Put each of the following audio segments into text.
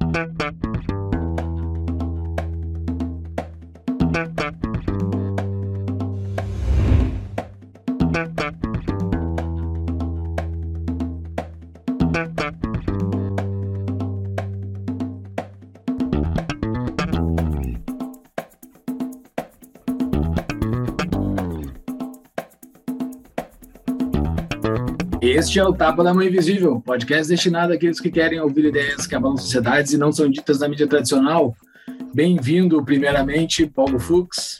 Thank you. Este é o Tapa da Mão Invisível, podcast destinado àqueles que querem ouvir ideias que abalam sociedades e não são ditas na mídia tradicional. Bem-vindo, primeiramente, Paulo Fux.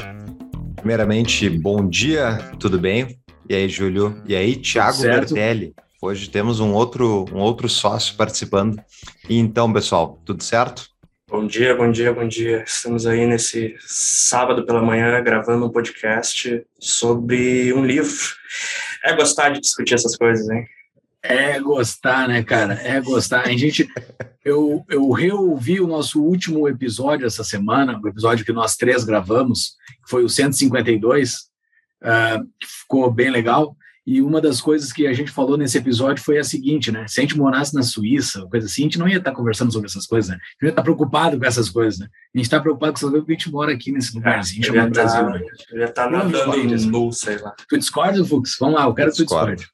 Primeiramente, bom dia, tudo bem? E aí, Júlio? E aí, Thiago Bertelli? Hoje temos um outro, um outro sócio participando. E então, pessoal, tudo certo? Bom dia, bom dia, bom dia. Estamos aí nesse sábado pela manhã gravando um podcast sobre um livro. É gostar de discutir essas coisas, hein? É gostar, né, cara? É gostar. A gente, eu, eu reouvi o nosso último episódio essa semana, o episódio que nós três gravamos, que foi o 152, uh, ah, que ficou bem legal. E uma das coisas que a gente falou nesse episódio foi a seguinte, né? Se a gente morasse na Suíça, coisa assim, a gente não ia estar conversando sobre essas coisas, né? A gente ia estar preocupado com essas coisas, né? A gente está preocupado com essas coisas porque a gente mora aqui nesse lugarzinho é, chamado Brasil, tá, né? Eu ia estar nadando em nu, sei lá. Tu discorda, Fux? Vamos lá, eu quero que tu discorde.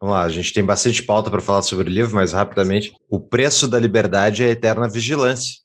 Vamos lá, a gente tem bastante pauta para falar sobre o livro, mas rapidamente. O preço da liberdade é a eterna vigilância.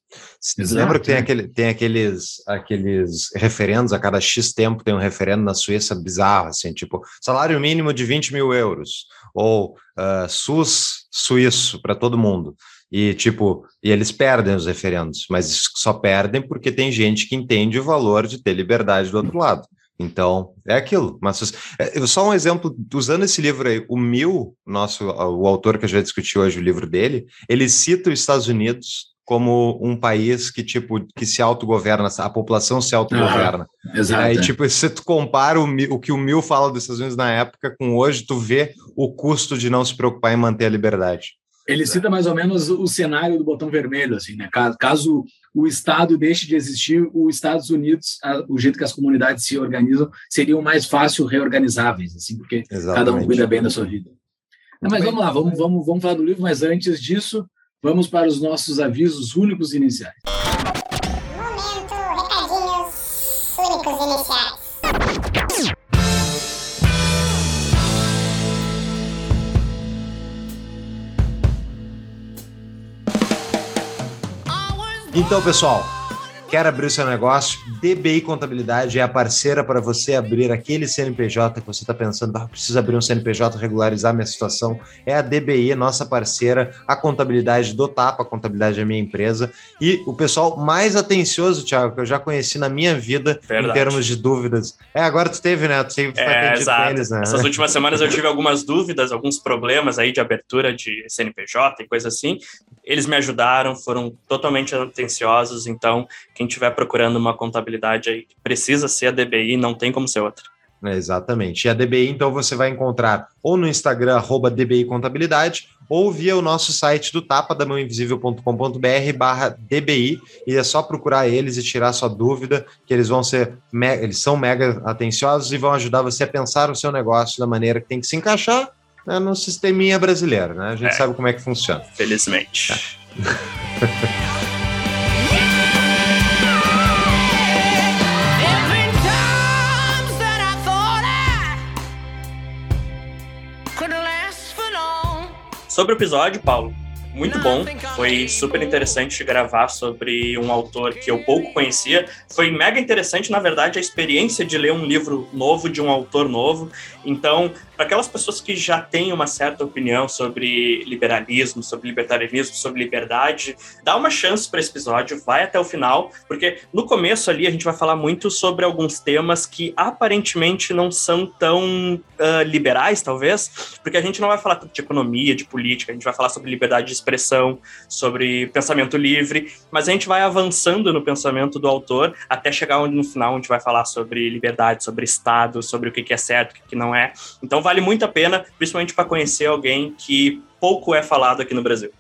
Exato, Lembra que tem, aquele, tem aqueles, aqueles referendos, a cada X tempo tem um referendo na Suíça bizarro, assim, tipo, salário mínimo de 20 mil euros, ou uh, SUS suíço para todo mundo. E, tipo, e eles perdem os referendos, mas só perdem porque tem gente que entende o valor de ter liberdade do outro lado. Então, é aquilo. Mas é, só um exemplo, usando esse livro aí, o Mil, nosso, o autor que a gente discutiu hoje, o livro dele, ele cita os Estados Unidos como um país que, tipo, que se autogoverna, a população se autogoverna. Ah, exato. Aí, tipo, se tu compara o, o que o Mil fala dos Estados Unidos na época com hoje, tu vê o custo de não se preocupar em manter a liberdade. Ele cita mais ou menos o cenário do botão vermelho, assim, né? Caso o Estado deixe de existir, os Estados Unidos, o jeito que as comunidades se organizam, seriam mais fácil reorganizáveis, assim, porque Exatamente. cada um cuida bem da sua vida. Mas vamos lá, vamos, vamos, vamos falar do livro, mas antes disso, Vamos para os nossos avisos únicos iniciais. Então, pessoal, Quer abrir o seu negócio? DBI Contabilidade é a parceira para você abrir aquele CNPJ que você está pensando, ah, preciso abrir um CNPJ, regularizar minha situação. É a DBI, nossa parceira, a contabilidade do Tapa, a contabilidade da minha empresa. E o pessoal mais atencioso, Thiago, que eu já conheci na minha vida Verdade. em termos de dúvidas. É, agora tu teve, né? Tu teve é, exato. Eles, né? Essas últimas semanas eu tive algumas dúvidas, alguns problemas aí de abertura de CNPJ e coisa assim. Eles me ajudaram, foram totalmente atenciosos, então quem estiver procurando uma contabilidade aí precisa ser a DBI, não tem como ser outra. É, exatamente. E a DBI, então, você vai encontrar ou no Instagram, arroba DBI Contabilidade, ou via o nosso site do tapadamãoinvisível.com.br barra DBI, e é só procurar eles e tirar sua dúvida, que eles vão ser, eles são mega atenciosos e vão ajudar você a pensar o seu negócio da maneira que tem que se encaixar né, no sisteminha brasileiro, né? A gente é. sabe como é que funciona. Felizmente. É. Sobre o episódio, Paulo, muito bom. Foi super interessante gravar sobre um autor que eu pouco conhecia. Foi mega interessante, na verdade, a experiência de ler um livro novo de um autor novo. Então, para aquelas pessoas que já têm uma certa opinião sobre liberalismo, sobre libertarianismo, sobre liberdade, dá uma chance para esse episódio, vai até o final, porque no começo ali a gente vai falar muito sobre alguns temas que aparentemente não são tão uh, liberais, talvez, porque a gente não vai falar de economia, de política, a gente vai falar sobre liberdade de expressão, sobre pensamento livre, mas a gente vai avançando no pensamento do autor até chegar onde no final a gente vai falar sobre liberdade, sobre Estado, sobre o que é certo, o que não é. Então vale muito a pena, principalmente para conhecer alguém que pouco é falado aqui no Brasil.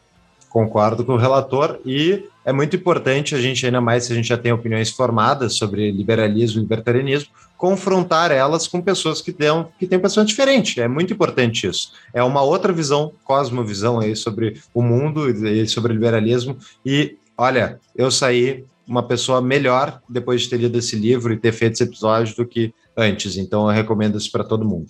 Concordo com o relator e é muito importante a gente, ainda mais se a gente já tem opiniões formadas sobre liberalismo e libertarianismo, confrontar elas com pessoas que, têm que têm pessoas diferentes. É muito importante isso. É uma outra visão, cosmovisão aí sobre o mundo e sobre o liberalismo e olha, eu saí uma pessoa melhor depois de ter lido esse livro e ter feito esse episódio do que antes. Então eu recomendo isso para todo mundo.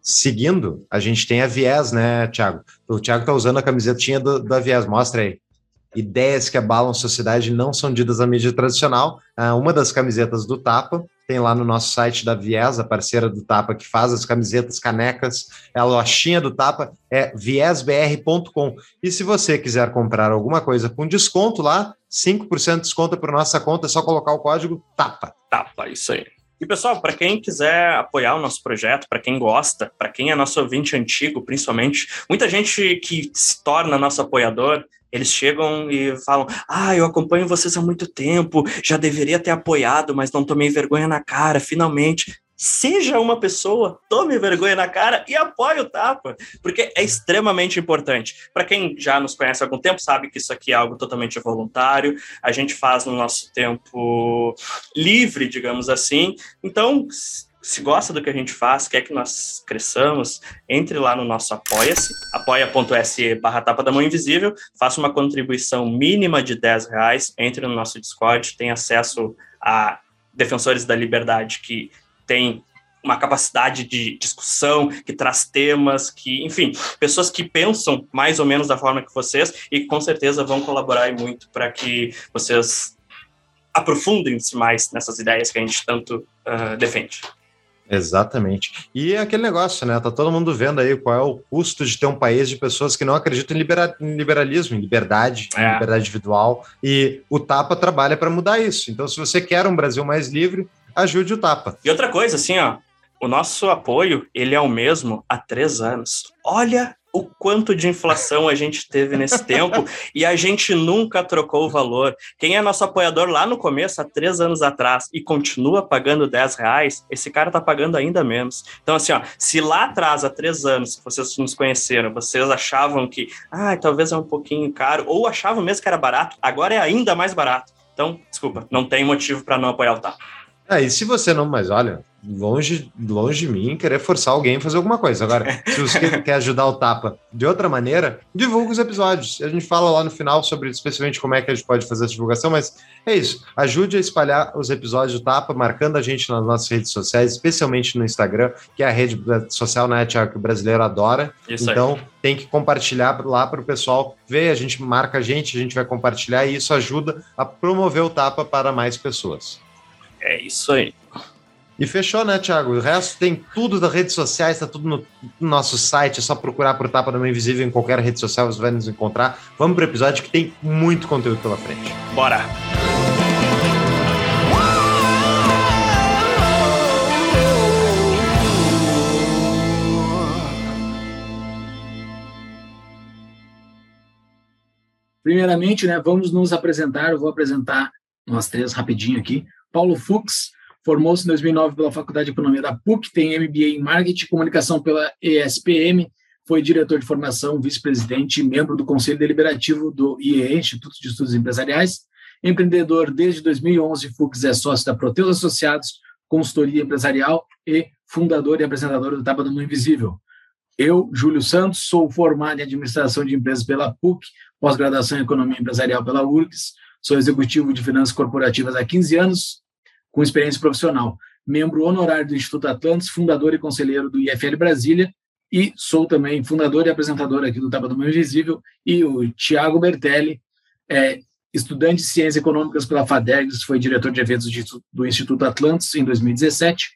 Seguindo, a gente tem a Viés, né, Thiago? O Thiago tá usando a camisetinha da Viés, mostra aí. Ideias que abalam a sociedade não são ditas à mídia tradicional. Ah, uma das camisetas do Tapa tem lá no nosso site da Viés, a parceira do Tapa, que faz as camisetas, canecas, é a lojinha do Tapa, é viesbr.com. E se você quiser comprar alguma coisa com desconto lá, 5% de desconto por nossa conta, é só colocar o código TAPA. TAPA, isso aí. E pessoal, para quem quiser apoiar o nosso projeto, para quem gosta, para quem é nosso ouvinte antigo, principalmente, muita gente que se torna nosso apoiador, eles chegam e falam: Ah, eu acompanho vocês há muito tempo, já deveria ter apoiado, mas não tomei vergonha na cara, finalmente. Seja uma pessoa, tome vergonha na cara e apoie o Tapa, porque é extremamente importante. Para quem já nos conhece há algum tempo, sabe que isso aqui é algo totalmente voluntário, a gente faz no nosso tempo livre, digamos assim. Então, se gosta do que a gente faz, quer que nós cresçamos, entre lá no nosso Apoia-se, apoia.se barra tapa da mão invisível, faça uma contribuição mínima de 10 reais, entre no nosso Discord, tem acesso a defensores da liberdade que tem uma capacidade de discussão, que traz temas, que, enfim, pessoas que pensam mais ou menos da forma que vocês e com certeza vão colaborar muito para que vocês aprofundem-se mais nessas ideias que a gente tanto uh, defende. Exatamente. E é aquele negócio, né? Tá todo mundo vendo aí qual é o custo de ter um país de pessoas que não acreditam em, libera em liberalismo, em liberdade, é. em liberdade individual. E o Tapa trabalha para mudar isso. Então, se você quer um Brasil mais livre, ajude o Tapa. E outra coisa, assim, ó, o nosso apoio, ele é o mesmo há três anos. Olha o quanto de inflação a gente teve nesse tempo e a gente nunca trocou o valor. Quem é nosso apoiador lá no começo, há três anos atrás, e continua pagando 10 reais, esse cara tá pagando ainda menos. Então, assim, ó, se lá atrás, há três anos, que vocês nos conheceram, vocês achavam que, ah, talvez é um pouquinho caro, ou achavam mesmo que era barato, agora é ainda mais barato. Então, desculpa, não tem motivo para não apoiar o TAP. É, e se você não, mas olha, longe, longe de mim querer forçar alguém a fazer alguma coisa. Agora, se você quer ajudar o Tapa de outra maneira, divulga os episódios. A gente fala lá no final sobre especialmente como é que a gente pode fazer essa divulgação, mas é isso. Ajude a espalhar os episódios do Tapa, marcando a gente nas nossas redes sociais, especialmente no Instagram, que é a rede social, né, Tiago, que o brasileiro adora. Isso então, aí. tem que compartilhar lá para o pessoal ver, a gente marca a gente, a gente vai compartilhar e isso ajuda a promover o Tapa para mais pessoas. É isso aí. E fechou, né, Thiago? O resto tem tudo das redes sociais, tá tudo no, no nosso site. É só procurar por Tapa da Mãe Invisível em qualquer rede social, você vai nos encontrar. Vamos pro episódio que tem muito conteúdo pela frente. Bora! Primeiramente, né, vamos nos apresentar. Eu vou apresentar nós três rapidinho aqui. Paulo Fux, formou-se em 2009 pela Faculdade de Economia da PUC, tem MBA em Marketing e Comunicação pela ESPM, foi diretor de formação, vice-presidente e membro do Conselho Deliberativo do IEE, Instituto de Estudos Empresariais. Empreendedor desde 2011, Fux é sócio da Proteus Associados, consultoria empresarial e fundador e apresentador do Taba do Mundo Invisível. Eu, Júlio Santos, sou formado em Administração de Empresas pela PUC, pós-graduação em Economia Empresarial pela URGS, sou executivo de Finanças Corporativas há 15 anos, com experiência profissional, membro honorário do Instituto Atlantis, fundador e conselheiro do IFL Brasília, e sou também fundador e apresentador aqui do Tapa do Meio Invisível, e o Tiago Bertelli, é, estudante de Ciências Econômicas pela FADEGS, foi diretor de eventos do Instituto Atlantis em 2017,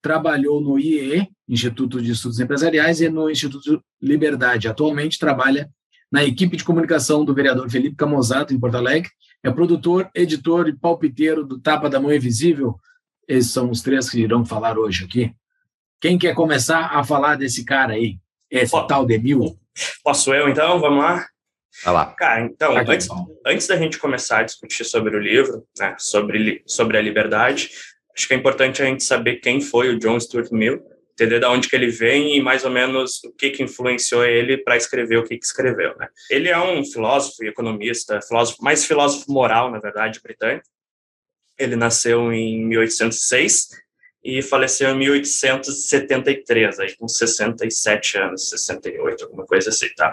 trabalhou no IEE, Instituto de Estudos Empresariais, e no Instituto Liberdade. Atualmente trabalha na equipe de comunicação do vereador Felipe Camozato, em Porto Alegre, é produtor, editor e palpiteiro do Tapa da Mão Invisível. Esses são os três que irão falar hoje aqui. Quem quer começar a falar desse cara aí? Esse Posso, tal Demil? Posso eu, então? Vamos lá? Vai lá. Cara, então, antes, antes da gente começar a discutir sobre o livro, né, sobre, sobre a liberdade, acho que é importante a gente saber quem foi o John Stuart Mill, entender de onde que ele vem e mais ou menos o que que influenciou ele para escrever o que que escreveu, né? Ele é um filósofo e economista, filósofo, mais filósofo moral, na verdade, britânico. Ele nasceu em 1806 e faleceu em 1873, aí com 67 anos, 68, alguma coisa assim, tá?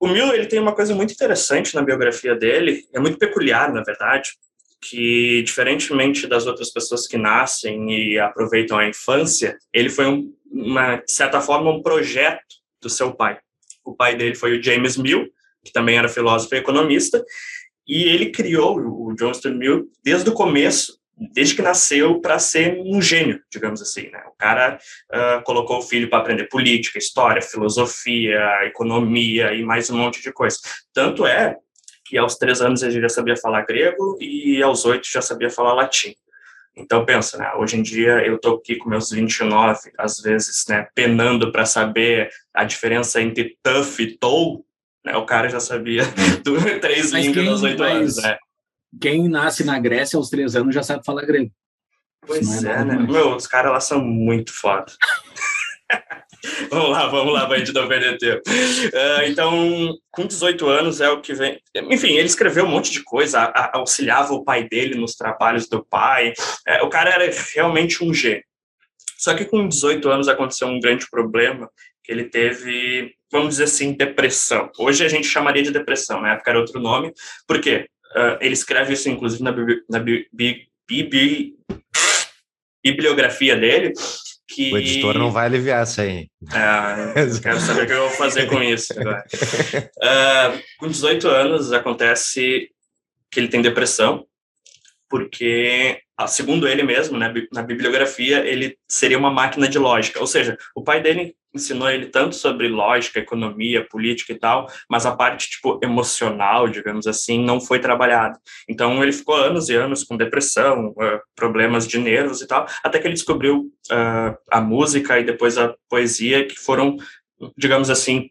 O Mill, ele tem uma coisa muito interessante na biografia dele, é muito peculiar, na verdade, que, diferentemente das outras pessoas que nascem e aproveitam a infância, ele foi, um, uma, de certa forma, um projeto do seu pai. O pai dele foi o James Mill, que também era filósofo e economista, e ele criou o John Stuart Mill desde o começo, desde que nasceu, para ser um gênio, digamos assim. Né? O cara uh, colocou o filho para aprender política, história, filosofia, economia e mais um monte de coisa. Tanto é que aos três anos ele já sabia falar grego e aos oito já sabia falar latim. Então, pensa, né? Hoje em dia eu estou aqui com meus 29, às vezes, né, penando para saber a diferença entre tough e toll, né? O cara já sabia do, três línguas aos oito anos, né? Quem nasce na Grécia aos três anos já sabe falar grego. Pois é, é né? Meu, os caras lá são muito foda. vamos lá, vamos lá, gente não perder tempo. Uh, então, com 18 anos é o que vem. Enfim, ele escreveu um monte de coisa, a, a, auxiliava o pai dele nos trabalhos do pai. É, o cara era realmente um gênio. Só que com 18 anos aconteceu um grande problema, que ele teve, vamos dizer assim, depressão. Hoje a gente chamaria de depressão, na época era outro nome. Por quê? Uh, ele escreve isso, inclusive, na, na bi bi bibliografia dele, que... O editor não vai aliviar isso aí. É, quero saber o que eu vou fazer com isso. Uh, com 18 anos, acontece que ele tem depressão, porque, segundo ele mesmo, né, na bibliografia, ele seria uma máquina de lógica. Ou seja, o pai dele ensinou ele tanto sobre lógica, economia, política e tal, mas a parte tipo emocional, digamos assim, não foi trabalhada. Então ele ficou anos e anos com depressão, uh, problemas de nervos e tal, até que ele descobriu uh, a música e depois a poesia, que foram, digamos assim,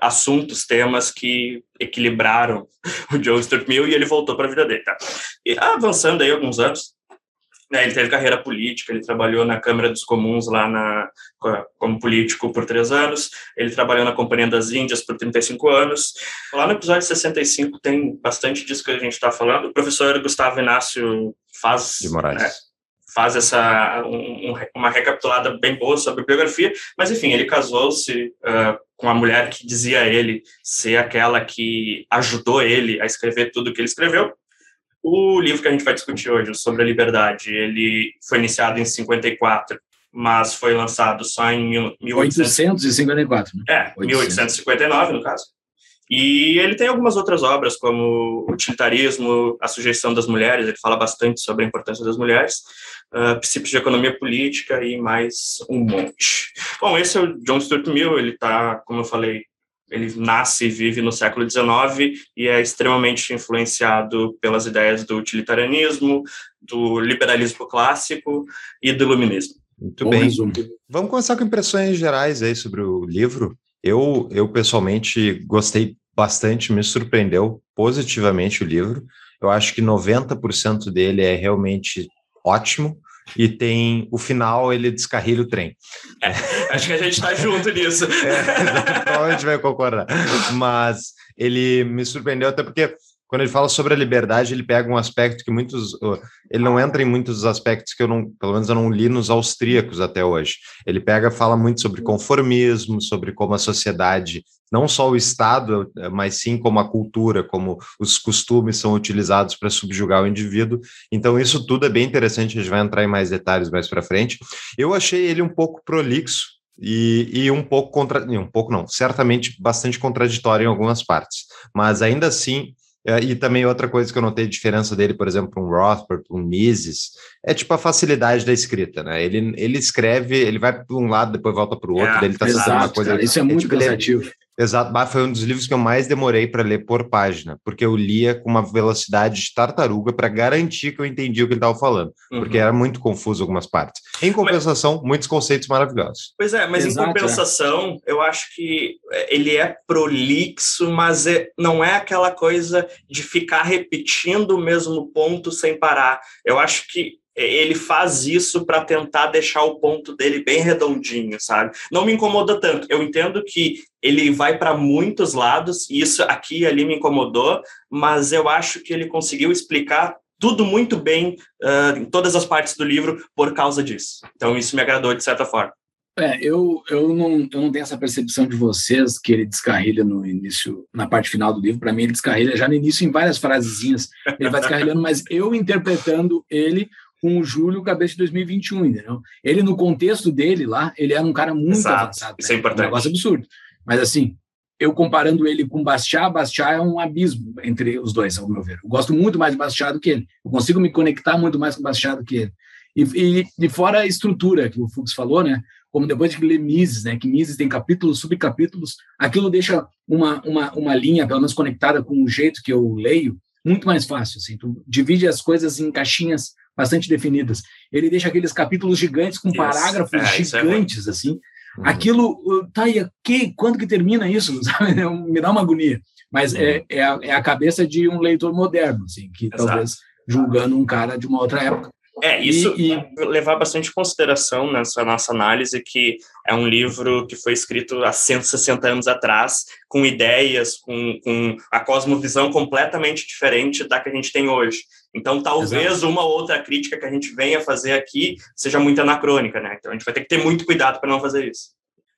assuntos, temas que equilibraram o Joe Stuart Mill e ele voltou para a vida dele. Tá? E avançando aí alguns anos, ele teve carreira política, ele trabalhou na Câmara dos Comuns lá na, como político por três anos, ele trabalhou na Companhia das Índias por 35 anos. Lá no episódio 65 tem bastante disso que a gente está falando. O professor Gustavo Inácio faz, De Moraes. Né, faz essa um, uma recapitulada bem boa sobre a biografia, mas enfim, ele casou-se uh, com a mulher que dizia ele ser aquela que ajudou ele a escrever tudo o que ele escreveu, o livro que a gente vai discutir hoje, sobre a liberdade, ele foi iniciado em 54, mas foi lançado só em 1854. Né? É, 1859, no caso. E ele tem algumas outras obras, como Utilitarismo, A Sujeição das Mulheres, ele fala bastante sobre a importância das mulheres, uh, Princípios de Economia Política e mais um monte. Bom, esse é o John Stuart Mill, ele está, como eu falei, ele nasce e vive no século XIX e é extremamente influenciado pelas ideias do utilitarianismo, do liberalismo clássico e do iluminismo. Muito Bom bem. Resumo. Vamos começar com impressões gerais aí sobre o livro. Eu, eu pessoalmente gostei bastante, me surpreendeu positivamente o livro. Eu acho que 90% dele é realmente ótimo e tem o final, ele descarrilha o trem. É, acho que a gente está junto nisso. É, provavelmente vai concordar. Mas ele me surpreendeu até porque quando ele fala sobre a liberdade, ele pega um aspecto que muitos. Ele não entra em muitos aspectos que eu não, pelo menos eu não li nos austríacos até hoje. Ele pega, fala muito sobre conformismo, sobre como a sociedade, não só o Estado, mas sim como a cultura, como os costumes são utilizados para subjugar o indivíduo. Então, isso tudo é bem interessante, a gente vai entrar em mais detalhes mais para frente. Eu achei ele um pouco prolixo, e, e, um pouco contra, um pouco não, certamente bastante contraditório em algumas partes, mas ainda assim e também outra coisa que eu notei diferença dele, por exemplo, um Rothbard, um Mises, é tipo a facilidade da escrita, né? Ele, ele escreve, ele vai para um lado, depois volta para o outro, é, ele está citando uma coisa. Cara, isso é muito é, tipo, cansativo. Exato, foi um dos livros que eu mais demorei para ler por página, porque eu lia com uma velocidade de tartaruga para garantir que eu entendia o que ele estava falando, uhum. porque era muito confuso algumas partes. Em compensação, mas, muitos conceitos maravilhosos. Pois é, mas Exato, em compensação, é. eu acho que é, ele é prolixo, mas é, não é aquela coisa de ficar repetindo o mesmo ponto sem parar. Eu acho que ele faz isso para tentar deixar o ponto dele bem redondinho, sabe? Não me incomoda tanto. Eu entendo que ele vai para muitos lados, e isso aqui e ali me incomodou, mas eu acho que ele conseguiu explicar tudo muito bem uh, em todas as partes do livro por causa disso. Então isso me agradou de certa forma. É, eu, eu, não, eu não tenho essa percepção de vocês que ele descarrilha no início, na parte final do livro. Para mim, ele descarrilha já no início em várias frasezinhas. Ele vai descarrilhando, mas eu interpretando ele com o Júlio Cabeça de 2021, entendeu? Ele, no contexto dele lá, ele era um cara muito Exato, avançado. isso é né? importante. Um negócio absurdo. Mas assim, eu comparando ele com Bastiat, Bastiat é um abismo entre os dois, ao meu ver. Eu gosto muito mais de Bastiat do que ele. Eu consigo me conectar muito mais com Bastiat do que ele. E, e, e fora a estrutura que o Fux falou, né? Como depois de ler Mises, né? Que Mises tem capítulos, subcapítulos, aquilo deixa uma, uma, uma linha, pelo menos conectada com o jeito que eu leio, muito mais fácil. Assim. Tu divide as coisas em caixinhas bastante definidas. Ele deixa aqueles capítulos gigantes com parágrafos É, é gigantes, assim. Uhum. Aquilo, uh, tá, e que, quando que termina isso? Sabe? Me dá uma agonia. Mas é, é, a, é a cabeça de um leitor moderno, assim, que Exato. talvez julgando um cara de uma outra época. É, isso E- e- levar bastante em consideração nessa nossa análise que é um livro que foi escrito há 160 anos atrás, com ideias, com, com a cosmovisão completamente diferente da que a gente tem hoje. Então, talvez uma ou outra crítica que a gente venha fazer aqui seja muito anacrônica, né? Então, a gente vai ter que ter muito cuidado para não fazer isso.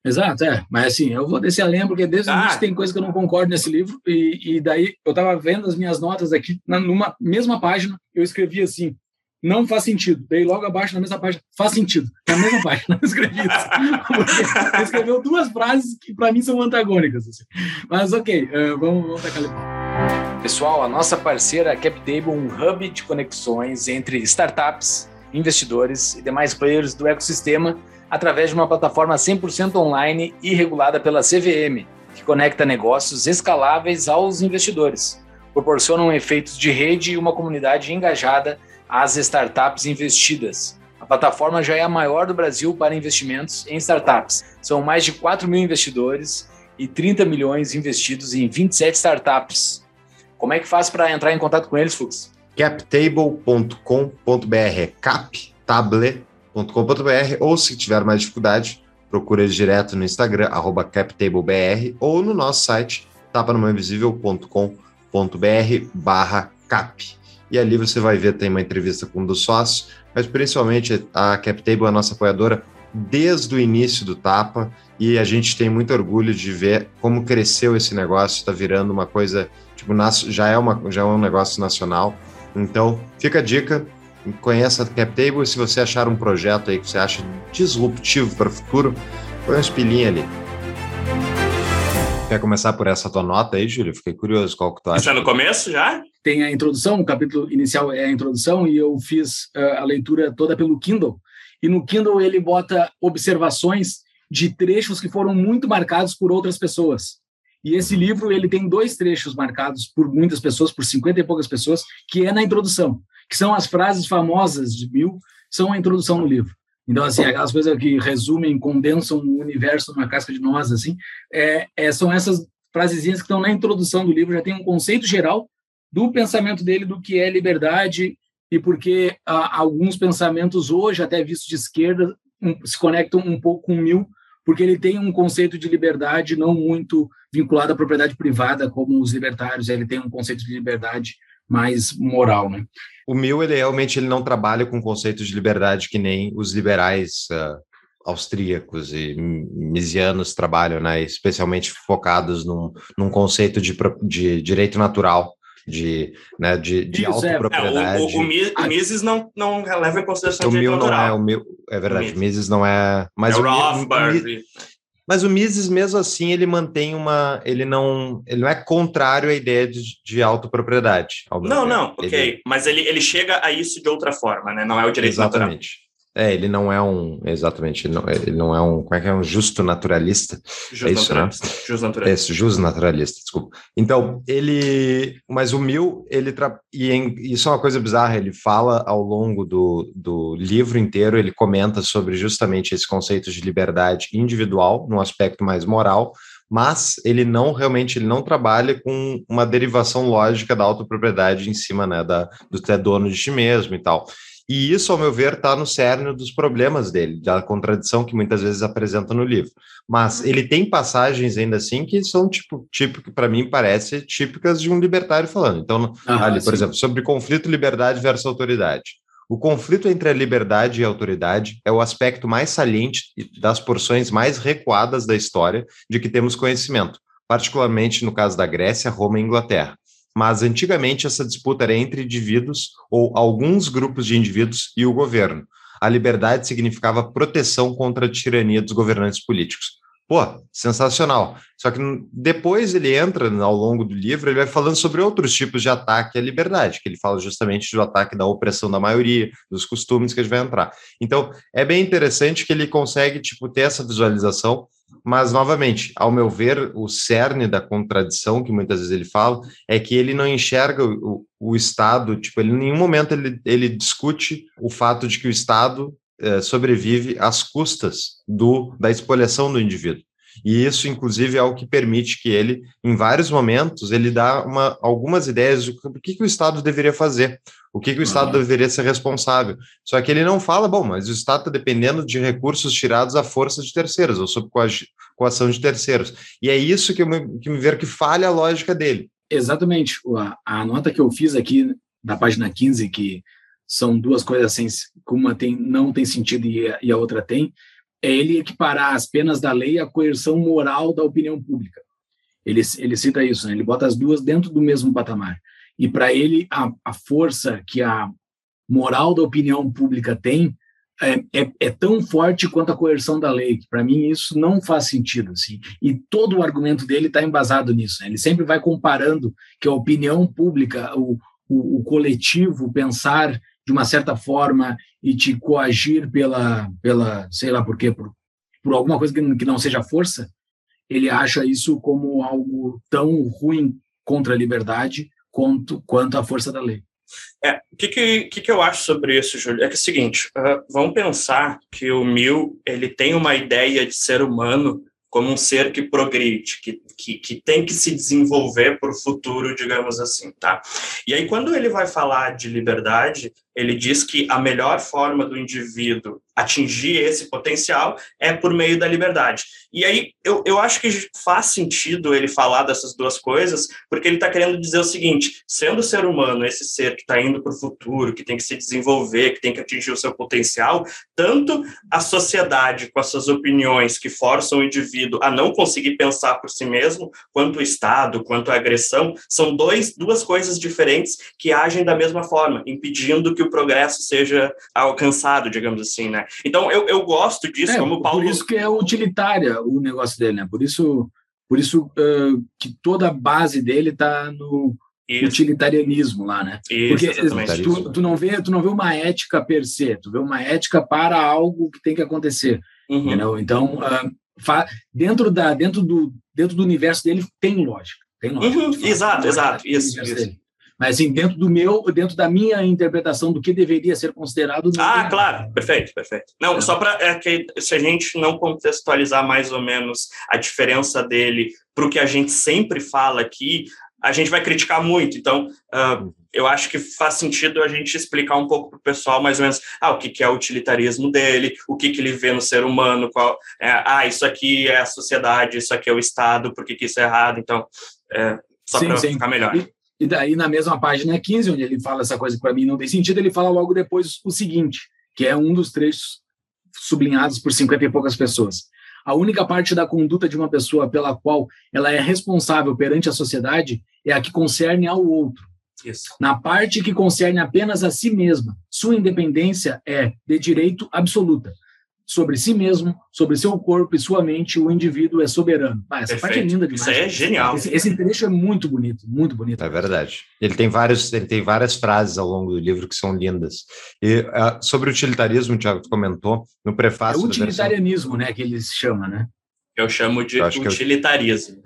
Exato, é. Mas assim, eu vou descer a lenha, porque desde o Ah. início tem coisa que eu não concordo nesse livro, e, e daí eu estava vendo as minhas notas aqui, na, numa mesma página, eu escrevi assim, não faz sentido. Daí logo abaixo, na mesma página, faz sentido. Na mesma página, eu escrevi isso. Ele escreveu duas frases que para mim são antagônicas. Assim. Mas ok, eh, vamos, vamos tacar ali. Pessoal, a nossa parceira CapTable, um hub de conexões entre startups, investidores e demais players do ecossistema através de uma plataforma 100% online e regulada pela CVM, que conecta negócios escaláveis aos investidores. Proporcionam efeitos de rede e uma comunidade engajada às startups investidas. A plataforma já é a maior do Brasil para investimentos em startups. São mais de 4 mil investidores e 30 milhões investidos em 27 startups. Como é que faz para entrar em contato com eles, Fux? captable.com.br captable.com.br ou se tiver mais dificuldade, procura direto no Instagram, captablebr ou no nosso site, tapanumainvisível.com.br barra cap. E ali você vai ver, tem uma entrevista com um dos sócios, mas principalmente a CapTable a nossa apoiadora desde o início do Tapa e a gente tem muito orgulho de ver como cresceu esse negócio, está virando uma coisa, tipo, já é, uma, já é um negócio nacional. Então, fica a dica, conheça a CapTable e se você achar um projeto aí que você acha disruptivo para o futuro, põe uns pilinhos ali. Quer começar por essa tua nota aí, Júlio? Fiquei curioso qual que tu Isso acha. é no começo já? Tem a introdução, o capítulo inicial é a introdução, e eu fiz eh, a leitura toda pelo Kindle. E no Kindle ele bota observações de trechos que foram muito marcados por outras pessoas. E esse livro ele tem dois trechos marcados por muitas pessoas, por 50 e poucas pessoas, que é na introdução, que são as frases famosas de Bill, são a introdução no livro. Então, assim, aquelas coisas que resumem, condensam o universo numa casca de noz, assim, é, é, são essas frasezinhas que estão na introdução do livro, já tem um conceito geral do pensamento dele, do que é liberdade, e porque ah, alguns pensamentos hoje, até vistos de esquerda, um, se conectam um pouco com o Mill, porque ele tem um conceito de liberdade não muito vinculado à propriedade privada, como os libertários, ele tem um conceito de liberdade mais moral, né? O Mill, ele realmente ele não trabalha com conceitos de liberdade que nem os liberais ah, austríacos e misianos trabalham, né? Especialmente focados num, num conceito de, de direito natural, de, né, de, de Isso, é. É, autopropriedade. o, o, o, Mi- o Mises não, não leva em consideração o Mill não é o Mill, é verdade, Mises. o Mises não é, mas é o Rothbard. Mi- mas o Mises mesmo assim ele mantém uma, ele não, ele não é contrário à ideia de, de autopropriedade. Não, não, ok. Ele- Mas ele, ele chega a isso de outra forma, né? Não é o direito natural. Exatamente. É, ele não é um. Exatamente, ele não, ele não é um. Como é que é? Um justo naturalista. Justo É isso, né? Justo naturalista. Esse, justo naturalista, desculpa. Então, ele. Mas o Mill, ele. Tra... E em- isso é uma coisa bizarra, ele fala ao longo do, do livro inteiro, ele comenta sobre justamente esse conceito de liberdade individual, num aspecto mais moral, mas ele não realmente ele não trabalha com uma derivação lógica da autopropriedade em cima né, da, do ter dono de ti mesmo e tal. E isso, ao meu ver, está no cerne dos problemas dele, da contradição que muitas vezes apresenta no livro. Mas ele tem passagens ainda assim que são tipo, que para mim parece típicas de um libertário falando. Então, Ah, ali, por sim. exemplo, sobre conflito, liberdade versus autoridade. O conflito entre a liberdade e a autoridade é o aspecto mais saliente das porções mais recuadas da história de que temos conhecimento, particularmente no caso da Grécia, Roma e Inglaterra. Mas antigamente essa disputa era entre indivíduos ou alguns grupos de indivíduos e o governo. A liberdade significava proteção contra a tirania dos governantes políticos. Pô, sensacional. Só que depois ele entra ao longo do livro, ele vai falando sobre outros tipos de ataque à liberdade, que ele fala justamente do ataque da opressão da maioria, dos costumes que a gente vai entrar. Então, é bem interessante que ele consegue tipo ter essa visualização, mas novamente, ao meu ver, o cerne da contradição que muitas vezes ele fala é que ele não enxerga o, o Estado, tipo, ele em nenhum momento ele, ele discute o fato de que o Estado é, sobrevive às custas do, da expoliação do indivíduo. E isso, inclusive, é o que permite que ele, em vários momentos, ele dá uma, algumas ideias do que, que o Estado deveria fazer, o que, que o Estado uhum. deveria ser responsável. Só que ele não fala, bom, mas o Estado está dependendo de recursos tirados à força de terceiros, ou sob coação de terceiros. E é isso que, eu me, que me ver que falha a lógica dele. Exatamente. A, a nota que eu fiz aqui, na página 15, que são duas coisas assim, uma tem, não tem sentido e a, e a outra tem, é ele equiparar as penas da lei à coerção moral da opinião pública. Ele, ele cita isso, né? ele bota as duas dentro do mesmo patamar. E para ele, a, a força que a moral da opinião pública tem é, é, é, tão forte quanto a coerção da lei, para mim isso não faz sentido. Assim. E todo o argumento dele está embasado nisso. Né? Ele sempre vai comparando que a opinião pública, o, o, o coletivo, pensar de uma certa forma e te coagir pela, pela sei lá por quê, por, por alguma coisa que, que não seja força, ele acha isso como algo tão ruim contra a liberdade quanto, quanto a força da lei. É, o que, que, que, eu acho sobre isso, Júlio? É que é o seguinte, uh, vamos pensar que o Mill ele tem uma ideia de ser humano como um ser que progride, que, que, que tem que se desenvolver para o futuro, digamos assim, tá? E aí, quando ele vai falar de liberdade, ele diz que a melhor forma do indivíduo atingir esse potencial é por meio da liberdade. E aí eu, eu acho que faz sentido ele falar dessas duas coisas, porque ele está querendo dizer o seguinte: sendo ser humano esse ser que está indo para o futuro, que tem que se desenvolver, que tem que atingir o seu potencial, tanto a sociedade com as suas opiniões que forçam o indivíduo a não conseguir pensar por si mesmo, quanto o Estado, quanto a agressão, são dois, duas coisas diferentes que agem da mesma forma, impedindo que o progresso seja alcançado, digamos assim, né? Então eu, eu gosto disso, é, como o Paulo. Por isso que é utilitária o negócio dele, né? Por isso, por isso uh, que toda a base dele está no isso. utilitarianismo lá, né? Isso, Porque tu, tu, não vê, tu não vê uma ética per se, tu vê uma ética para algo que tem que acontecer, uhum. Então, uh, dentro da dentro do dentro do universo dele tem lógica, tem lógica. Uhum. Exato, exato, isso, isso. Mas assim, dentro do meu, dentro da minha interpretação do que deveria ser considerado. Ah, claro, perfeito, perfeito. Não, é. só para é que se a gente não contextualizar mais ou menos a diferença dele para o que a gente sempre fala aqui, a gente vai criticar muito. Então, uh, eu acho que faz sentido a gente explicar um pouco para o pessoal, mais ou menos, ah, o que, que é o utilitarismo dele, o que, que ele vê no ser humano, qual, é, ah, isso aqui é a sociedade, isso aqui é o Estado, por que, que isso é errado. Então, é, só para ficar melhor. E, e daí, na mesma página 15, onde ele fala essa coisa que para mim não tem sentido, ele fala logo depois o seguinte, que é um dos trechos sublinhados por 50 e poucas pessoas. A única parte da conduta de uma pessoa pela qual ela é responsável perante a sociedade é a que concerne ao outro. Isso. Na parte que concerne apenas a si mesma, sua independência é de direito absoluta sobre si mesmo, sobre seu corpo e sua mente, o indivíduo é soberano. Ah, essa Perfeito. parte é linda demais. Isso é genial. Esse, esse, trecho é muito bonito, muito bonito. É verdade. Ele tem vários, ele tem várias frases ao longo do livro que são lindas. E uh, sobre o utilitarismo, o Thiago comentou no prefácio. É o utilitarianismo, versão... né, que eles chamam, né? Eu chamo de eu utilitarismo.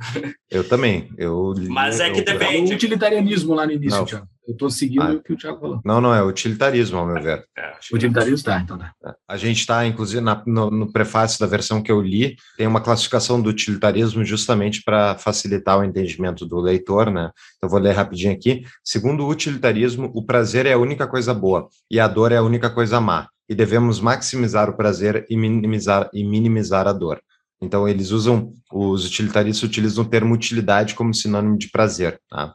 Eu, eu, também. Eu, Mas é que eu, depende. É o utilitarianismo lá no início, não. Thiago. Eu estou seguindo ah, o que o Thiago falou. Não, não, é utilitarismo, ao meu ver. É, utilitarismo, tá, então tá. A gente está, inclusive, na, no, no, prefácio da versão que eu li, tem uma classificação do utilitarismo justamente para facilitar o entendimento do leitor, né? Então, vou ler rapidinho aqui. Segundo o utilitarismo, o prazer é a única coisa boa e a dor é a única coisa má. E devemos maximizar o prazer e minimizar, e minimizar a dor. Então, eles usam, os utilitaristas utilizam o termo utilidade como sinônimo de prazer. Tá?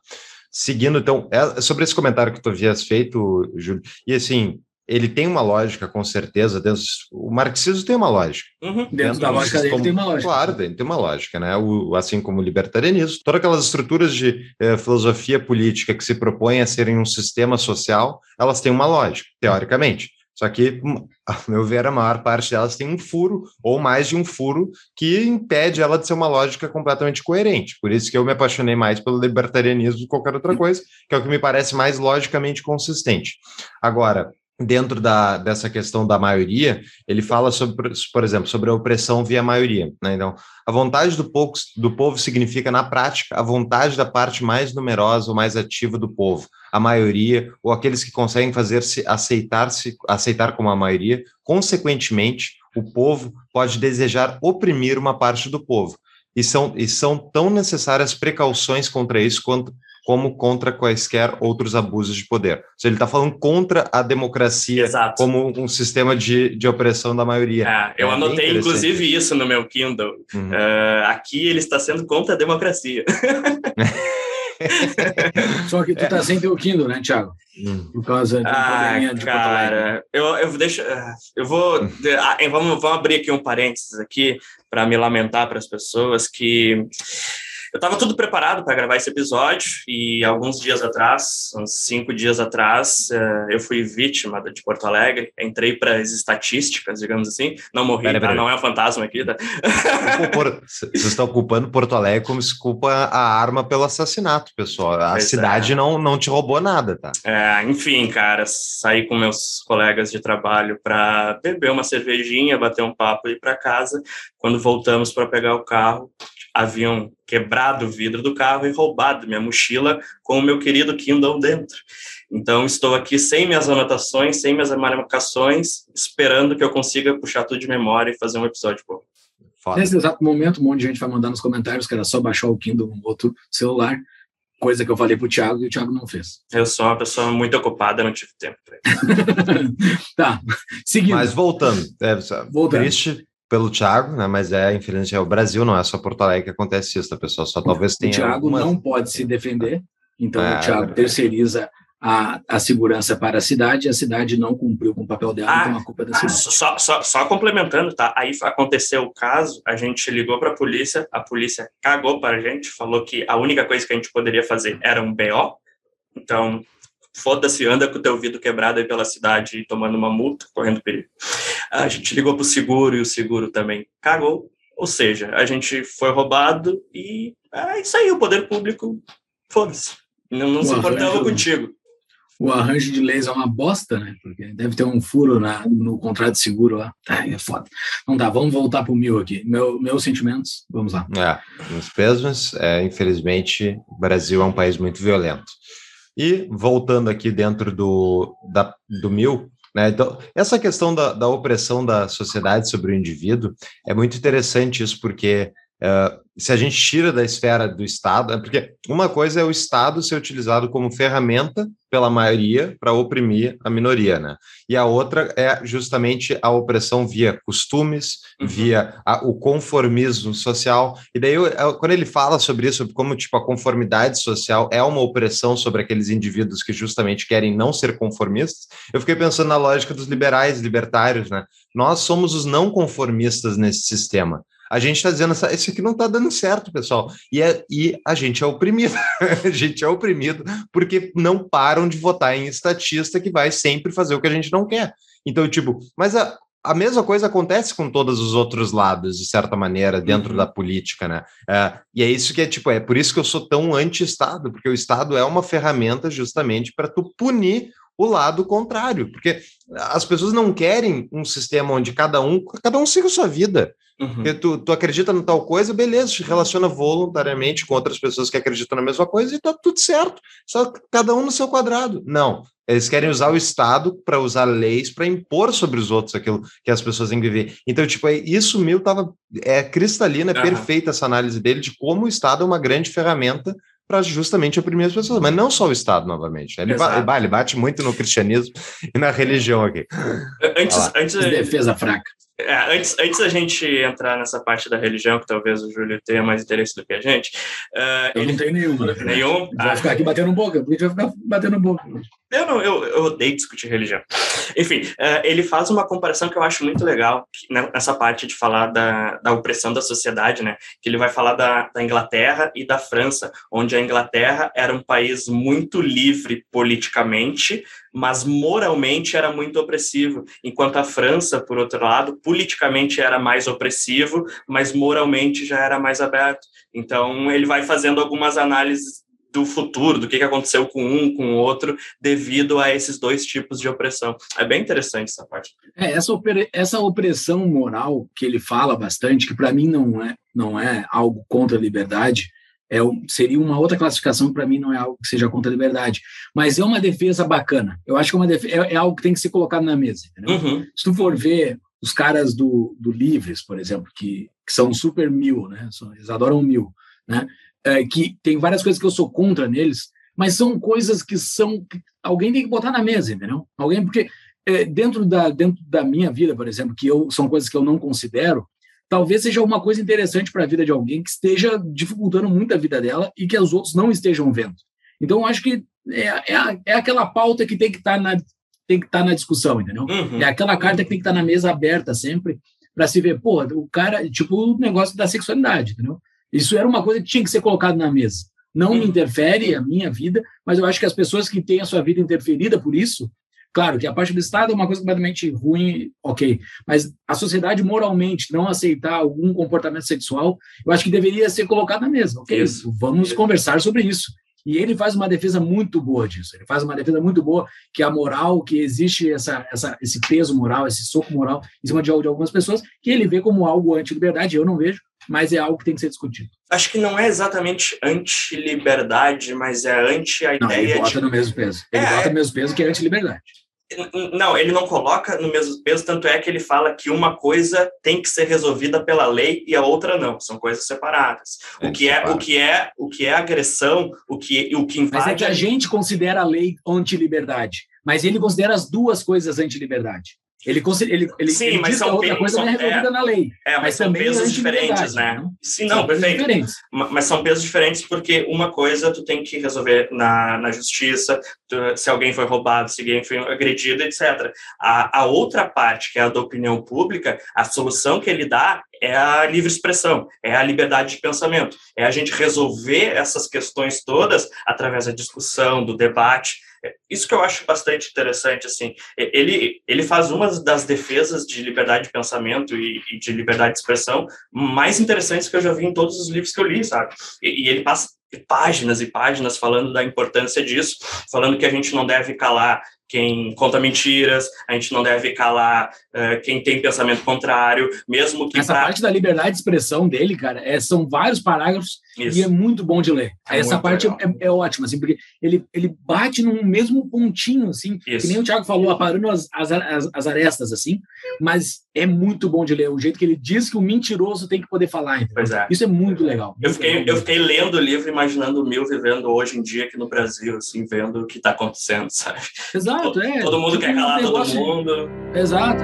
Seguindo, então, é sobre esse comentário que tu havias feito, Júlio, e assim, ele tem uma lógica, com certeza. Dentro, o marxismo tem uma lógica. Uhum. Dentro, dentro da lógica dele tem uma lógica. Claro, tem, tem uma lógica, né? O, assim como o libertarianismo. Todas aquelas estruturas de eh, filosofia política que se propõem a serem um sistema social, elas têm uma lógica, teoricamente. Só que, hum, a meu ver, a maior parte delas tem um furo, ou mais de um furo, que impede ela de ser uma lógica completamente coerente. Por isso que eu me apaixonei mais pelo libertarianismo do que qualquer outra coisa, que é o que me parece mais logicamente consistente. Agora, dentro da, dessa questão da maioria, ele fala sobre, por exemplo, sobre a opressão via maioria. Né? Então, a vontade do do povo significa, na prática, a vontade da parte mais numerosa ou mais ativa do povo, a maioria, ou aqueles que conseguem fazer-se aceitar-se, aceitar como a maioria. Consequentemente, o povo pode desejar oprimir uma parte do povo. E são, e são tão necessárias precauções contra isso quanto, como contra quaisquer outros abusos de poder. Se ele está falando contra a democracia Exato. como um sistema de, de opressão da maioria. É, eu é anotei, inclusive, isso no meu Kindle. Uhum. Uh, aqui ele está sendo contra a democracia. Só que tu está sem teu Kindle, né, Thiago? Hum. Por causa de ah, de cara, eu, eu deixo, eu vou, ah, vamos, vamos abrir aqui um parênteses aqui para me lamentar para as pessoas que eu estava tudo preparado para gravar esse episódio e alguns dias atrás, uns cinco dias atrás, uh, eu fui vítima de Porto Alegre. Entrei para as estatísticas, digamos assim. Não morri, pera, pera. Tá? não é um fantasma aqui. Tá? Vocês estão culpando Porto Alegre como se culpa a arma pelo assassinato, pessoal. A pois cidade é. não, não te roubou nada, tá? É, enfim, cara, saí com meus colegas de trabalho para beber uma cervejinha, bater um papo e ir para casa. Quando voltamos para pegar o carro, haviam quebrado o vidro do carro e roubado minha mochila com o meu querido Kindle dentro. Então, estou aqui sem minhas anotações, sem minhas marcações, esperando que eu consiga puxar tudo de memória e fazer um episódio bom. Nesse exato momento, um monte de gente vai mandar nos comentários que era só baixar o Kindle no outro celular, coisa que eu falei para o Thiago e o Thiago não fez. Eu sou uma pessoa muito ocupada, não tive tempo. tá, seguindo. Mas voltando, é, voltando. triste pelo Thiago, né? Mas é, infelizmente, é o Brasil, não é só Porto Alegre que acontece isso, tá, pessoal? Só talvez tenha. O Thiago algumas... não pode se defender, então é, o Thiago é terceiriza a, a segurança para a cidade, e a cidade não cumpriu com o papel dela, ah, então a culpa é da cidade. Só, só, só, complementando, tá? Aí aconteceu o caso, a gente ligou para a polícia, a polícia cagou para a gente, falou que a única coisa que a gente poderia fazer era um BO, então foda-se, anda com o teu vidro quebrado aí pela cidade tomando uma multa, correndo perigo. A gente ligou pro seguro e o seguro também cagou. Ou seja, a gente foi roubado e é isso aí, o poder público, foda-se. Não, não se importava contigo. O arranjo de leis é uma bosta, né? Porque deve ter um furo na, no contrato de seguro lá. Ai, é foda. Não dá, vamos voltar pro mil aqui. Meu, meus sentimentos, vamos lá. É, nos pésimos, é, infelizmente, o Brasil é um país muito violento. E voltando aqui dentro do, da, do mil, né? Então, essa questão da, da opressão da sociedade sobre o indivíduo é muito interessante isso, porque uh, se a gente tira da esfera do Estado, é porque uma coisa é o Estado ser utilizado como ferramenta pela maioria para oprimir a minoria, né? E a outra é justamente a opressão via costumes, uhum. via a, o conformismo social. E daí, eu, eu, quando ele fala sobre isso, sobre como tipo a conformidade social é uma opressão sobre aqueles indivíduos que justamente querem não ser conformistas, eu fiquei pensando na lógica dos liberais, libertários, né? Nós somos os não conformistas nesse sistema. A gente está dizendo, isso aqui não está dando certo, pessoal. E, é, e a gente é oprimido. a gente é oprimido porque não param de votar em estatista que vai sempre fazer o que a gente não quer. Então, tipo, mas a, a mesma coisa acontece com todos os outros lados, de certa maneira, dentro uhum. da política, né? É, e é isso que é, tipo, é por isso que eu sou tão anti-Estado, porque o Estado é uma ferramenta justamente para tu punir o lado contrário, porque as pessoas não querem um sistema onde cada um, cada um siga a sua vida. Uhum. Porque tu, tu acredita em tal coisa, beleza, te relaciona voluntariamente com outras pessoas que acreditam na mesma coisa e tá tudo certo. Só cada um no seu quadrado. Não. Eles querem usar o Estado para usar leis para impor sobre os outros aquilo que as pessoas têm que viver. Então, tipo, é, isso meu tava é cristalina, é uhum. perfeita essa análise dele de como o Estado é uma grande ferramenta para justamente oprimir as pessoas, mas não só o Estado, novamente. Ele, ba ele bate muito no cristianismo e na religião aqui. Antes, antes defesa fraca. É, antes, antes da gente entrar nessa parte da religião, que talvez o Júlio tenha mais interesse do que a gente. Uh, Eu ele... não tenho nenhuma, né? Nenhum? Vai ah. ficar aqui batendo boca, a gente vai ficar batendo boca. Eu, não, eu, eu odeio discutir religião. Enfim, uh, ele faz uma comparação que eu acho muito legal né, nessa parte de falar da, da opressão da sociedade, né? Que ele vai falar da, da Inglaterra e da França, onde a Inglaterra era um país muito livre politicamente, mas moralmente era muito opressivo, enquanto a França, por outro lado, politicamente era mais opressivo, mas moralmente já era mais aberto. Então, ele vai fazendo algumas análises do futuro, do que aconteceu com um, com o outro, devido a esses dois tipos de opressão. É bem interessante essa parte. É, essa, essa opressão moral que ele fala bastante, que para mim não é, não é algo contra a liberdade, é, seria uma outra classificação para mim não é algo que seja contra a liberdade, mas é uma defesa bacana. Eu acho que é, uma defesa, é, é algo que tem que ser colocado na mesa. Uhum. Se tu for ver os caras do, do Livres, por exemplo, que, que são super mil, né? Eles adoram mil, né? É, que tem várias coisas que eu sou contra neles, mas são coisas que são que alguém tem que botar na mesa, entendeu? Alguém porque é, dentro da dentro da minha vida, por exemplo, que eu são coisas que eu não considero, talvez seja uma coisa interessante para a vida de alguém que esteja dificultando muito a vida dela e que os outros não estejam vendo. Então, acho que é, é, é aquela pauta que tem que estar tá na tem que estar tá na discussão, entendeu? Uhum. É aquela carta que tem que estar tá na mesa aberta sempre para se ver, pô, o cara, tipo o negócio da sexualidade, entendeu? Isso era uma coisa que tinha que ser colocado na mesa. Não me interfere a minha vida, mas eu acho que as pessoas que têm a sua vida interferida por isso, claro que a parte do Estado é uma coisa completamente ruim, ok, mas a sociedade moralmente não aceitar algum comportamento sexual, eu acho que deveria ser colocado na mesa, ok? Isso. Vamos conversar sobre isso. E ele faz uma defesa muito boa disso. Ele faz uma defesa muito boa que a moral, que existe essa, essa, esse peso moral, esse soco moral em cima de, de algumas pessoas, que ele vê como algo anti-liberdade. Eu não vejo, mas é algo que tem que ser discutido. Acho que não é exatamente anti-liberdade, mas é anti a não, ideia ele bota de... no mesmo peso. Ele é, bota no mesmo peso que é anti-liberdade. Não, ele não coloca no mesmo peso, tanto é que ele fala que uma coisa tem que ser resolvida pela lei e a outra não, são coisas separadas. É, o que é, o que é, o que é agressão, o que o que invade... Mas é que a gente considera a lei anti-liberdade, mas ele considera as duas coisas anti-liberdade. Ele, ele, ele, Sim, ele mas são outra pesos, coisa é resolvida é, na lei. É, mas, mas são pesos diferentes, né? Não? Sim, não, são perfeito. Mas são pesos diferentes porque uma coisa tu tem que resolver na, na justiça, tu, se alguém foi roubado, se alguém foi agredido, etc. A, a outra parte, que é a da opinião pública, a solução que ele dá é a livre expressão, é a liberdade de pensamento, é a gente resolver essas questões todas através da discussão, do debate, isso que eu acho bastante interessante, assim, ele, ele faz uma das defesas de liberdade de pensamento e, e de liberdade de expressão mais interessantes que eu já vi em todos os livros que eu li, sabe? E, e ele passa páginas e páginas falando da importância disso, falando que a gente não deve calar quem conta mentiras, a gente não deve calar uh, quem tem pensamento contrário, mesmo que. Essa pra... parte da liberdade de expressão dele, cara, é, são vários parágrafos Isso. e é muito bom de ler. É Essa parte é, é, ótima, assim, porque ele, ele bate num mesmo pontinho, assim, Isso. que nem o Thiago falou, aparando as, as, as, as, arestas, assim, mas é muito bom de ler. O jeito que ele diz que o mentiroso tem que poder falar. Pois é. Isso é muito legal. Muito eu, fiquei, legal. eu fiquei lendo o livro, imaginando o meu vivendo hoje em dia aqui no Brasil, assim, vendo o que está acontecendo, sabe? Exato. Exato, é. Todo mundo quer calar todo mundo. Exato.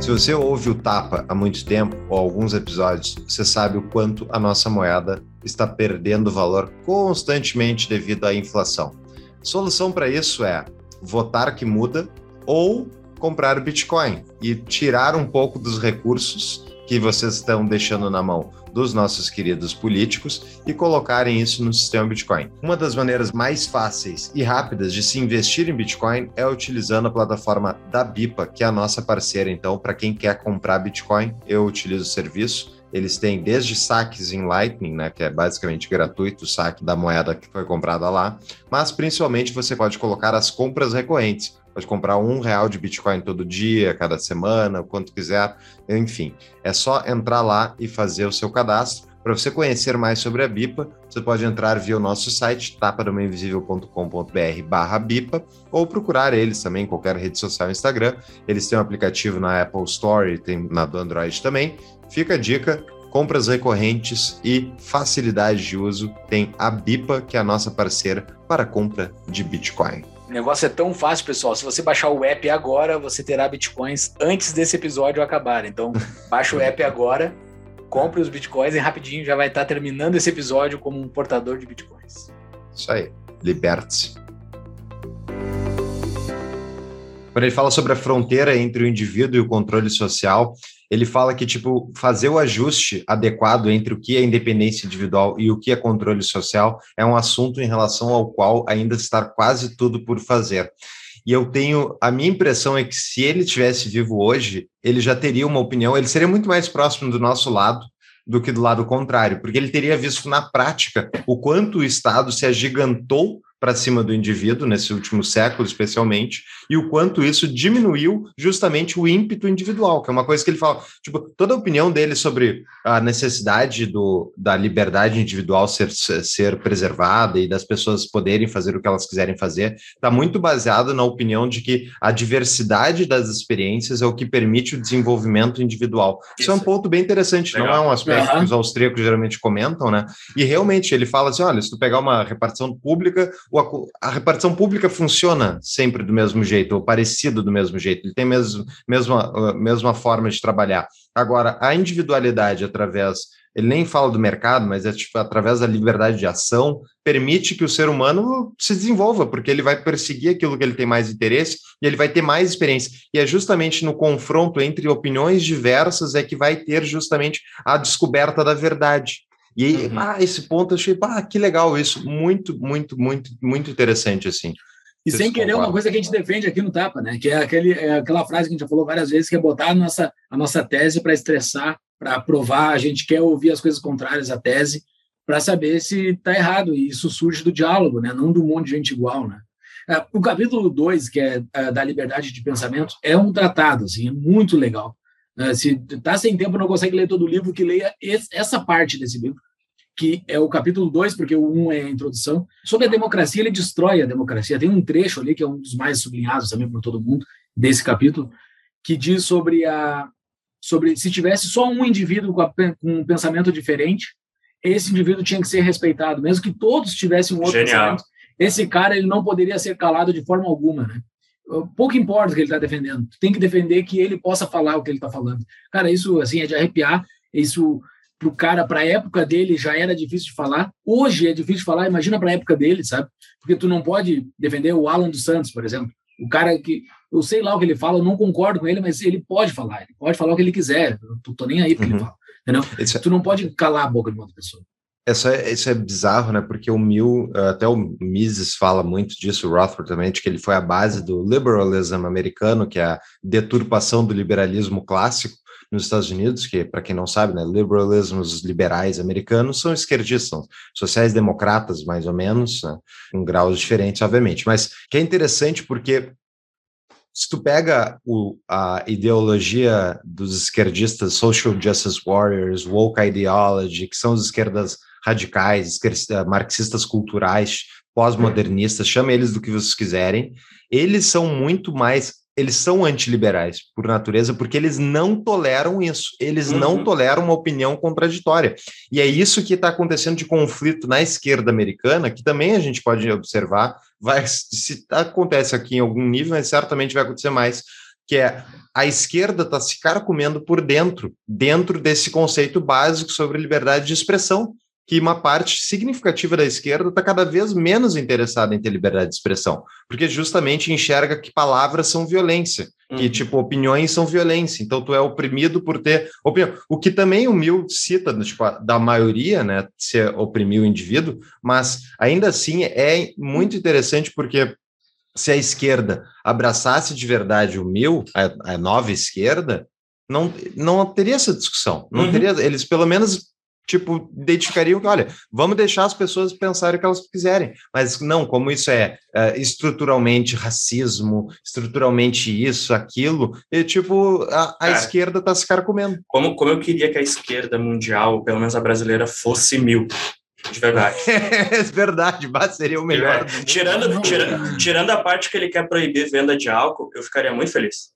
Se você ouve o Tapa há muito tempo, ou alguns episódios, você sabe o quanto a nossa moeda está perdendo valor constantemente devido à inflação. Solução para isso é votar que muda ou comprar Bitcoin e tirar um pouco dos recursos que vocês estão deixando na mão dos nossos queridos políticos e colocarem isso no sistema Bitcoin. Uma das maneiras mais fáceis e rápidas de se investir em Bitcoin é utilizando a plataforma da BIPA, que é a nossa parceira. Então, para quem quer comprar Bitcoin, eu utilizo o serviço. Eles têm desde saques em Lightning, né, que é basicamente gratuito o saque da moeda que foi comprada lá, mas principalmente você pode colocar as compras recorrentes pode comprar um real de Bitcoin todo dia, cada semana, quanto quiser, enfim. É só entrar lá e fazer o seu cadastro. Para você conhecer mais sobre a BIPA, você pode entrar via o nosso site, tapadomainvisível.com.br barra BIPA, ou procurar eles também em qualquer rede social Instagram. Eles têm um aplicativo na Apple Store tem na do Android também. Fica a dica, compras recorrentes e facilidade de uso, tem a BIPA, que é a nossa parceira para compra de Bitcoin. O negócio é tão fácil, pessoal. Se você baixar o app agora, você terá bitcoins antes desse episódio acabar. Então, baixa o app agora, compre os bitcoins e rapidinho já vai estar terminando esse episódio como um portador de bitcoins. Isso aí. Liberte-se. Quando ele fala sobre a fronteira entre o indivíduo e o controle social, ele fala que, tipo, fazer o ajuste adequado entre o que é independência individual e o que é controle social é um assunto em relação ao qual ainda está quase tudo por fazer. E eu tenho, a minha impressão é que se ele tivesse vivo hoje, ele já teria uma opinião, ele seria muito mais próximo do nosso lado do que do lado contrário, porque ele teria visto na prática o quanto o Estado se agigantou para cima do indivíduo, nesse último século especialmente, e o quanto isso diminuiu justamente o ímpeto individual, que é uma coisa que ele fala, tipo, toda a opinião dele sobre a necessidade do, da liberdade individual ser, ser preservada e das pessoas poderem fazer o que elas quiserem fazer, está muito baseado na opinião de que a diversidade das experiências é o que permite o desenvolvimento individual. Isso, isso é um ponto bem interessante, Legal. não é um aspecto uhum. que os austríacos geralmente comentam, né? E realmente ele fala assim, olha, se tu pegar uma repartição pública, a repartição pública funciona sempre do mesmo jeito, ou parecido do mesmo jeito, ele tem a mesma, mesma, mesma forma de trabalhar. Agora, a individualidade através, ele nem fala do mercado, mas é tipo, através da liberdade de ação, permite que o ser humano se desenvolva, porque ele vai perseguir aquilo que ele tem mais interesse e ele vai ter mais experiência. E é justamente no confronto entre opiniões diversas é que vai ter justamente a descoberta da verdade. E aí, uhum. ah, esse ponto eu achei, ah, que legal isso, muito, muito, muito, muito interessante, assim. E sem querer uma coisa que a gente defende aqui no Tapa, né? Que é, aquele, é aquela frase que a gente já falou várias vezes, que é botar a nossa, a nossa tese para estressar, para provar, a gente quer ouvir as coisas contrárias à tese, para saber se está errado. E isso surge do diálogo, né? Não do monte de gente igual, né? É, o capítulo 2, que é, é da liberdade de pensamento, é um tratado, assim, é muito legal. Se está sem tempo não consegue ler todo o livro, que leia esse, essa parte desse livro, que é o capítulo 2, porque o 1 um é a introdução. Sobre a democracia, ele destrói a democracia. Tem um trecho ali, que é um dos mais sublinhados também por todo mundo, desse capítulo, que diz sobre a. sobre se tivesse só um indivíduo com, a, com um pensamento diferente, esse indivíduo tinha que ser respeitado, mesmo que todos tivessem um outro Genial. pensamento. Esse cara ele não poderia ser calado de forma alguma, né? Pouco importa o que ele está defendendo. Tem que defender que ele possa falar o que ele está falando. Cara, isso assim é de arrepiar. Isso para o cara, para a época dele, já era difícil de falar. Hoje é difícil de falar, imagina para a época dele, sabe? Porque tu não pode defender o Alan dos Santos, por exemplo. O cara que. Eu sei lá o que ele fala, eu não concordo com ele, mas ele pode falar. Ele pode falar o que ele quiser. Eu tô, tô nem aí porque uhum. ele fala. Entendeu? Isso... Tu não pode calar a boca de uma outra pessoa. Isso é, isso é bizarro, né? Porque o Mill, até o Mises fala muito disso, o Rothbard também, de que ele foi a base do liberalismo americano, que é a deturpação do liberalismo clássico, nos Estados Unidos, que, para quem não sabe, né, liberalismo, os liberais americanos são esquerdistas, são sociais-democratas, mais ou menos, né, com graus diferentes, obviamente. Mas que é interessante porque se tu pega o, a ideologia dos esquerdistas, social justice warriors, woke ideology, que são as esquerdas radicais, marxistas culturais, pós-modernistas, chame eles do que vocês quiserem, eles são muito mais eles são antiliberais por natureza, porque eles não toleram isso, eles uhum. não toleram uma opinião contraditória. E é isso que está acontecendo de conflito na esquerda americana, que também a gente pode observar, vai, se acontece aqui em algum nível, mas certamente vai acontecer mais, que é a esquerda está se carcomendo por dentro, dentro desse conceito básico sobre liberdade de expressão que uma parte significativa da esquerda está cada vez menos interessada em ter liberdade de expressão, porque justamente enxerga que palavras são violência, uhum. que tipo opiniões são violência. Então tu é oprimido por ter opinião. O que também o Mill cita, tipo, da maioria, né, se oprimir o indivíduo, mas ainda assim é muito interessante porque se a esquerda abraçasse de verdade o Mill, a, a nova esquerda, não, não teria essa discussão. Não uhum. teria, eles pelo menos tipo, identificariam que, olha, vamos deixar as pessoas pensarem o que elas quiserem. Mas não, como isso é, é estruturalmente racismo, estruturalmente isso, aquilo, e tipo, a, a esquerda está se carcomendo. Como, como eu queria que a esquerda mundial, pelo menos a brasileira, fosse mil. De verdade. é verdade, mas seria o melhor. Tirando, tira, tirando a parte que ele quer proibir venda de álcool, eu ficaria muito feliz.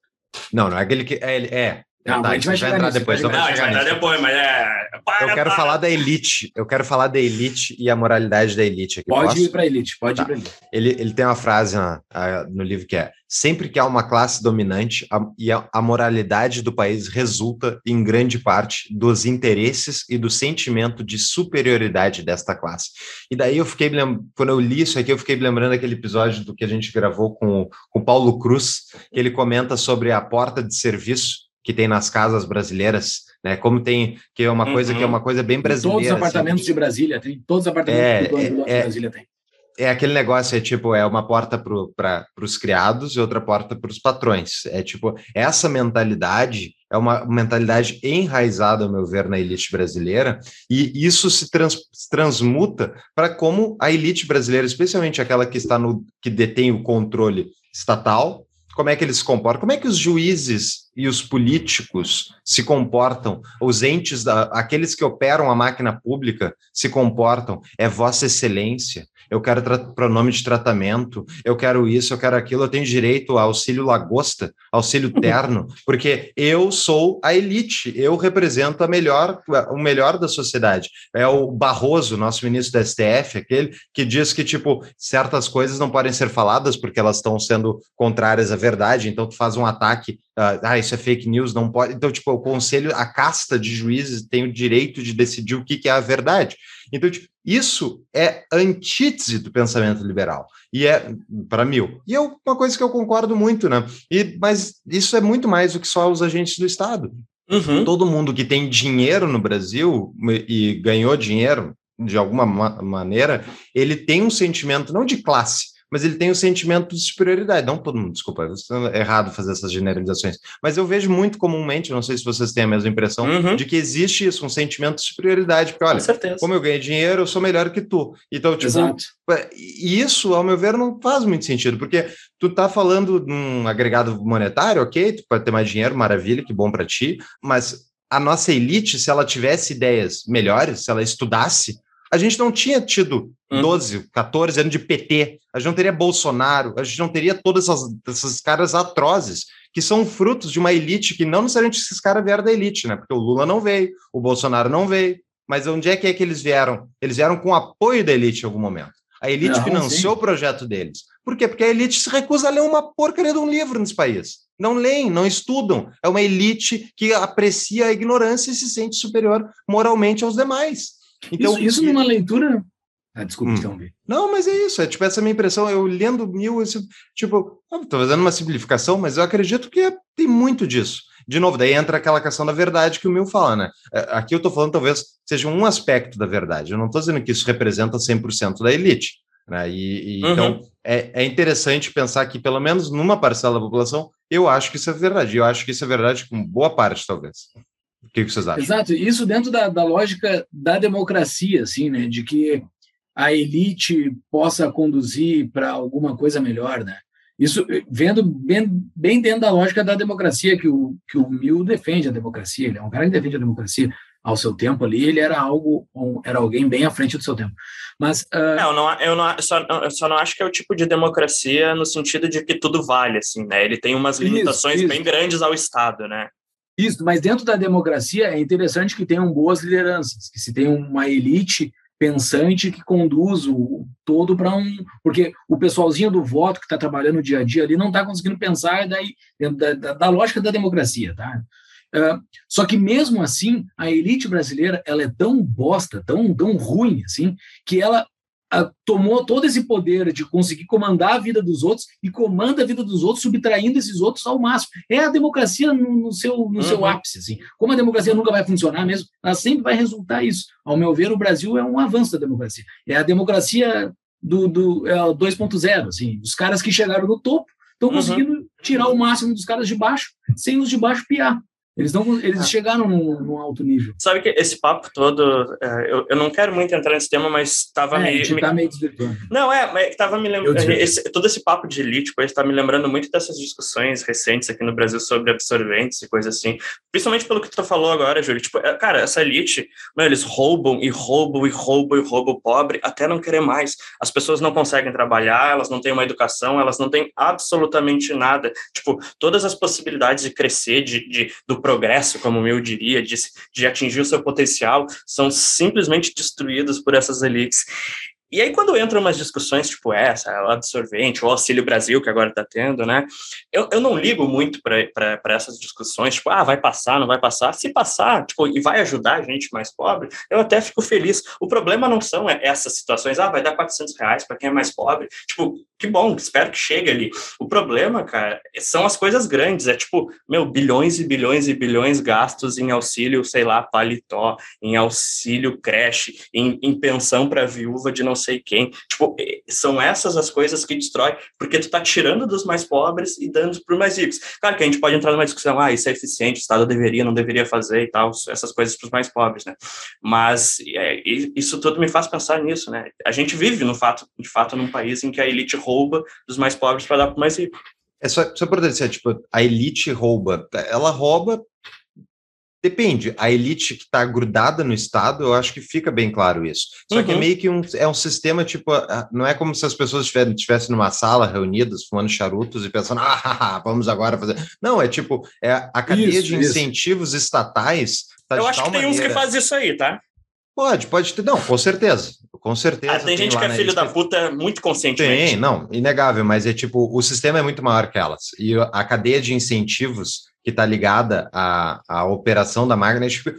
Não, não é aquele que. É, é Não, Tá, a gente vai entrar nisso, depois, vai Não, a gente vai entrar nisso. depois, mas é. Para, Eu quero para. falar da elite. Eu quero falar da elite e a moralidade da elite aqui. Pode Posso? ir para elite, pode Tá. ir para elite. Ele, ele tem uma frase na- a- no livro que é: sempre que há uma classe dominante, a, e a, a moralidade do país resulta, em grande parte, dos interesses e do sentimento de superioridade desta classe. E daí eu fiquei, quando eu li isso aqui, eu fiquei me lembrando daquele episódio do que a gente gravou com o Paulo Cruz, que ele comenta sobre a porta de serviço que tem nas casas brasileiras, né? Como tem, que é uma coisa Uhum. que é uma coisa bem brasileira. Todos os assim. apartamentos de Brasília tem, todos os apartamentos É, do é, é. de Brasília tem. É aquele negócio, é tipo, é uma porta para os criados e outra porta para os patrões. É tipo, essa mentalidade é uma mentalidade enraizada, ao meu ver, na elite brasileira, e isso se, trans- se transmuta para como a elite brasileira, especialmente aquela que está no que detém o controle estatal, como é que eles se comportam, como é que os juízes e os políticos se comportam, os entes, da, aqueles que operam a máquina pública se comportam, é Vossa Excelência, eu quero pronome de tratamento, eu quero isso, eu quero aquilo, eu tenho direito a auxílio lagosta, auxílio terno, porque eu sou a elite, eu represento a melhor, o melhor da sociedade. É o Barroso, nosso ministro da STF, aquele que diz que, tipo, certas coisas não podem ser faladas porque elas estão sendo contrárias à verdade, então tu faz um ataque, ah, ah, isso é fake news, não pode. Então, tipo, o conselho, a casta de juízes tem o direito de decidir o que, que é a verdade. Então, tipo, isso é antítese do pensamento liberal. E é para mil. E é uma coisa que eu concordo muito, né? E, mas isso é muito mais do que só os agentes do Estado. Uhum. Todo mundo que tem dinheiro no Brasil e ganhou dinheiro de alguma ma maneira, ele tem um sentimento não de classe, mas ele tem um sentimento de superioridade. Não todo mundo, desculpa, é errado fazer essas generalizações, mas eu vejo muito comumente, não sei se vocês têm a mesma impressão, Uhum. de que existe isso, um sentimento de superioridade, porque Com olha, certeza. como eu ganhei dinheiro, eu sou melhor que tu. Então, tipo, Exato. e isso, ao meu ver, não faz muito sentido, porque tu tá falando de um agregado monetário, ok, tu pode ter mais dinheiro, maravilha, que bom para ti, mas a nossa elite, se ela tivesse ideias melhores, se ela estudasse, a gente não tinha tido Uhum. 12, 14 anos de PT, a gente não teria Bolsonaro, a gente não teria todas essas, esses caras atrozes, que são frutos de uma elite que não necessariamente esses caras vieram da elite, né? Porque o Lula não veio, o Bolsonaro não veio, mas onde é que é que eles vieram? Eles vieram com apoio da elite em algum momento. A elite Não, financiou sim. o projeto deles. Por quê? Porque a elite se recusa a ler uma porcaria de um livro nesse país. Não leem, não estudam. É uma elite que aprecia a ignorância e se sente superior moralmente aos demais. Então, isso, isso numa leitura. Ah, desculpa, Hum. então. não, mas é isso, é tipo essa minha impressão. Eu lendo mil, esse, tipo, estou fazendo uma simplificação, mas eu acredito que é- tem muito disso. De novo, daí entra aquela questão da verdade que o Mil fala, né? É, Aqui eu estou falando, talvez seja um aspecto da verdade. Eu não estou dizendo que isso representa 100% da elite. Né? E, e, Uhum. Então, é, é interessante pensar que, pelo menos numa parcela da população, eu acho que isso é verdade. Eu acho que isso é verdade com boa parte, talvez. O que que vocês acham? Exato, isso dentro da, da lógica da democracia, assim, né? De que a elite possa conduzir para alguma coisa melhor, né? Isso vendo bem, bem dentro da lógica da democracia que o que o Mill defende a democracia, ele é um cara que defende a democracia ao seu tempo ali, ele era algo um- era alguém bem à frente do seu tempo. Mas ah, É, eu, não, eu, não, eu, só, eu só não acho que é o tipo de democracia no sentido de que tudo vale, assim, né? Ele tem umas Isso, limitações isso. bem grandes ao Estado, né? Isso, mas dentro da democracia é interessante que tenham boas lideranças, que se tenha uma elite pensante que conduz o todo para um. Porque o pessoalzinho do voto que está trabalhando o dia a dia ali não está conseguindo pensar daí, dentro da, da, da lógica da democracia. Tá? Uh, só que mesmo assim, a elite brasileira ela é tão bosta, tão, tão ruim, assim, que ela tomou todo esse poder de conseguir comandar a vida dos outros e comanda a vida dos outros, subtraindo esses outros ao máximo. É a democracia no, no seu, no Uhum. seu ápice. Assim. Como a democracia nunca vai funcionar mesmo, ela sempre vai resultar isso. Ao meu ver, o Brasil é um avanço da democracia. É a democracia do, do é o 2.0. Assim. Os caras que chegaram no topo estão Uhum. conseguindo tirar o máximo dos caras de baixo, sem os de baixo piar. Eles, não, eles Ah. chegaram num, num alto nível. Sabe que esse papo todo, é, eu, eu não quero muito entrar nesse tema, mas estava É, me, me- tá meio desvirtuando. Não, é, mas tava me Eu lembrando. todo esse papo de elite, coisa, tá me lembrando muito dessas discussões recentes aqui no Brasil sobre absorventes e coisa assim. Principalmente pelo que tu falou agora, Júlio. Tipo, é, cara, essa elite, meu, eles roubam e roubam e roubam e roubam o pobre até não querer mais. As pessoas não conseguem trabalhar, elas não têm uma educação, elas não têm absolutamente nada. Tipo, todas as possibilidades de crescer, de, de do progresso, como o meu diria, de, de atingir o seu potencial, são simplesmente destruídos por essas elites. E aí, quando entram umas discussões tipo essa, absorvente, o Auxílio Brasil, que agora está tendo, né? Eu, eu não ligo muito para essas discussões, tipo, ah, vai passar, não vai passar. Se passar, tipo, e vai ajudar a gente mais pobre, eu até fico feliz. O problema não são essas situações, ah, vai dar 400 reais para quem é mais pobre. Tipo, que bom, espero que chegue ali. O problema, cara, são as coisas grandes. É tipo, meu, bilhões e bilhões e bilhões gastos em auxílio, sei lá, paletó, em auxílio creche, em, em pensão para viúva de não sei quem. Tipo, são essas as coisas que destrói, porque tu tá tirando dos mais pobres e dando para os mais ricos. Claro que a gente pode entrar numa discussão, ah, isso é eficiente, o Estado deveria, não deveria fazer e tal, essas coisas para os mais pobres, né? Mas é, isso tudo me faz pensar nisso, né? A gente vive, no fato, de fato, num país em que a elite rouba dos mais pobres para dar para o mais rico. É só, só por dizer, tipo, a elite rouba, ela rouba Depende. A elite que está grudada no Estado, eu acho que fica bem claro isso. Só uhum. que é uhum. meio que um, é um sistema, tipo, não é como se as pessoas estivessem numa sala reunidas, fumando charutos e pensando, ah, vamos agora fazer. Não, é tipo, é a cadeia isso, de incentivos isso. estatais. Tá eu acho que tem maneira... uns que fazem isso aí, tá? Pode, pode ter. Não, com certeza. Com certeza. Ah, tem, tem gente que é filho da puta muito conscientemente. Tem, não, inegável, mas é tipo, o sistema é muito maior que elas. E a cadeia de incentivos que está ligada à, à operação da máquina, tipo,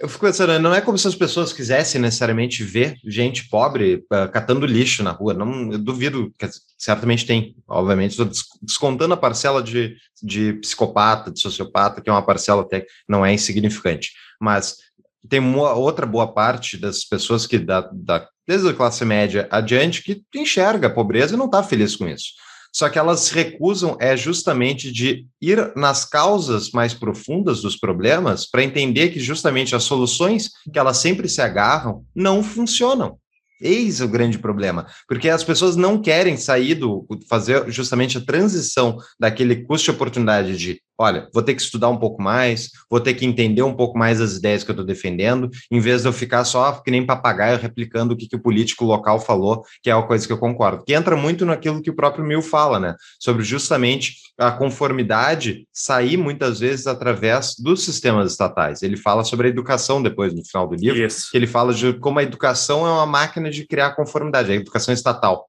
eu fico pensando, não é como se as pessoas quisessem necessariamente ver gente pobre uh, catando lixo na rua. Não, eu duvido, que certamente tem. Obviamente, estou descontando a parcela de, de psicopata, de sociopata, que é uma parcela até que não é insignificante. Mas tem uma outra boa parte das pessoas que, da, da, desde a classe média adiante, que enxerga a pobreza e não está feliz com isso. Só que elas recusam é justamente de ir nas causas mais profundas dos problemas para entender que justamente as soluções que elas sempre se agarram não funcionam. Eis o grande problema, porque as pessoas não querem sair do fazer justamente a transição daquele custo de oportunidade de olha, vou ter que estudar um pouco mais, vou ter que entender um pouco mais as ideias que eu estou defendendo, em vez de eu ficar só que nem papagaio replicando o que, que o político local falou, que é uma coisa que eu concordo. Que entra muito naquilo que o próprio Mil fala, né? Sobre justamente a conformidade sair muitas vezes através dos sistemas estatais. Ele fala sobre a educação depois, no final do livro, Isso. que ele fala de como a educação é uma máquina de criar conformidade, a educação estatal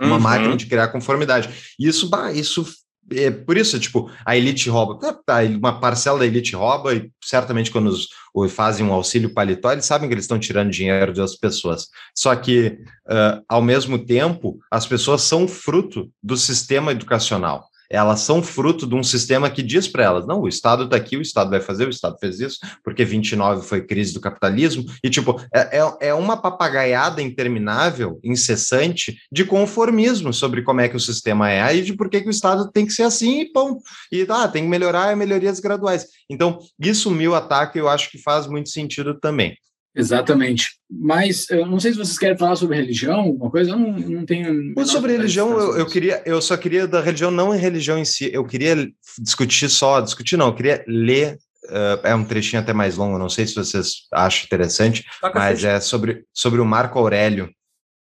uma uhum. máquina de criar conformidade. Isso, bah, isso é por isso, tipo, a elite rouba, tá, tá, uma parcela da elite rouba, e certamente quando os, fazem um auxílio paletó, eles sabem que eles estão tirando dinheiro das pessoas. Só que, uh, ao mesmo tempo, as pessoas são fruto do sistema educacional elas são fruto de um sistema que diz para elas: não, o Estado está aqui, o Estado vai fazer, o Estado fez isso, porque 29 foi crise do capitalismo, e tipo, é, é, é uma papagaiada interminável, incessante, de conformismo sobre como é que o sistema é, e de por que, o Estado tem que ser assim e pão. E tá, tem que melhorar, é melhorias graduais. Então, isso, meu ataque, eu acho que faz muito sentido também. Exatamente. Mas eu não sei se vocês querem falar sobre religião, alguma coisa, eu não, não tenho. Pois sobre religião, eu, eu, queria, eu só queria da religião, não em religião em si, eu queria discutir só, discutir não, eu queria ler. Uh, é um trechinho até mais longo, não sei se vocês acham interessante, Toca mas é sobre, sobre o Marco Aurélio,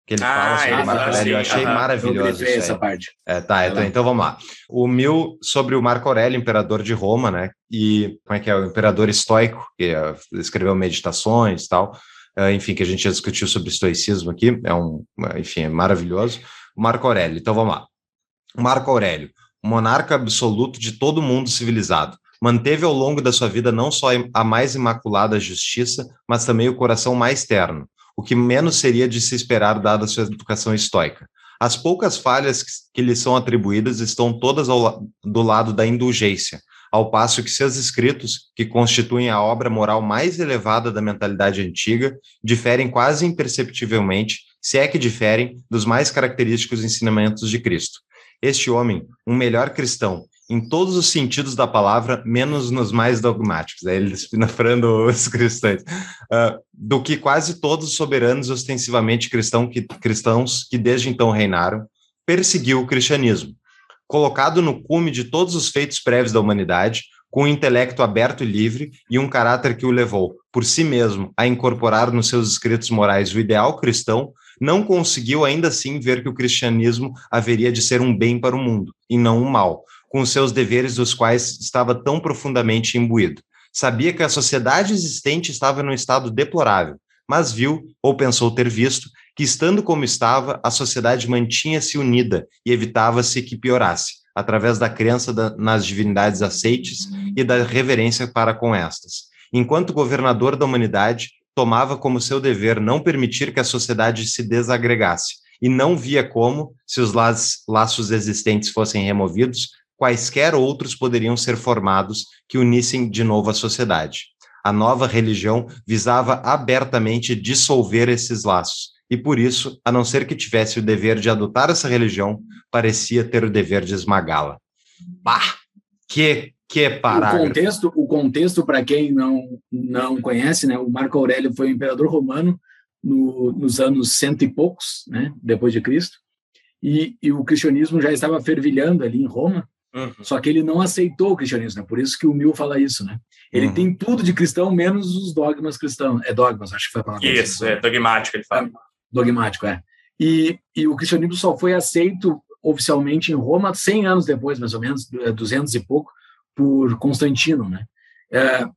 que ele ah, fala sobre o Marco Aurélio. Eu achei maravilhoso isso essa parte. É, tá, então, então vamos lá. O mil sobre o Marco Aurélio, imperador de Roma, né? E como é que é? O imperador estoico, que uh, escreveu meditações e tal. Uh, enfim, que a gente já discutiu sobre estoicismo aqui. É um, enfim, é maravilhoso. O Marco Aurélio. Então vamos lá. Marco Aurélio, monarca absoluto de todo mundo civilizado manteve ao longo da sua vida não só a mais imaculada justiça, mas também o coração mais terno, o que menos seria de se esperar dada sua educação estoica. As poucas falhas que lhe são atribuídas estão todas ao, do lado da indulgência, ao passo que seus escritos, que constituem a obra moral mais elevada da mentalidade antiga, diferem quase imperceptivelmente, se é que diferem, dos mais característicos ensinamentos de Cristo. Este homem, um melhor cristão, em todos os sentidos da palavra, menos nos mais dogmáticos, aí ele espinafrando os cristãos, uh, do que quase todos os soberanos ostensivamente cristão que, cristãos que desde então reinaram, perseguiu o cristianismo. Colocado no cume de todos os feitos prévios da humanidade, com um intelecto aberto e livre e um caráter que o levou, por si mesmo, a incorporar nos seus escritos morais o ideal cristão, não conseguiu ainda assim ver que o cristianismo haveria de ser um bem para o mundo e não um mal, com os seus deveres dos quais estava tão profundamente imbuído. Sabia que a sociedade existente estava num estado deplorável, mas viu, ou pensou ter visto, que estando como estava, a sociedade mantinha-se unida e evitava-se que piorasse, através da crença da, nas divindades aceites e da reverência para com estas. Enquanto governador da humanidade, tomava como seu dever não permitir que a sociedade se desagregasse, e não via como, se os laços existentes fossem removidos, quaisquer outros poderiam ser formados que unissem de novo a sociedade a nova religião visava abertamente dissolver esses laços, e por isso, a não ser que tivesse o dever de adotar essa religião, parecia ter o dever de esmagá-la. Bah! Que que parágrafo. O contexto, o contexto para quem não não conhece, né? O Marco Aurélio foi um imperador romano no, nos anos cento e poucos, né? Depois de Cristo, e, e o cristianismo já estava fervilhando ali em Roma. Uhum. Só que ele não aceitou o cristianismo, né? por isso que o Mil fala isso, né? Ele uhum. tem tudo de cristão, menos os dogmas cristãos. É dogmas, acho que foi a palavra. Isso, é dogmático, ele fala. É, dogmático, é. E, e o cristianismo só foi aceito oficialmente em Roma 100 anos depois, mais ou menos, 200 e pouco, por Constantino, né? É,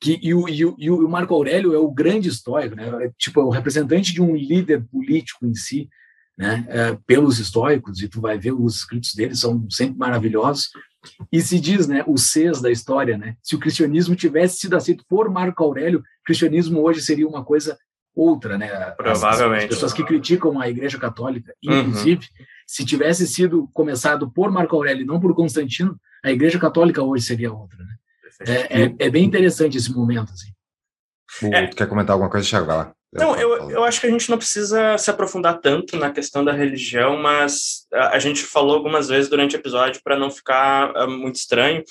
que, e, o, e, o, e o Marco Aurélio é o grande histórico, né? É, tipo, é o representante de um líder político em si, né, é, pelos históricos, e tu vai ver os escritos dele, são sempre maravilhosos. E se diz, né, o Cs da história, né, se o cristianismo tivesse sido aceito por Marco Aurélio, o cristianismo hoje seria uma coisa outra, né? Provavelmente. As, pessoas que criticam a Igreja Católica, uhum. inclusive, uhum. se tivesse sido começado por Marco Aurélio e não por Constantino, a Igreja Católica hoje seria outra, né? É, é, é, bem interessante esse momento, assim. É. quer comentar alguma coisa, Thiago? Vai lá. Não, eu, eu acho que a gente não precisa se aprofundar tanto na questão da religião, mas a, a gente falou algumas vezes durante o episódio para não ficar uh, muito estranho.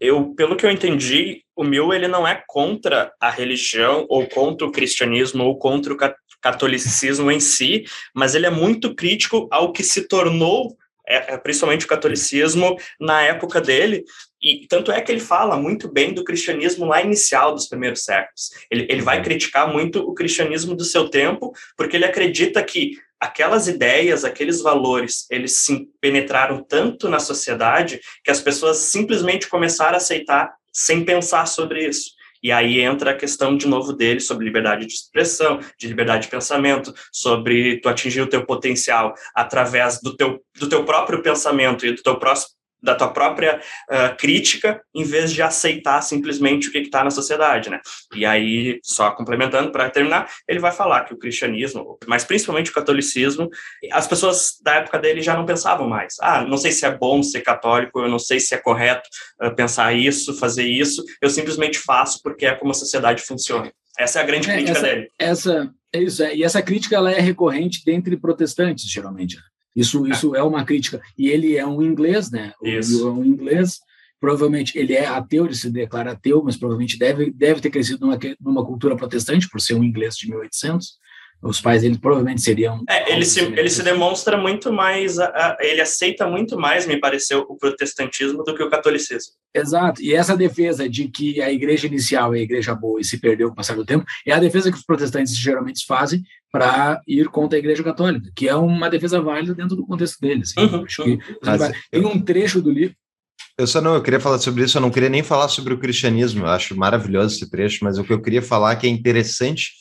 Eu, pelo que eu entendi, o Mill ele não é contra a religião ou contra o cristianismo ou contra o catolicismo em si, mas ele é muito crítico ao que se tornou é, é, principalmente o catolicismo na época dele, e tanto é que ele fala muito bem do cristianismo lá inicial dos primeiros séculos. Ele, ele vai criticar muito o cristianismo do seu tempo, porque ele acredita que aquelas ideias, aqueles valores, eles se penetraram tanto na sociedade que as pessoas simplesmente começaram a aceitar sem pensar sobre isso. E aí entra a questão de novo dele sobre liberdade de expressão, de liberdade de pensamento, sobre tu atingir o teu potencial através do teu, do teu próprio pensamento e do teu próximo da tua própria uh, crítica, em vez de aceitar simplesmente o que está na sociedade, né? E aí, só complementando para terminar, ele vai falar que o cristianismo, mas principalmente o catolicismo, as pessoas da época dele já não pensavam mais. Ah, não sei se é bom ser católico, eu não sei se é correto uh, pensar isso, fazer isso, eu simplesmente faço porque é como a sociedade funciona. Essa é a grande é, crítica essa, dele. Essa, é isso, é, e essa crítica ela é recorrente dentre protestantes, geralmente. Isso, isso é uma crítica. E ele é um inglês, né? Isso. é um inglês. Provavelmente ele é ateu, ele se declara ateu, mas provavelmente deve, deve ter crescido numa, numa cultura protestante, por ser um inglês de 1800 os pais dele provavelmente seriam. É, ele se, ele se demonstra muito mais, a, a, ele aceita muito mais, me pareceu, o protestantismo do que o catolicismo. Exato, e essa defesa de que a igreja inicial é a igreja boa e se perdeu com o passar do tempo, é a defesa que os protestantes geralmente fazem para ir contra a igreja católica, que é uma defesa válida dentro do contexto deles. Assim. Uhum, Acho uhum. Tem um trecho do livro. Eu só não, eu queria falar sobre isso, eu não queria nem falar sobre o cristianismo, eu acho maravilhoso esse trecho, mas o que eu queria falar é que é interessante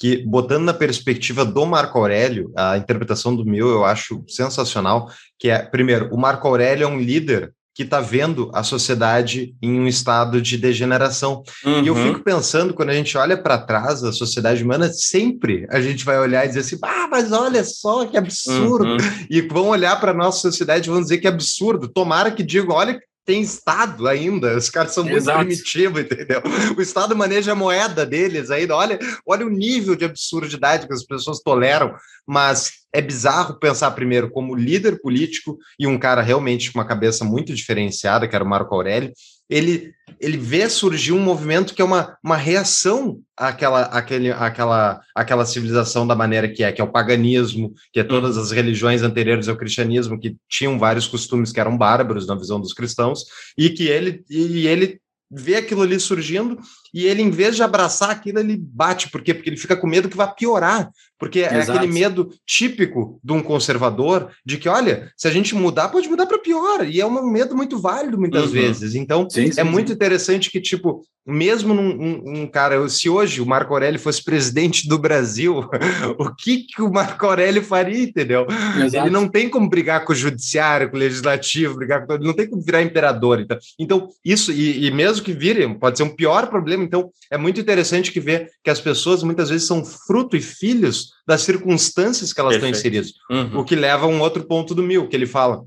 que, botando na perspectiva do Marco Aurélio, a interpretação do meu eu acho sensacional, que é, primeiro, o Marco Aurélio é um líder que está vendo a sociedade em um estado de degeneração. Uhum. E eu uhum. fico pensando, quando a gente olha para trás da sociedade humana, sempre a gente vai olhar e dizer assim, ah, mas olha só que absurdo. Uhum. E vão olhar para a nossa sociedade e vão dizer que é absurdo. Tomara que digam, olha tem Estado ainda, os caras são muito primitivos, entendeu? O Estado maneja a moeda deles ainda, olha, olha o nível de absurdidade que as pessoas toleram, mas é bizarro pensar primeiro como líder político e um cara realmente com uma cabeça muito diferenciada, que era o Marco Aurélio, ele, ele vê surgir um movimento que é uma, uma reação àquela, àquele, àquela, àquela civilização da maneira que é, que é o paganismo, que é todas as religiões anteriores ao cristianismo, que tinham vários costumes que eram bárbaros na visão dos cristãos, e que ele, e ele vê aquilo ali surgindo e ele, em vez de abraçar aquilo, ele bate. Por quê? Porque ele fica com medo que vai piorar. Porque é Exato. aquele medo típico de um conservador de que, olha, se a gente mudar, pode mudar para pior. E é um medo muito válido muitas uhum. vezes. Então, sim, sim, é muito interessante que, tipo, mesmo num um, um, cara, se hoje o Marco Aurélio fosse presidente do Brasil, o que, que o Marco Aurélio faria, entendeu? Exato. Ele não tem como brigar com o judiciário, com o legislativo, brigar com ele não tem como virar imperador. Então, então isso, e, e mesmo que vire, pode ser um pior problema. Então, é muito interessante que ver que as pessoas muitas vezes são fruto e filhos das circunstâncias que elas Perfeito. estão inseridas. Uhum. O que leva a um outro ponto do mil, que ele fala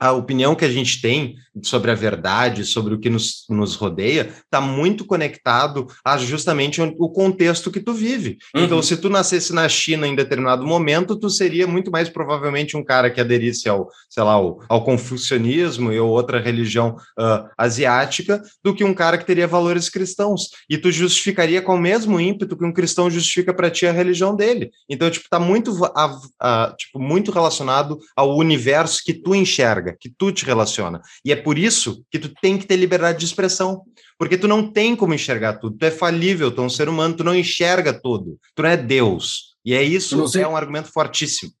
a opinião que a gente tem sobre a verdade, sobre o que nos, nos rodeia, está muito conectado a justamente o contexto que tu vive. Uhum. Então, se tu nascesse na China em determinado momento, tu seria muito mais provavelmente um cara que aderisse ao, sei lá, ao, ao confucionismo ou outra religião uh, asiática, do que um cara que teria valores cristãos. E tu justificaria com o mesmo ímpeto que um cristão justifica para ti a religião dele. Então, tipo, tá muito, a, a, tipo, muito relacionado ao universo que tu enxerga que tu te relaciona. E é por isso que tu tem que ter liberdade de expressão, porque tu não tem como enxergar tudo, tu é falível, tu é um ser humano, tu não enxerga tudo, tu não é Deus. E é isso, é um argumento fortíssimo.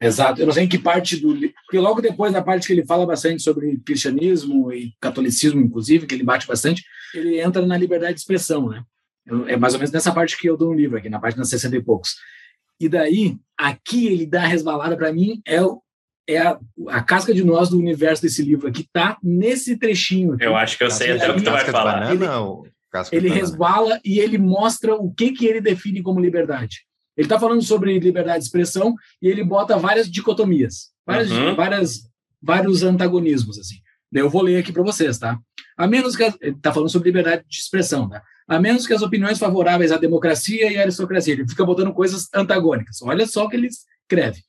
Exato. Eu não sei em que parte do. Porque logo depois da parte que ele fala bastante sobre cristianismo e catolicismo, inclusive, que ele bate bastante, ele entra na liberdade de expressão, né? É mais ou menos nessa parte que eu dou no livro, aqui, na página 60 e poucos. E daí, aqui ele dá a resvalada para mim, é é a, a, casca de nós do universo desse livro aqui tá nesse trechinho. Aqui. Eu acho que eu sei até o que tu vai falar. Banana, ele, ele resbala e ele mostra o que, que ele define como liberdade. Ele está falando sobre liberdade de expressão e ele bota várias dicotomias, várias, uhum. várias, vários antagonismos assim. Eu vou ler aqui para vocês, tá? A menos que ele está falando sobre liberdade de expressão, tá? A menos que as opiniões favoráveis à democracia e à aristocracia. Ele fica botando coisas antagônicas. Olha só o que ele escreve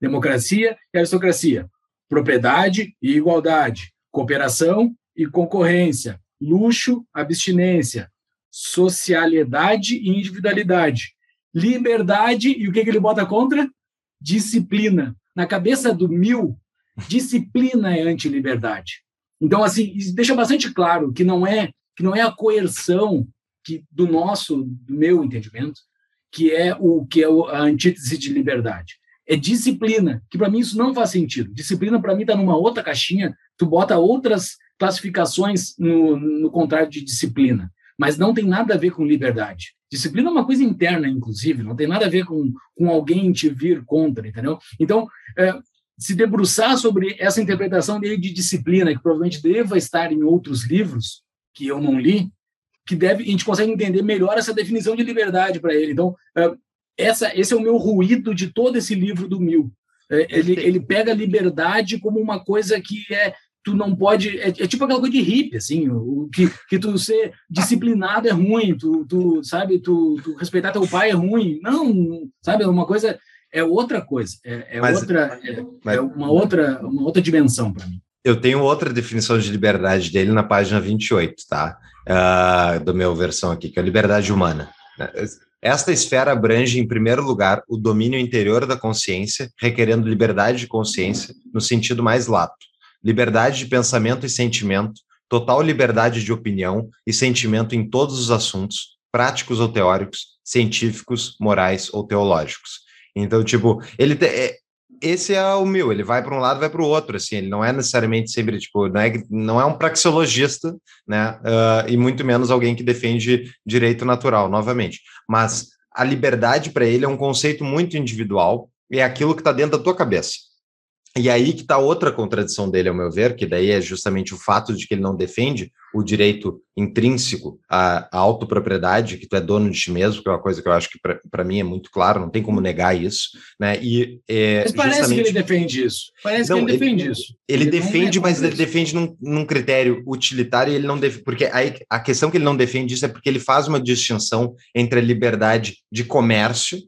democracia e aristocracia, propriedade e igualdade, cooperação e concorrência, luxo, abstinência, socialidade e individualidade, liberdade e o que, que ele bota contra? Disciplina. Na cabeça do mil, disciplina é anti-liberdade. Então, assim, deixa bastante claro que não é que não é a coerção que do nosso, do meu entendimento, que é o que é a antítese de liberdade é disciplina, que para mim isso não faz sentido. Disciplina para mim está numa outra caixinha, tu bota outras classificações no, no de disciplina, mas não tem nada a ver com liberdade. Disciplina é uma coisa interna, inclusive, não tem nada a ver com, com alguém te vir contra, entendeu? Então, é, se debruçar sobre essa interpretação dele de disciplina, que provavelmente deva estar em outros livros, que eu não li, que deve, a gente consegue entender melhor essa definição de liberdade para ele. Então, é, essa, esse é o meu ruído de todo esse livro do Mil. É, ele, ele pega a liberdade como uma coisa que é tu não pode é, é tipo aquela coisa de hippie assim o que, que tu ser disciplinado é ruim tu, tu sabe tu, tu respeitar teu pai é ruim. Não sabe é uma coisa é outra coisa é, é mas, outra é, mas, é, uma outra uma outra dimensão para mim. Eu tenho outra definição de liberdade dele na página 28 tá? Uh, do meu versão aqui que é a liberdade humana esta esfera abrange, em primeiro lugar, o domínio interior da consciência, requerendo liberdade de consciência no sentido mais lato, liberdade de pensamento e sentimento, total liberdade de opinião e sentimento em todos os assuntos, práticos ou teóricos, científicos, morais ou teológicos. Então, tipo, ele te, é, esse é o meu, ele vai para um lado, vai para o outro, assim, ele não é necessariamente sempre, tipo, não é, não é um praxeologista, né, uh, e muito menos alguém que defende direito natural, novamente, mas a liberdade para ele é um conceito muito individual, e é aquilo que está dentro da tua cabeça. E aí que está outra contradição dele, ao meu ver, que daí é justamente o fato de que ele não defende o direito intrínseco à, à autopropriedade, que tu é dono de ti mesmo, que é uma coisa que eu acho que para mim é muito claro, não tem como negar isso, né? E é, mas parece justamente... que ele defende isso. Parece não, que ele defende ele, isso. Ele, ele defende, mas ele defende num, num, critério utilitário e ele não defende, porque aí a questão que ele não defende isso é porque ele faz uma distinção entre a liberdade de comércio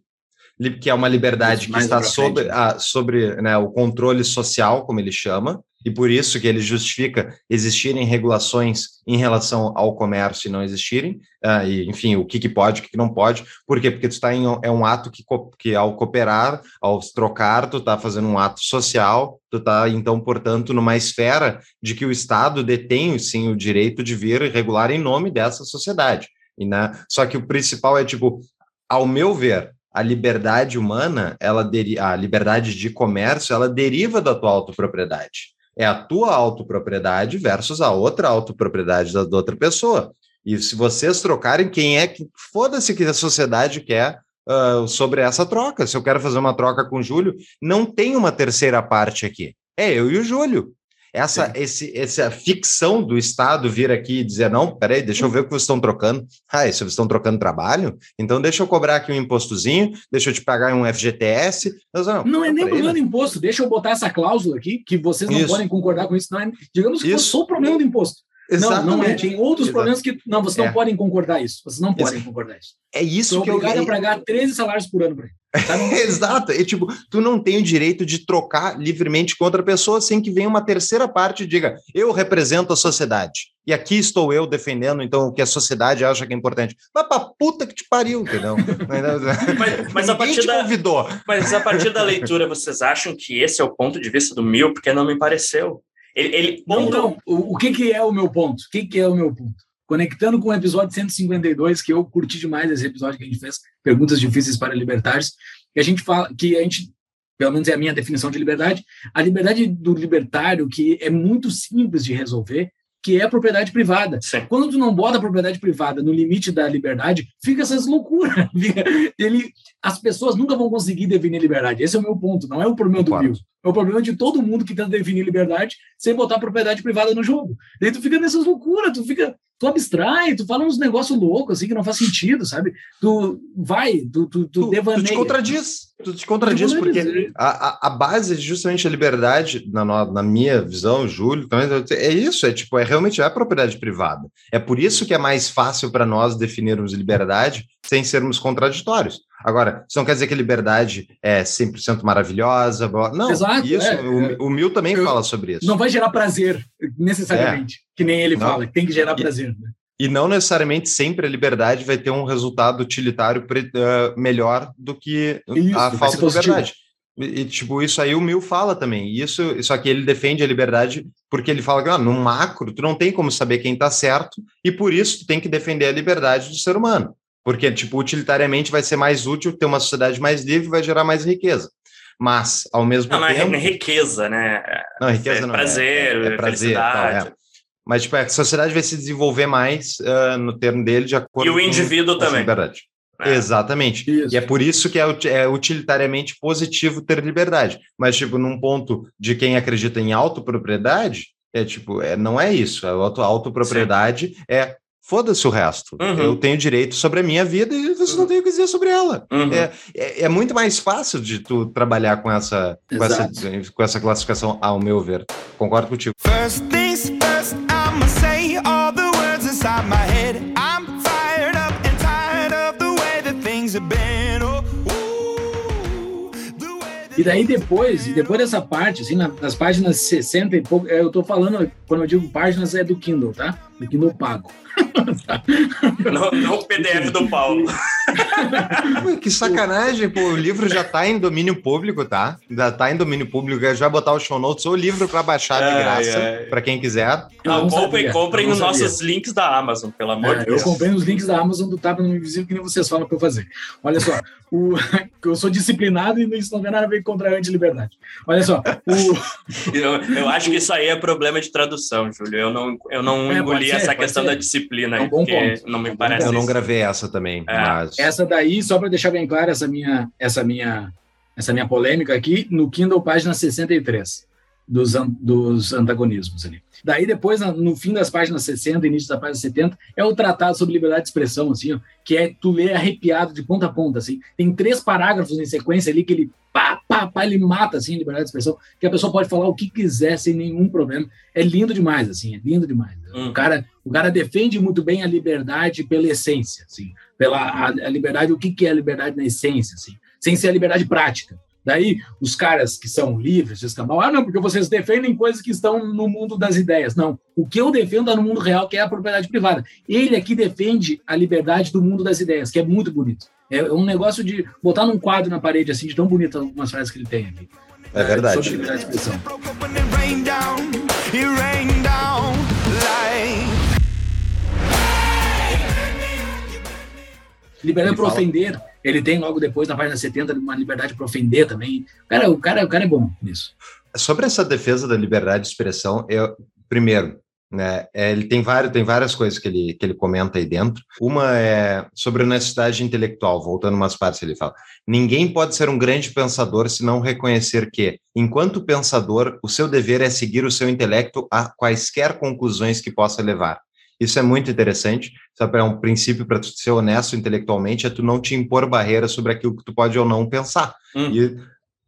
que é uma liberdade que está sobre, a, sobre né, o controle social, como ele chama, e por isso que ele justifica existirem regulações em relação ao comércio e não existirem, uh, e, enfim, o que, que pode, o que, que não pode, por quê? Porque tu está em, é um ato que, que ao cooperar, ao trocar, tu está fazendo um ato social, tu está, então, portanto, numa esfera de que o Estado detém, sim, o direito de vir regular em nome dessa sociedade. E, né? Só que o principal é, tipo, ao meu ver, a liberdade humana, ela a liberdade de comércio, ela deriva da tua autopropriedade. É a tua autopropriedade versus a outra autopropriedade da, da outra pessoa. E se vocês trocarem, quem é que. Foda-se que a sociedade quer uh, sobre essa troca. Se eu quero fazer uma troca com o Júlio, não tem uma terceira parte aqui. É eu e o Júlio. Essa, esse, essa ficção do Estado vir aqui e dizer, não, peraí, deixa eu ver o que vocês estão trocando. Ah, se vocês estão trocando trabalho, então deixa eu cobrar aqui um impostozinho, deixa eu te pagar um FGTS. não, não é nem o problema do imposto, deixa eu botar essa cláusula aqui, que vocês não isso. podem concordar com isso. Não é, digamos que isso. só o problema do imposto. Exatamente. Não, não é. Tem outros Exato. problemas que. Não, vocês não é. podem concordar isso. Vocês não podem Exato. concordar isso. É isso que eu. obrigado a pagar 13 salários por ano para ele. Exato. E, tipo, tu não tem o direito de trocar livremente com outra pessoa sem que venha uma terceira parte e diga: eu represento a sociedade. E aqui estou eu defendendo, então, o que a sociedade acha que é importante. Mas pra puta que te pariu, entendeu? mas, mas a partir da, convidou. Mas a partir da leitura, vocês acham que esse é o ponto de vista do Mil? Porque não me pareceu. Ele, ele não. O, que, que é o meu ponto? O que, que é o meu ponto? Conectando com o episódio 152, que eu curti demais esse episódio que a gente fez, perguntas difíceis para libertários, que a gente fala que a gente, pelo menos é a minha definição de liberdade, a liberdade do libertário que é muito simples de resolver, que é a propriedade privada. Quando tu não bota a propriedade privada no limite da liberdade, fica essas loucuras. Ele, as pessoas nunca vão conseguir definir liberdade. Esse é o meu ponto, não é o problema do Bill. É o problema de todo mundo que tenta definir liberdade sem botar propriedade privada no jogo. Daí tu fica nessas loucuras, tu fica tu abstrai, tu fala uns negócios loucos, assim, que não faz sentido, sabe? Tu vai, tu, tu, tu, tu devaneia. Tu te contradiz, tu te contradiz, porque a, a, base é justamente a liberdade, na, na minha visão, Júlio, também, é isso, é tipo, é realmente a propriedade privada. É por isso que é mais fácil para nós definirmos liberdade sem sermos contraditórios. Agora, isso não quer dizer que a liberdade é 100% maravilhosa. Não, Exato, isso, é, o, é, o Mil também eu, fala sobre isso. Não vai gerar prazer, necessariamente, é. que nem ele não. fala, tem que gerar prazer. Né? E não necessariamente sempre a liberdade vai ter um resultado utilitário uh, melhor do que isso, a falta de liberdade. E, tipo, isso aí o Mil fala também. Isso, só que ele defende a liberdade porque ele fala que ah, no macro tu não tem como saber quem está certo e por isso tu tem que defender a liberdade do ser humano. Porque, tipo, utilitariamente vai ser mais útil ter uma sociedade mais livre vai gerar mais riqueza. Mas, ao mesmo não, tempo. Não, é riqueza, né? Não, riqueza é não prazer, é. É, é prazer, tal, é. Mas, tipo, é, a sociedade vai se desenvolver mais uh, no termo dele de acordo com. E o indivíduo com também. Liberdade. É. Exatamente. Isso. E é por isso que é, é, utilitariamente positivo ter liberdade. Mas, tipo, num ponto de quem acredita em autopropriedade, é tipo, é, não é isso. A auto, autopropriedade Sim. é Foda-se o resto. Uhum. Eu tenho direito sobre a minha vida e você não tem o que dizer sobre ela. Uhum. É, é, é, muito mais fácil de tu trabalhar com essa, com essa, com essa classificação, ao meu ver. Concordo contigo. First things first, I'ma say all the words inside my head. I'm fired up and tired of the way that things have been. Oh, e daí depois, e depois dessa parte, assim, nas páginas 60 e pouco, eu tô falando, quando eu digo páginas, é do Kindle, tá? Do Kindle pago. Não, não o PDF do Paulo. que sacanagem, pô. O livro já tá em domínio público, tá? Já tá em domínio público. Já vai botar o show notes ou o livro para baixar de graça, para quem quiser. Não, comprem, comprem nos nossos links da Amazon, pelo amor é, de Deus. Eu comprei nos links da Amazon do Tapa no Invisível, que nem vocês falam para eu fazer. Olha só, o, eu sou disciplinado e isso não tem nada a ver contra a anti-liberdade. Olha só. O... eu, eu acho que isso aí é problema de tradução, Júlio. Eu não, eu não é, engoli ser, essa questão ser. da disciplina é um bom ponto. não me parece. Eu não gravei essa também. É. Mas... Essa daí, só para deixar bem claro essa minha, essa minha, essa minha polêmica aqui, no Kindle, página 63 dos, dos antagonismos ali. Daí depois, no fim das páginas 60, início da página 70, é o tratado sobre liberdade de expressão, assim, ó, que é tu ler arrepiado de ponta a ponta, assim. Tem três parágrafos em sequência ali que ele pá, pá, pá, ele mata, assim, liberdade de expressão, que a pessoa pode falar o que quiser sem nenhum problema. É lindo demais, assim, é lindo demais. Hum. O, cara, o cara defende muito bem a liberdade pela essência, assim, pela a, a liberdade, o que, que é a liberdade na essência, assim, sem ser a liberdade prática. Daí, os caras que são livres, escambau, ah, não, porque vocês defendem coisas que estão no mundo das ideias. Não, o que eu defendo é no mundo real, que é a propriedade privada. Ele aqui defende a liberdade do mundo das ideias, que é muito bonito. É um negócio de botar num quadro na parede, assim, de tão bonito algumas frases que ele tem aqui. É verdade. Sobre liberdade de expressão. Liberdade para ofender. Ele tem logo depois, na página 70, uma liberdade para ofender também. O cara, o, cara, o cara é bom nisso. Sobre essa defesa da liberdade de expressão, eu, primeiro, né, é, ele tem, vários, tem várias coisas que ele, que ele comenta aí dentro. Uma é sobre honestidade intelectual, voltando umas partes, ele fala: ninguém pode ser um grande pensador se não reconhecer que, enquanto pensador, o seu dever é seguir o seu intelecto a quaisquer conclusões que possa levar. Isso é muito interessante, sabe? É um princípio para tu ser honesto intelectualmente, é tu não te impor barreiras sobre aquilo que tu pode ou não pensar. Hum. E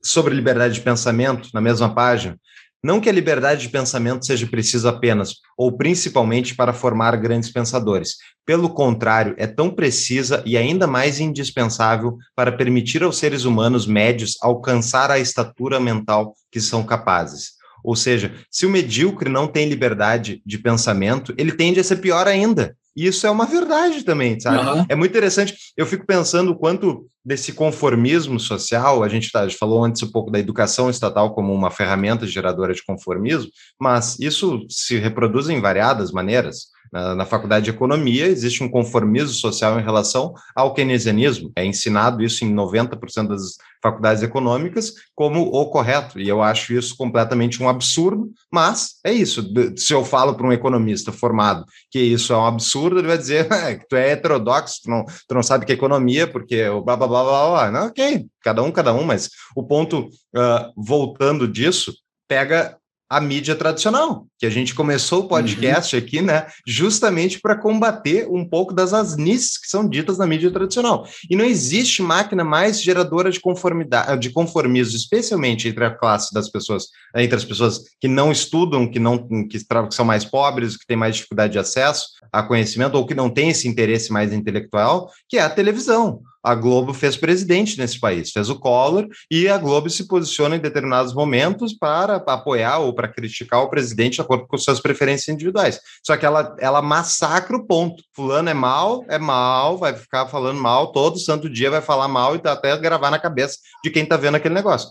sobre liberdade de pensamento, na mesma página, não que a liberdade de pensamento seja precisa apenas ou principalmente para formar grandes pensadores. Pelo contrário, é tão precisa e ainda mais indispensável para permitir aos seres humanos médios alcançar a estatura mental que são capazes. Ou seja, se o medíocre não tem liberdade de pensamento, ele tende a ser pior ainda. E isso é uma verdade também, sabe? Uhum. É muito interessante. Eu fico pensando o quanto desse conformismo social, a gente, tá, a gente falou antes um pouco da educação estatal como uma ferramenta geradora de conformismo, mas isso se reproduz em variadas maneiras. Na, na, faculdade de economia existe um conformismo social em relação ao keynesianismo. É ensinado isso em 90% das faculdades econômicas como o correto, e eu acho isso completamente um absurdo, mas é isso. Se eu falo para um economista formado que isso é um absurdo, ele vai dizer é, que tu é heterodoxo, tu não, tu não sabe que é economia, porque o blá blá blá blá blá. Não, ok, cada um, cada um, mas o ponto, uh, voltando disso, pega a mídia tradicional, que a gente começou o podcast uhum. aqui, né, justamente para combater um pouco das asnices que são ditas na mídia tradicional. E não existe máquina mais geradora de conformidade, de conformismo, especialmente entre a classe das pessoas, entre as pessoas que não estudam, que não que, que são mais pobres, que têm mais dificuldade de acesso a conhecimento ou que não têm esse interesse mais intelectual, que é a televisão a Globo fez presidente nesse país, fez o Collor, e a Globo se posiciona em determinados momentos para apoiar ou para criticar o presidente de acordo com suas preferências individuais. Só que ela, ela massacra o ponto. Fulano é mal, é mal, vai ficar falando mal, todo santo dia vai falar mal e tá até gravar na cabeça de quem está vendo aquele negócio.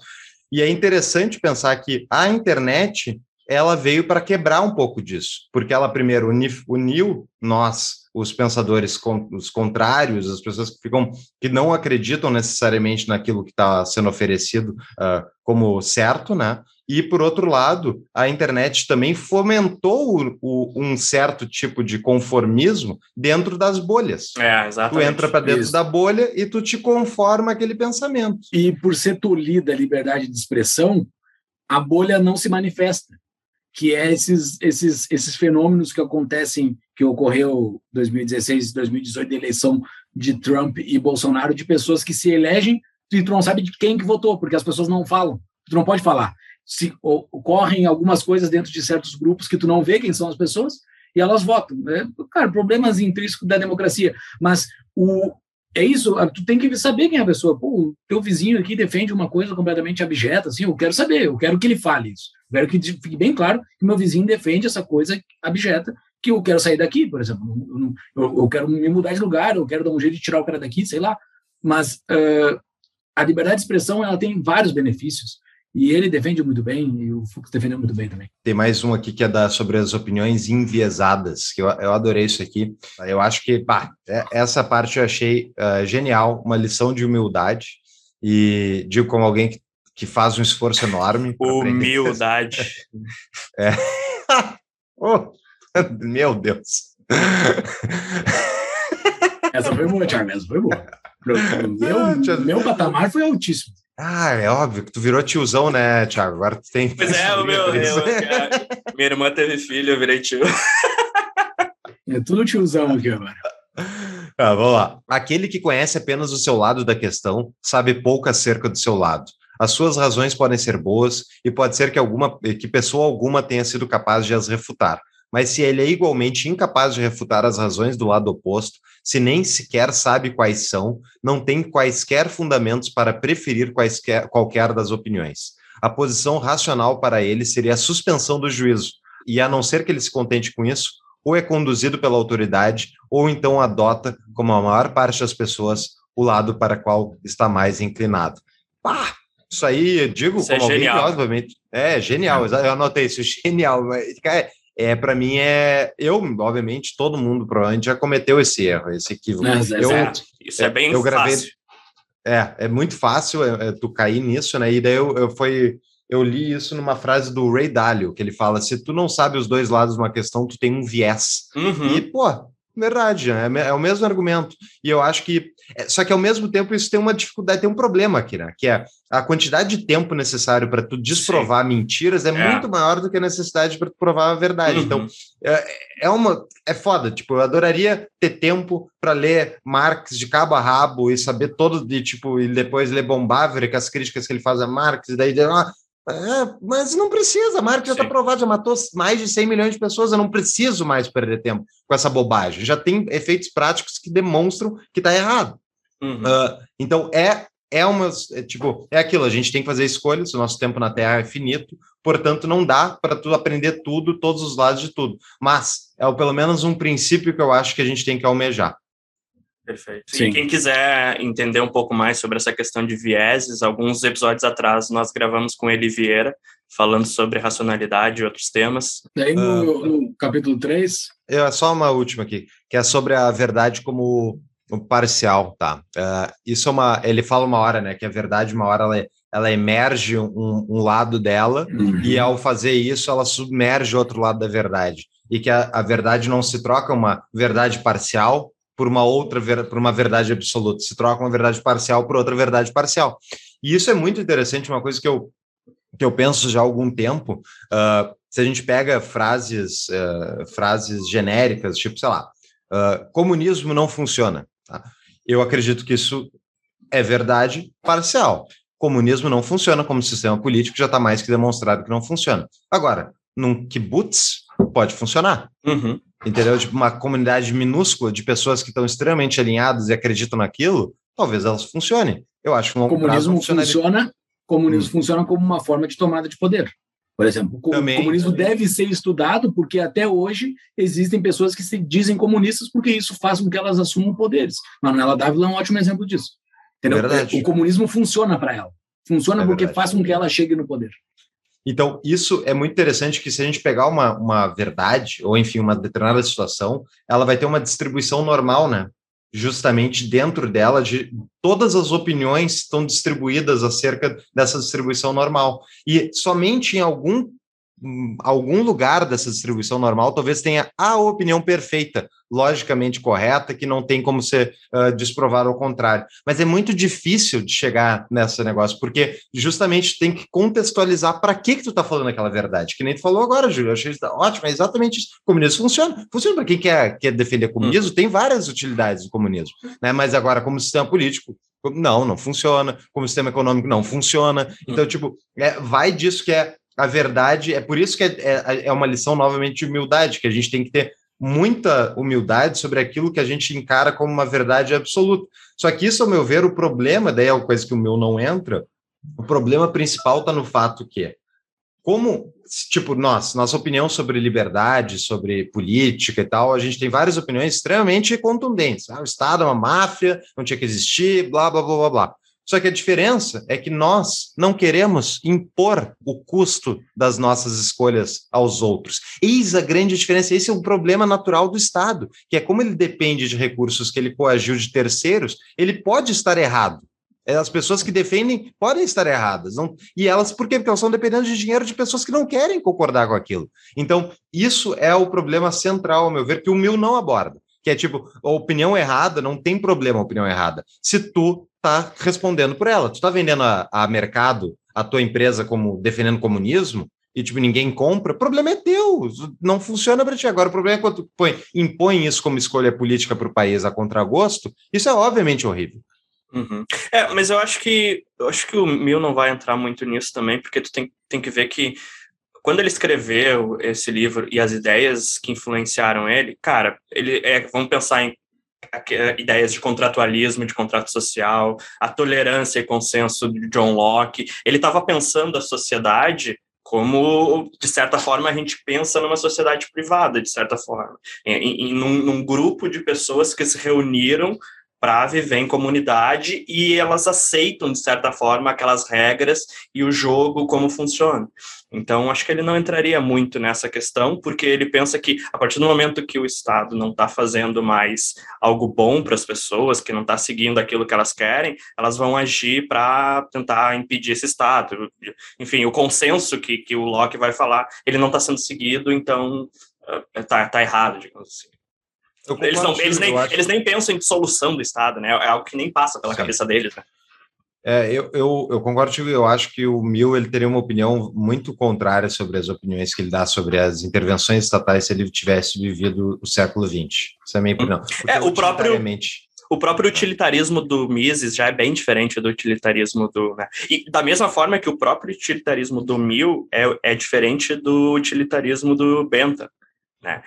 E é interessante pensar que a internet ela veio para quebrar um pouco disso, porque ela primeiro uniu nós os pensadores os contrários, as pessoas que ficam que não acreditam necessariamente naquilo que está sendo oferecido uh, como certo, né? E por outro lado, a internet também fomentou o, o, um certo tipo de conformismo dentro das bolhas. É, exatamente. Tu entra para dentro Isso. da bolha e tu te conforma aquele pensamento. E por ser tolhida a liberdade de expressão, a bolha não se manifesta que é esses, esses, esses fenômenos que acontecem, que ocorreu 2016 e 2018, da eleição de Trump e Bolsonaro, de pessoas que se elegem e tu não sabe de quem que votou, porque as pessoas não falam, tu não pode falar. Se ocorrem algumas coisas dentro de certos grupos que tu não vê quem são as pessoas, e elas votam. É, cara, problemas intrínsecos da democracia. Mas o, é isso, tu tem que saber quem é a pessoa. Pô, o teu vizinho aqui defende uma coisa completamente abjeta, assim, eu quero saber, eu quero que ele fale isso. Eu quero que fique bem claro que meu vizinho defende essa coisa abjeta, que eu quero sair daqui, por exemplo. Eu, eu, eu quero me mudar de lugar, eu quero dar um jeito de tirar o cara daqui, sei lá. Mas uh, a liberdade de expressão, ela tem vários benefícios. E ele defende muito bem, e o Fux defendeu muito bem também. Tem mais um aqui que é da, sobre as opiniões enviesadas, que eu, eu adorei isso aqui. Eu acho que, pá, é, essa parte eu achei uh, genial, uma lição de humildade, e digo como alguém que, que faz um esforço enorme. Humildade. é. oh, meu Deus. Essa foi boa, Thiago, essa foi boa. Meu, meu patamar foi altíssimo. Ah, é óbvio que tu virou tiozão, né, Thiago? Agora tu tem. Pois é, o meu. Eu, minha irmã teve filho, eu virei tio. É tudo tiozão aqui agora. Ah, vamos lá. Aquele que conhece apenas o seu lado da questão sabe pouco acerca do seu lado. As suas razões podem ser boas e pode ser que alguma que pessoa alguma tenha sido capaz de as refutar. Mas se ele é igualmente incapaz de refutar as razões do lado oposto, se nem sequer sabe quais são, não tem quaisquer fundamentos para preferir quaisquer, qualquer das opiniões. A posição racional para ele seria a suspensão do juízo, e a não ser que ele se contente com isso, ou é conduzido pela autoridade, ou então adota, como a maior parte das pessoas, o lado para qual está mais inclinado. Pá, isso aí, eu digo isso é como é alguém que, obviamente, é genial, eu anotei isso, genial, mas, cara, é para mim é eu obviamente todo mundo provavelmente já cometeu esse erro esse equívoco É, eu, exato. Isso é bem eu gravei- fácil. é é muito fácil é, é, tu cair nisso né e daí eu, eu foi eu li isso numa frase do Ray Dalio que ele fala se tu não sabe os dois lados de uma questão tu tem um viés Uhum. e, pô, verdade, é, me- é o mesmo argumento. E eu acho que. é, só que ao mesmo tempo isso tem uma dificuldade, tem um problema aqui, né? Que é a quantidade de tempo necessário para tu desprovar mentiras é, É. muito maior do que a necessidade para tu provar a verdade. Uhum. Então, é, é uma. É foda. Tipo, eu adoraria ter tempo para ler Marx de cabo a rabo e saber todo de tipo, e depois ler Bombávere com as críticas que ele faz a Marx, e daí. Ah, é, mas não precisa, Marx já está Sim. provado, já matou mais de 100 milhões de pessoas, eu não preciso mais perder tempo com essa bobagem. Já tem efeitos práticos que demonstram que está errado. Uhum. Ah, então é é uma é, tipo é aquilo. A gente tem que fazer escolhas. O nosso tempo na Terra é finito, portanto não dá para tu aprender tudo, todos os lados de tudo. Mas é pelo menos um princípio que eu acho que a gente tem que almejar. Perfeito. Sim. E quem quiser entender um pouco mais sobre essa questão de vieses, alguns episódios atrás nós gravamos com ele Vieira, falando sobre racionalidade e outros temas. Daí no, no capítulo 3, É só uma última aqui, que é sobre a verdade como parcial, tá? Ah, isso é uma. Ele fala uma hora, né? Que a verdade, uma hora, ela, ela emerge um, um lado dela, e ao fazer isso, ela submerge outro lado da verdade. E que a, a verdade não se troca uma verdade parcial por uma outra, por uma verdade absoluta, se troca uma verdade parcial por outra verdade parcial. E isso é muito interessante, uma coisa que eu, que eu penso já há algum tempo. ah, se a gente pega frases, ah, frases genéricas, tipo, sei lá, ah, comunismo não funciona. tá? Eu acredito que isso é verdade parcial. Comunismo não funciona como sistema político, já está mais que demonstrado que não funciona. Agora, num kibbutz pode funcionar. Uhum. Entendeu? Tipo, uma comunidade minúscula de pessoas que estão extremamente alinhadas e acreditam naquilo, talvez elas funcionem. Eu acho que um o longo comunismo funcionaria. funciona, comunismo funciona como uma forma de tomada de poder. Por exemplo, o Também, comunismo também. deve ser estudado porque até hoje existem pessoas que se dizem comunistas porque isso faz com que elas assumam poderes. Manuela Dávila é um ótimo exemplo disso. Entendeu? Verdade. O comunismo funciona para ela. Funciona É porque verdade. faz com que ela chegue no poder. Então, isso é muito interessante que se a gente pegar uma, uma verdade, ou enfim, uma determinada situação, ela vai ter uma distribuição normal, né? Justamente dentro dela, de todas as opiniões estão distribuídas acerca dessa distribuição normal. E somente em algum, algum lugar dessa distribuição normal, talvez tenha a opinião perfeita, logicamente correta, que não tem como ser uh, desprovado ao contrário. Mas é muito difícil de chegar nesse negócio, porque justamente tem que contextualizar para que que tu tá falando aquela verdade, que nem tu falou agora, Júlio, eu achei isso ótimo, é exatamente isso. O comunismo funciona, funciona para quem quer, quer defender o comunismo, tem várias utilidades do comunismo, né? mas agora como sistema político, não, não funciona, como sistema econômico não funciona, então tipo, é, vai disso que é a verdade, é por isso que é, é, é uma lição novamente de humildade, que a gente tem que ter muita humildade sobre aquilo que a gente encara como uma verdade absoluta. Só que isso, ao meu ver, o problema, daí é uma coisa que o meu não entra, o problema principal está no fato que, como, tipo, nós, nossa opinião sobre liberdade, sobre política e tal, a gente tem várias opiniões extremamente contundentes. Ah, o Estado é uma máfia, não tinha que existir, blá, blá, blá, blá, blá. Só que a diferença é que nós não queremos impor o custo das nossas escolhas aos outros. Eis a grande diferença. Esse é um problema natural do Estado, que é como ele depende de recursos que ele coagiu de terceiros, ele pode estar errado. As pessoas que defendem podem estar erradas. Não, e elas, por quê? Porque elas estão dependendo de dinheiro de pessoas que não querem concordar com aquilo. Então, isso é o problema central, ao meu ver, que o Mil não aborda. Que é tipo, opinião errada, não tem problema opinião errada. Se tu tá respondendo por ela. Tu tá vendendo a, a mercado a tua empresa como defendendo comunismo e tipo ninguém compra, o problema é teu, não funciona para ti. Agora o problema é quando tu põe, impõe isso como escolha política para o país a contragosto, isso é obviamente horrível. Uhum. É, mas eu acho que eu acho que o Mil não vai entrar muito nisso também, porque tu tem, tem que ver que quando ele escreveu esse livro e as ideias que influenciaram ele, cara, ele é, vamos pensar em ideias de contratualismo, de contrato social, a tolerância e consenso de John Locke. Ele estava pensando a sociedade como, de certa forma, a gente pensa numa sociedade privada, de certa forma, em, em num, num, grupo de pessoas que se reuniram para viver em comunidade e elas aceitam, de certa forma, aquelas regras e o jogo como funciona. Então, acho que ele não entraria muito nessa questão, porque ele pensa que, a partir do momento que o Estado não está fazendo mais algo bom para as pessoas, que não está seguindo aquilo que elas querem, elas vão agir para tentar impedir esse Estado. Enfim, o consenso que, que o Locke vai falar, ele não está sendo seguido, então está tá errado, digamos assim. Eles, não, eles, nem, eles nem pensam em solução do Estado, né? É algo que nem passa pela Sim. cabeça deles, né? É, eu, eu, eu concordo eu acho que o Mil ele teria uma opinião muito contrária sobre as opiniões que ele dá sobre as intervenções estatais se ele tivesse vivido o século XX. Essa é a minha hum. opinião. é, o próprio, o próprio utilitarismo do Mises já é bem diferente do utilitarismo do. Né? E da mesma forma que o próprio utilitarismo do Mill é, é diferente do utilitarismo do Bentham. Né?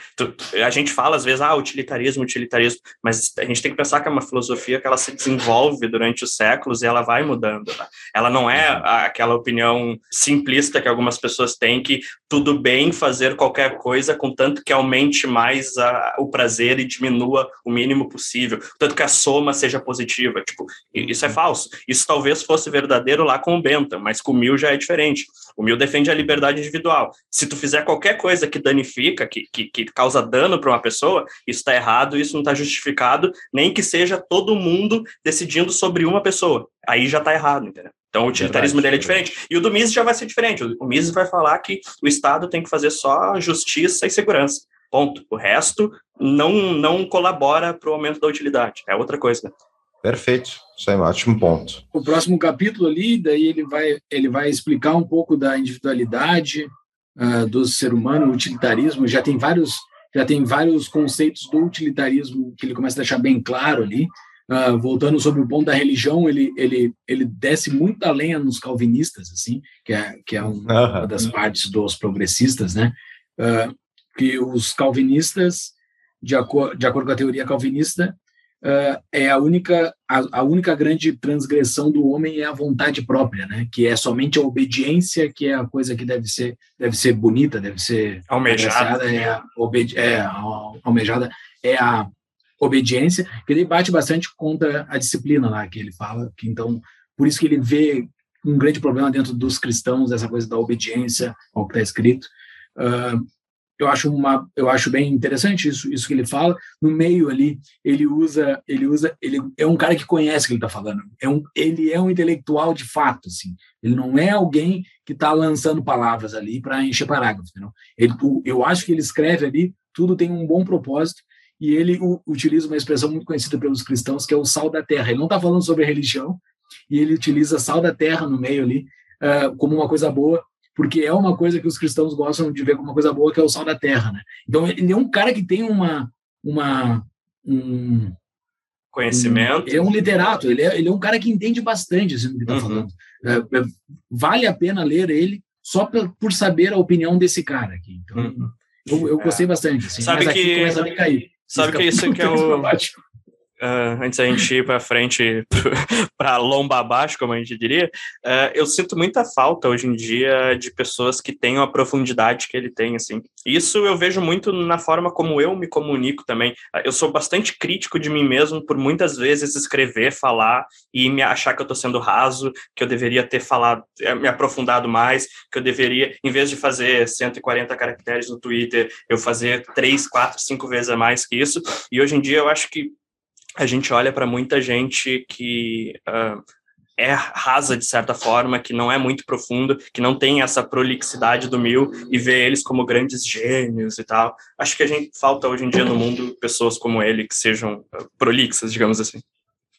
A gente fala às vezes, ah, utilitarismo, utilitarismo, mas a gente tem que pensar que é uma filosofia que ela se desenvolve durante os séculos e ela vai mudando. Né? Ela não é uhum. aquela opinião simplista que algumas pessoas têm que tudo bem fazer qualquer coisa, contanto que aumente mais a, o prazer e diminua o mínimo possível, tanto que a soma seja positiva. Tipo, isso é uhum. falso. Isso talvez fosse verdadeiro lá com o Bentham, mas com o Mill já é diferente. O Mill defende a liberdade individual. Se tu fizer qualquer coisa que danifica, que, que que, que causa dano para uma pessoa, isso está errado, isso não está justificado, nem que seja todo mundo decidindo sobre uma pessoa. Aí já está errado, entendeu? Então, o utilitarismo verdade, dele é diferente. E o do Mises já vai ser diferente. O Mises vai falar que o Estado tem que fazer só justiça e segurança. Ponto. O resto não, não colabora para o aumento da utilidade. É outra coisa. Perfeito. Isso é um ótimo ponto. O próximo capítulo ali, daí ele vai, ele vai explicar um pouco da individualidade, uh, do ser humano, o utilitarismo, já tem vários já tem vários conceitos do utilitarismo que ele começa a deixar bem claro ali. Uh, voltando sobre o ponto da religião, ele, ele, ele desce muita lenha nos calvinistas, assim, que é, que é uma das partes dos progressistas, né? Uh, que os calvinistas, de, acordo de acordo com a teoria calvinista, é a única a, a, única grande transgressão do homem é a vontade própria, né? Que é somente a obediência que é a coisa que deve ser deve ser bonita, deve ser almejada, é a, obedi é a, almejada é a obediência, que ele bate bastante contra a disciplina lá que ele fala, que então por isso que ele vê um grande problema dentro dos cristãos essa coisa da obediência ao que está escrito. Uh, eu acho uma eu acho bem interessante isso isso que ele fala. No meio ali ele usa ele usa ele é um cara que conhece o que ele está falando. É um ele é um intelectual de fato assim. Ele não é alguém que está lançando palavras ali para encher parágrafos entendeu? ele eu acho que ele escreve ali tudo tem um bom propósito e ele utiliza uma expressão muito conhecida pelos cristãos que é o sal da terra. Ele não está falando sobre religião e ele utiliza sal da terra no meio ali uh, como uma coisa boa porque é uma coisa que os cristãos gostam de ver como uma coisa boa, que é o sal da terra, né? Então ele é um cara que tem uma uma um conhecimento. Um, ele é um literato, ele é, ele é um cara que entende bastante assim, o que está uhum. falando. É, é, vale a pena ler ele só por, por saber a opinião desse cara aqui. Então, uhum. eu, eu, gostei é. bastante. Assim, sabe que começa a decair. Sabe que isso que é o uh, antes da gente ir para frente, para lomba abaixo, como a gente diria, uh, eu sinto muita falta hoje em dia de pessoas que tenham a profundidade que ele tem, assim. Isso eu vejo muito na forma como eu me comunico também. Eu sou bastante crítico de mim mesmo por muitas vezes escrever, falar e me achar que eu estou sendo raso, que eu deveria ter falado, eh, me aprofundado mais, que eu deveria, em vez de fazer 140 caracteres no Twitter, eu fazer três, quatro, cinco vezes a mais que isso. E hoje em dia eu acho que a gente olha para muita gente que uh, é rasa de certa forma, que não é muito profundo, que não tem essa prolixidade do mil e vê eles como grandes gênios e tal. Acho que a gente falta hoje em dia no mundo pessoas como ele que sejam uh, prolixas, digamos assim.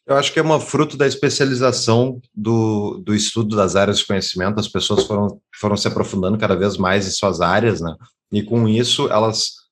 Eu acho que é uma fruto da especialização do, do estudo das áreas de conhecimento. As pessoas foram, foram se aprofundando cada vez mais em suas áreas, né? E com isso elas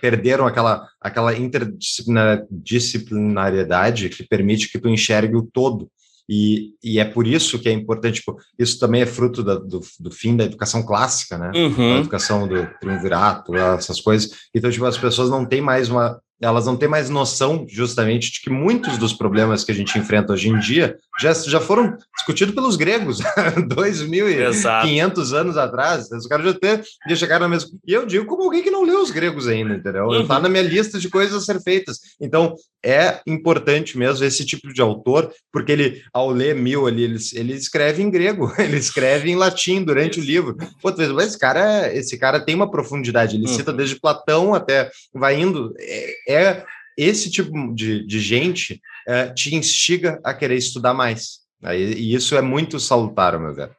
perderam aquela, aquela interdisciplinariedade que permite que tu enxergue o todo. E, e é por isso que é importante, tipo, isso também é fruto da, do, do fim da educação clássica, né? Uhum. Da educação do triunvirato, essas coisas. Então, tipo, as pessoas não têm mais uma, elas não têm mais noção justamente de que muitos dos problemas que a gente enfrenta hoje em dia já, já foram discutidos pelos gregos 2.500 anos atrás. Os caras já, ter, já chegaram na mesma. E eu digo como alguém que não leu os gregos ainda, entendeu? Está uhum. na minha lista de coisas a ser feitas. Então, é importante mesmo esse tipo de autor, porque ele, ao ler mil ali, ele, ele escreve em grego, ele escreve em latim durante o livro. Pô, mas esse cara, esse cara tem uma profundidade, ele uhum. cita desde Platão até vai indo. É, é esse tipo de, de gente é, te instiga a querer estudar mais. Né? E, isso é muito salutar, meu ver.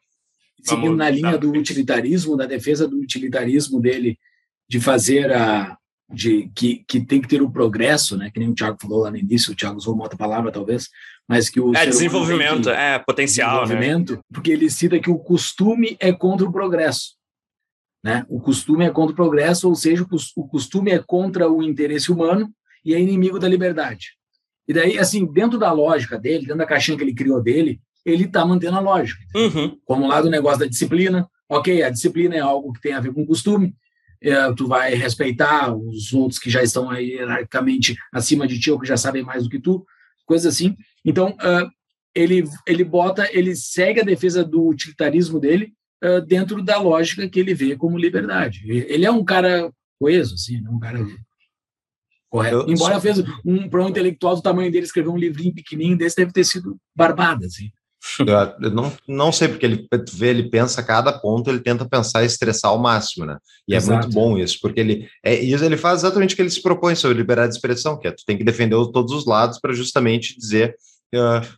Seguindo na linha do utilitarismo, da defesa do utilitarismo dele, de fazer a. De, que, que tem que ter o progresso, né? Que nem o Thiago falou lá no início, o Thiago usou uma outra palavra, talvez, mas que o. É, desenvolvimento, que, é, potencial. Né? Desenvolvimento, né? porque ele cita que o costume é contra o progresso. Né? O costume é contra o progresso, ou seja, o costume é contra o interesse humano e é inimigo da liberdade. E daí, assim, dentro da lógica dele, dentro da caixinha que ele criou dele, ele está mantendo a lógica. Uhum. Como lá do negócio da disciplina, ok, a disciplina é algo que tem a ver com costume, é, tu vai respeitar os outros que já estão hierarquicamente acima de ti ou que já sabem mais do que tu, coisas assim. Então, uh, ele, ele bota, ele segue a defesa do utilitarismo dele uh, dentro da lógica que ele vê como liberdade. Ele é um cara coeso, assim, né, um cara Correto. Eu, Embora só... fez um para um intelectual do tamanho dele escrever um livrinho pequenininho desse deve ter sido barbada, assim. Eu não, não sei, porque ele vê, ele pensa cada ponto, ele tenta pensar e estressar ao máximo, né? E Exato. é muito bom isso, porque ele é isso ele faz exatamente o que ele se propõe sobre liberdade de expressão, que é tu tem que defender todos os lados para justamente dizer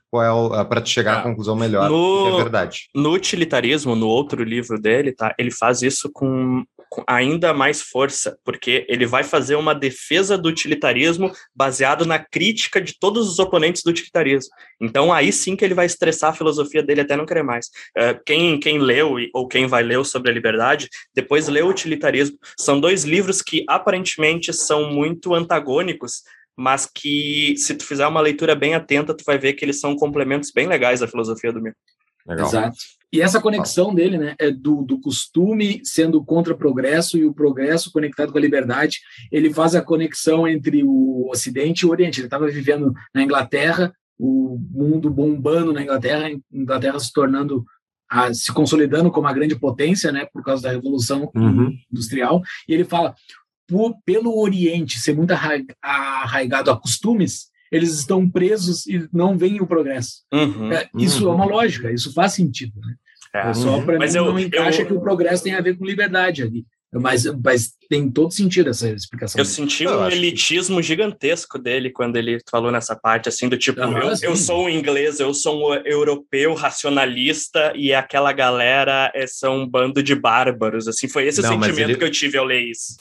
qual é uh, para chegar à ah, conclusão melhor, no, é verdade. No utilitarismo, no outro livro dele, tá? Ele faz isso com ainda mais força, porque ele vai fazer uma defesa do utilitarismo baseado na crítica de todos os oponentes do utilitarismo. Então, aí sim que ele vai estressar a filosofia dele até não querer mais. Uh, quem, quem leu ou quem vai ler sobre a liberdade, depois lê o utilitarismo. São dois livros que aparentemente são muito antagônicos, mas que se tu fizer uma leitura bem atenta, tu vai ver que eles são complementos bem legais da filosofia do Milton. Legal. Exato. E essa conexão dele, né, é do, do costume sendo contra o progresso e o progresso conectado com a liberdade. Ele faz a conexão entre o Ocidente e o Oriente. Ele estava vivendo na Inglaterra, o mundo bombando na Inglaterra, a Inglaterra se tornando, a, se consolidando como a grande potência, né, por causa da revolução uhum. industrial. E ele fala, por, pelo Oriente ser muito arraigado a costumes, eles estão presos e não veem o progresso. Uhum, é, isso uhum. é uma lógica, isso faz sentido. Né? É, é só para mim eu, não encaixa eu, que o progresso tem a ver com liberdade ali. Mas, mas tem todo sentido essa explicação. Eu senti um elitismo que... gigantesco dele quando ele falou nessa parte, assim, do tipo, eu, eu, sou um inglês, eu sou um europeu racionalista e aquela galera é, são um bando de bárbaros, assim, foi esse não, sentimento ele... que eu tive ao ler isso.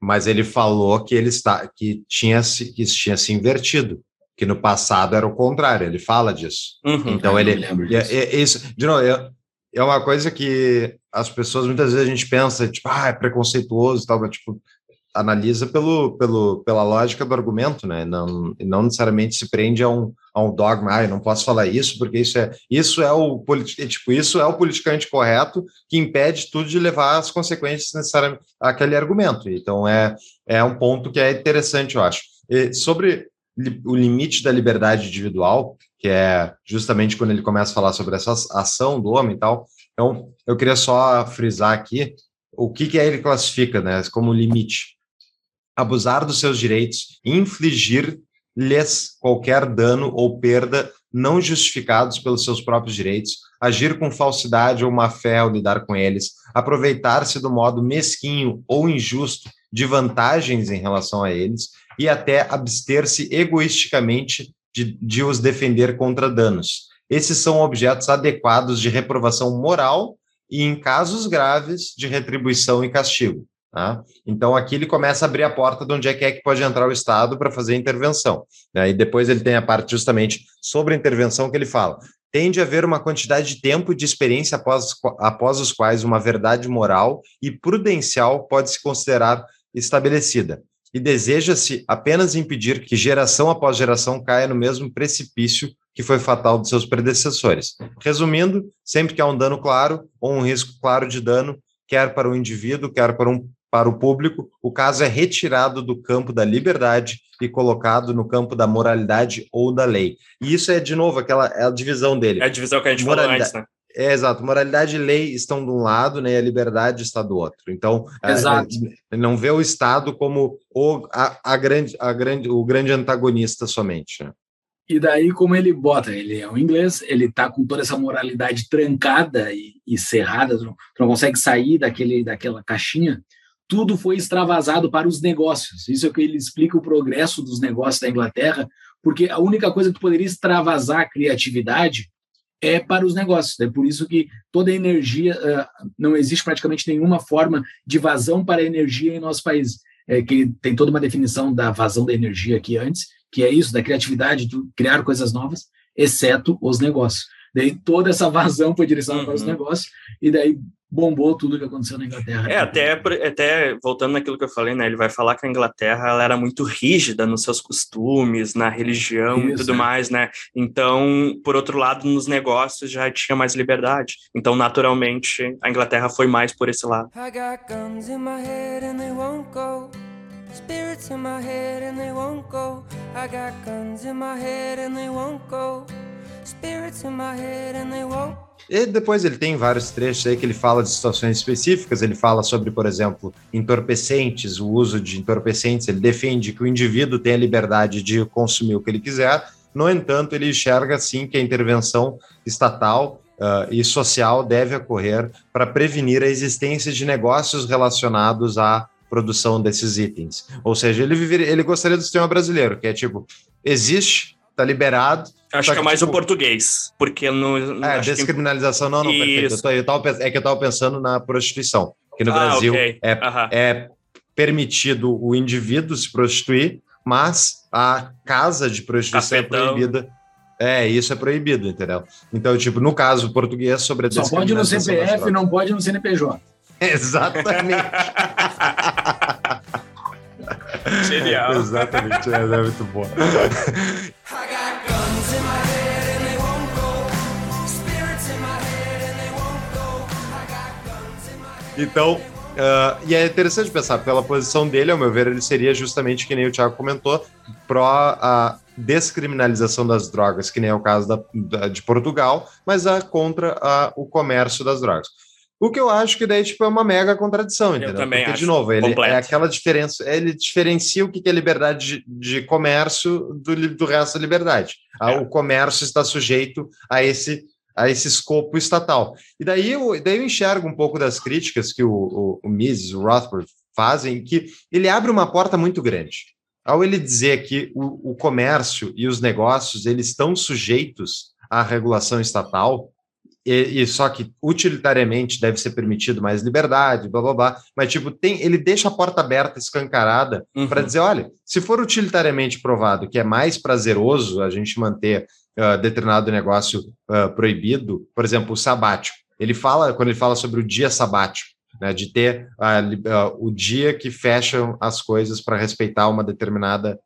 Mas ele falou que ele está, que tinha se, que tinha se invertido que no passado era o contrário, ele fala disso. Uhum, então ele é, é, isso, de novo, é, é uma coisa que as pessoas muitas vezes a gente pensa, tipo, ah, é preconceituoso e tal, mas tipo, analisa pelo, pelo, pela lógica do argumento, né? Não, não necessariamente se prende a um, a um dogma, ah, eu não posso falar isso porque isso é isso é o tipo isso é o politicamente correto que impede tudo de levar as consequências necessárias àquele argumento. Então é é um ponto que é interessante, eu acho. E sobre o limite da liberdade individual, que é justamente quando ele começa a falar sobre essa ação do homem e tal. Então, eu queria só frisar aqui o que, que ele classifica né, como limite. Abusar dos seus direitos, infligir-lhes qualquer dano ou perda não justificados pelos seus próprios direitos, agir com falsidade ou má fé ao lidar com eles, aproveitar-se do modo mesquinho ou injusto de vantagens em relação a eles, e até abster-se egoisticamente de, de os defender contra danos. Esses são objetos adequados de reprovação moral e, em casos graves, de retribuição e castigo. Tá? Então, aqui ele começa a abrir a porta de onde é que, é que pode entrar o Estado para fazer intervenção. Né? E depois ele tem a parte justamente sobre a intervenção que ele fala. Tende a haver uma quantidade de tempo e de experiência após, após os quais uma verdade moral e prudencial pode se considerar estabelecida e deseja-se apenas impedir que geração após geração caia no mesmo precipício que foi fatal de seus predecessores. Resumindo, sempre que há um dano claro ou um risco claro de dano, quer para o indivíduo, quer para um para o público, o caso é retirado do campo da liberdade e colocado no campo da moralidade ou da lei. E isso é, de novo, aquela é a divisão dele. É a divisão que a gente moralidade, falou antes, né? É, exato. Moralidade e lei estão de um lado, né, e a liberdade está do outro. Então, é, não vê o Estado como o, a, a, grande, a grande, o grande antagonista somente. Né? E daí, como ele bota, ele é um inglês, ele tá com toda essa moralidade trancada e, e cerrada, tu não, tu não, consegue sair daquele, daquela caixinha, tudo foi extravasado para os negócios. Isso é que ele explica o progresso dos negócios da Inglaterra, porque a única coisa que poderia extravasar a criatividade é para os negócios. É por isso que toda a energia, não existe praticamente nenhuma forma de vazão para a energia em nosso país. É que tem toda uma definição da vazão da energia aqui antes, que é isso, da criatividade, de criar coisas novas, exceto os negócios. Daí toda essa vazão foi direcionada uhum. para os uhum. negócios, e daí bombou tudo que aconteceu na Inglaterra. É, até, até voltando naquilo que eu falei, né, ele vai falar que a Inglaterra ela era muito rígida nos seus costumes, na religião Isso, e tudo é. mais, né? Então, por outro lado, nos negócios já tinha mais liberdade. Então, naturalmente, a Inglaterra foi mais por esse lado. I got guns in my head and they won't go. Spirits in my head and they won't go. I got guns in my head and they won't go. E depois ele tem vários trechos aí que ele fala de situações específicas, ele fala sobre, por exemplo, entorpecentes, o uso de entorpecentes, ele defende que o indivíduo tem a liberdade de consumir o que ele quiser, no entanto, ele enxerga sim que a intervenção estatal uh, e social deve ocorrer para prevenir a existência de negócios relacionados à produção desses itens. Ou seja, ele, viveria, ele gostaria do sistema brasileiro, que é tipo, existe, tá liberado, Acho que, é mais tipo, o português, porque no. É, descriminalização, que... não, não, perfeito. Eu tô, eu tava, é que eu estava pensando na prostituição, que no ah, Brasil okay. é, é permitido o indivíduo se prostituir, mas a casa de prostituição é proibida. É, isso é proibido, entendeu? Então, tipo, no caso português sobre a Só pode no CPF, não pode no CNPJ. Exatamente. Genial. Exatamente, é, é muito bom. Então, uh, e é interessante pensar, pela posição dele, ao meu ver, ele seria justamente, que nem o Thiago comentou, pró a descriminalização das drogas, que nem é o caso da, da de Portugal, mas a, contra a, o comércio das drogas. O que eu acho que daí tipo, é uma mega contradição, entendeu? Eu também Porque, acho de novo, ele completo. é aquela diferença, ele diferencia o que é liberdade de, de comércio do, do resto da liberdade. É. O comércio está sujeito a esse a esse escopo estatal. E daí eu, daí eu enxergo um pouco das críticas que o, o, o Mises, o Rothbard fazem, que ele abre uma porta muito grande. Ao ele dizer que o, o comércio e os negócios eles estão sujeitos à regulação estatal, e, e, só que utilitariamente deve ser permitido mais liberdade, blá blá blá. Mas, tipo, tem, ele deixa a porta aberta, escancarada, uhum. para dizer: olha, se for utilitariamente provado que é mais prazeroso a gente manter uh, determinado negócio uh, proibido, por exemplo, o sabático. Ele fala, quando ele fala sobre o dia sabático, né, de ter uh, o dia que fecham as coisas para respeitar uma determinada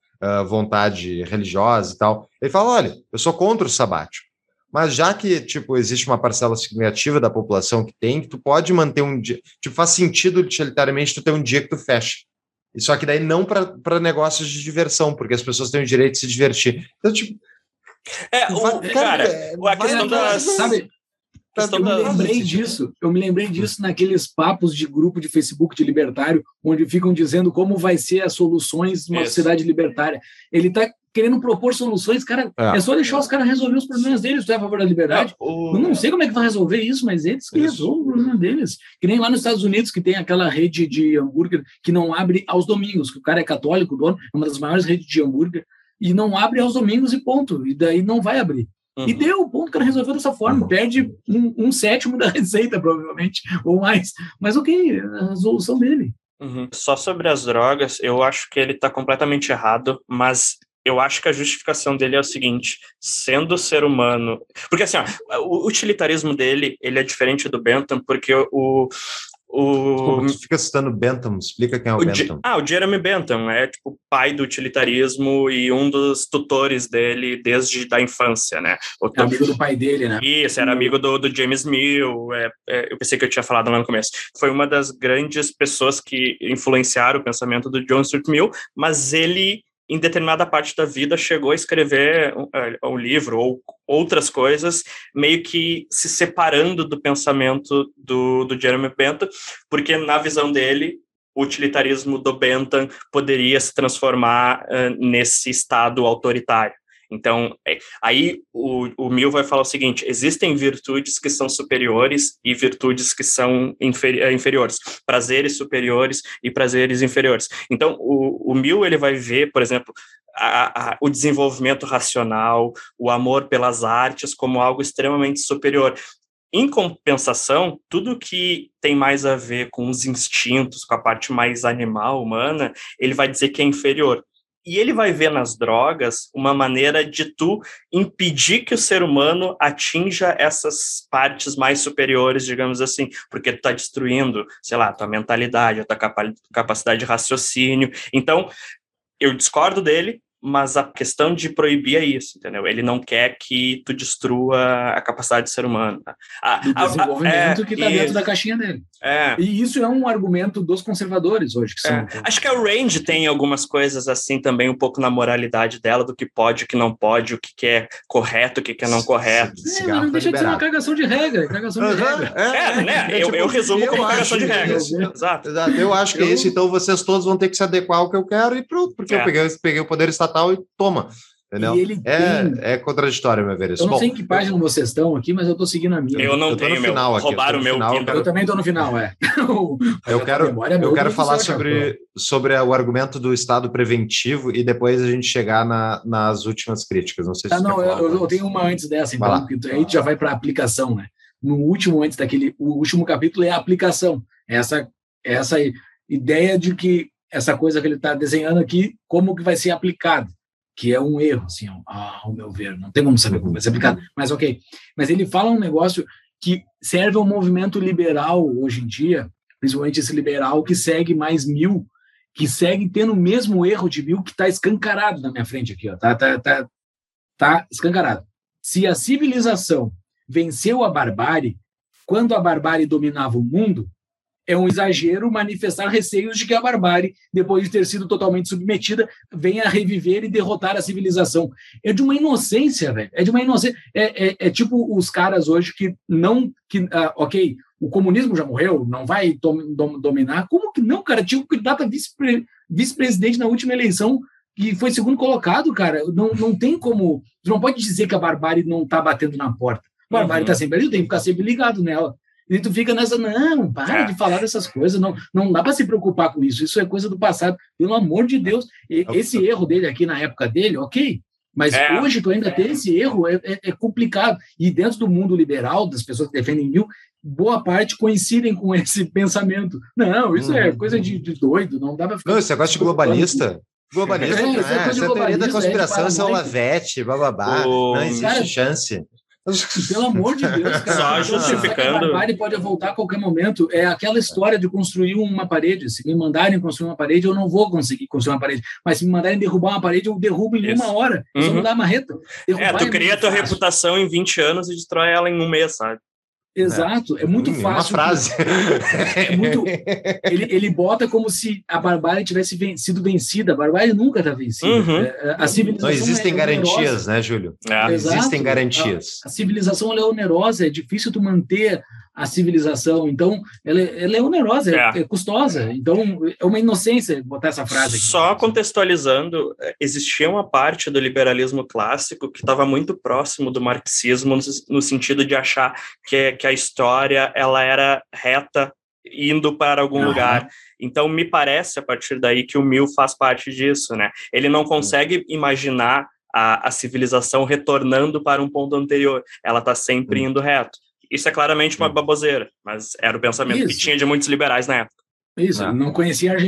vontade religiosa e tal. Ele fala: olha, eu sou contra o sabático. Mas já que, tipo, existe uma parcela significativa da população que tem, tu pode manter um dia. Tipo, faz sentido utilitariamente tu ter um dia que tu fecha. Só que daí não para negócios de diversão, porque as pessoas têm o direito de se divertir. Então, tipo. É, o, cara, a questão da. Sabe, eu me lembrei disso, eu me lembrei disso naqueles papos de grupo de Facebook de libertário, onde ficam dizendo como vai ser as soluções de uma Isso. sociedade libertária. Ele está querendo propor soluções, cara, é, é só deixar os caras resolver os problemas deles, tu é a favor da liberdade. É, o... Eu não sei como é que vai resolver isso, mas eles que resolvem o problema deles. Que nem lá nos Estados Unidos, que tem aquela rede de hambúrguer que não abre aos domingos, que o cara é católico, dono, é uma das maiores redes de hambúrguer, e não abre aos domingos e ponto. E daí não vai abrir. Uhum. E deu o ponto que cara resolveu dessa forma. Uhum. Perde um, um, sétimo da receita, provavelmente, ou mais. Mas ok, a resolução dele. Uhum. Só sobre as drogas, eu acho que ele está completamente errado, mas eu acho que a justificação dele é o seguinte, sendo ser humano... Porque assim, ó, o utilitarismo dele, ele é diferente do Bentham, porque o, O... Desculpa, fica citando Bentham, explica quem é o, o Bentham. Ah, o Jeremy Bentham é tipo pai do utilitarismo e um dos tutores dele desde da infância, né? O é amigo do pai dele, né? Isso, era amigo do, do James Mill, é, é, eu pensei que eu tinha falado lá no começo. Foi uma das grandes pessoas que influenciaram o pensamento do John Stuart Mill, mas ele em determinada parte da vida chegou a escrever um, é, um, livro ou outras coisas, meio que se separando do pensamento do, do Jeremy Bentham, porque na visão dele o utilitarismo do Bentham poderia se transformar uh, nesse estado autoritário. Então, é, aí o, o Mill vai falar o seguinte: existem virtudes que são superiores e virtudes que são inferi é, inferiores, prazeres superiores e prazeres inferiores. Então, o, o Mill ele vai ver, por exemplo, a, a, o desenvolvimento racional, o amor pelas artes como algo extremamente superior. Em compensação, tudo que tem mais a ver com os instintos, com a parte mais animal, humana, ele vai dizer que é inferior. E ele vai ver nas drogas uma maneira de tu impedir que o ser humano atinja essas partes mais superiores, digamos assim, porque tu está destruindo, sei lá, tua mentalidade, a tua capacidade de raciocínio. Então, eu discordo dele, mas a questão de proibir é isso, entendeu? Ele não quer que tu destrua a capacidade do ser humano. A, o desenvolvimento a, a, que está dentro da caixinha dele. É. E isso é um argumento dos conservadores hoje. Que são, é. Acho que a Range tem algumas coisas assim também, um pouco na moralidade dela, do que pode, o que não pode, o que é correto, o que é não correto. É, mas não deixa de ser uma cagação de regra. Cagação uhum. de regra. É, é né? É, eu, tipo, eu resumo eu como cagação de regras. Exato. Exato. Eu acho que eu... isso, então vocês todos vão ter que se adequar ao que eu quero e pronto, porque eu é. peguei, peguei o poder estatal e toma. Entendeu? E ele é, tem... é contraditório, meu ver. Eu não Bom, sei em que página vocês estão aqui, mas eu estou seguindo a minha. Eu não eu tenho no final aqui. Roubaram o meu. Final, eu, eu também estou no final, é. eu quero, eu quero falar sobre, sobre o argumento do Estado preventivo e depois a gente chegar na, nas últimas críticas. Não sei se ah, não, eu, eu, tenho uma antes dessa, então, que aí já vai para a aplicação, né? No último, antes daquele, o último capítulo é a aplicação. Essa, essa ideia de que essa coisa que ele está desenhando aqui, como que vai ser aplicado que é um erro, assim, ao meu ver. Não tem como saber como vai ser aplicado, mas ok. Mas ele fala um negócio que serve ao movimento liberal hoje em dia, principalmente esse liberal que segue mais mil, que segue tendo o mesmo erro de mil que está escancarado na minha frente aqui, ó, tá, tá, tá, tá escancarado. Se a civilização venceu a barbárie, quando a barbárie dominava o mundo, é um exagero manifestar receios de que a barbárie, depois de ter sido totalmente submetida, venha reviver e derrotar a civilização. É de uma inocência, velho. É de uma inocência. É, é, é, tipo os caras hoje que não. Que, uh, ok, o comunismo já morreu, não vai dom, dom, dominar. Como que não, cara? Tinha o candidato a vice-presidente na última eleição que foi segundo colocado, cara. Não, não tem como. Você não pode dizer que a barbárie não está batendo na porta. A barbárie está uhum. sempre ali, tem que ficar sempre ligado nela. E tu fica nessa, não, para é. de falar dessas coisas, não, não dá para se preocupar com isso, isso é coisa do passado, pelo amor de Deus. E, é esse erro dele aqui na época dele, ok, mas é. hoje tu ainda tem esse erro, é, é, é, complicado. E dentro do mundo liberal, das pessoas que defendem mil, boa parte coincidem com esse pensamento. Não, isso é uhum. coisa de, de, doido, não dá para ficar. Não, esse negócio de globalista. Globalista, é, é, essa teoria da conspiração, são lavete, bababá. Não existe cara, chance. Pelo amor de Deus, cara. Só justificando. A barbárie pode voltar a qualquer momento. É aquela história de construir uma parede. Se me mandarem construir uma parede, eu não vou conseguir construir uma parede. Mas se me mandarem derrubar uma parede, eu derrubo em Isso. uma hora. Uhum. Só não dá marreta. Derrubar é, tu é cria a tua fácil. reputação em 20 anos e destrói ela em um mês, sabe? Exato, é, é muito fácil. Uma frase. É muito, ele, ele bota como se a barbárie tivesse sido vencida. A barbárie nunca está vencida. Uhum. É, a civilização Não existem é garantias, onerosa. né, Júlio? É. Existem garantias. A, a, civilização é onerosa, é difícil tu manter a civilização. Então, ela, ela é onerosa, é. é. custosa. Então, é uma inocência botar essa frase aqui. Só contextualizando, existia uma parte do liberalismo clássico que estava muito próximo do marxismo, no, no sentido de achar que, que a história ela era reta indo para algum uhum. lugar. Então, me parece, a partir daí, que o Mill faz parte disso, né? Ele não consegue imaginar a, a civilização retornando para um ponto anterior. Ela está sempre indo reto. Isso é claramente uma baboseira, mas era o pensamento Isso. que tinha de muitos liberais na época. Isso, não, não conhecia a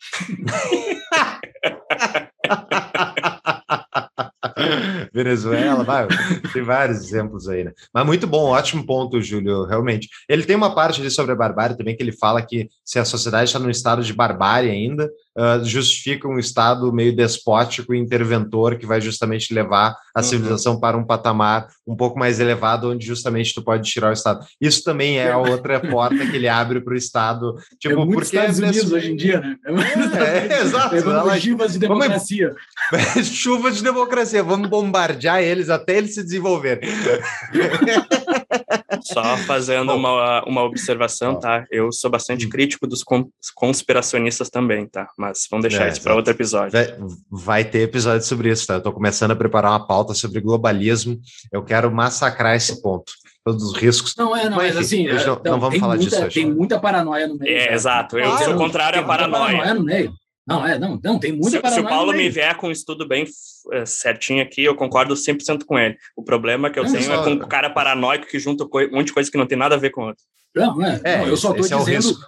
Venezuela, vai, tem vários exemplos aí, né? Mas muito bom, ótimo ponto, Júlio, realmente. Ele tem uma parte ali sobre a barbárie também, que ele fala que se a sociedade está num estado de barbárie ainda, uh, justifica um estado meio despótico e interventor que vai justamente levar a uhum. civilização para um patamar um pouco mais elevado, onde justamente tu pode tirar o estado. Isso também é a outra porta que ele abre para o estado. Tipo, é muito porque Estados Unidos hoje em dia, né? É, é exato. É chuvas de democracia. Vamos... Chuva de democracia. Vamos bombardear eles até eles se desenvolverem. Só fazendo uma, uma observação, tá? Eu sou bastante hum. crítico dos conspiracionistas também, tá? Mas vamos deixar é, isso para outro episódio. Vai, vai, ter episódio sobre isso, tá? Eu tô começando a preparar uma pauta sobre globalismo. Eu quero massacrar esse ponto. Todos os riscos. Não é, não, mas, assim. Não, não, não vamos falar muita, disso hoje. Tem muita paranoia no meio. É, exato. Eu sou contrário à paranoia. paranoia no meio. Não, é, não, não, tem muita se, se o Paulo me vier com um estudo bem é, certinho aqui, eu concordo 100% com ele. O problema que eu não, tenho só... é com o cara paranoico que junta um monte de coisa que não tem nada a ver com outro. Não, é, é não, eu só estou é dizendo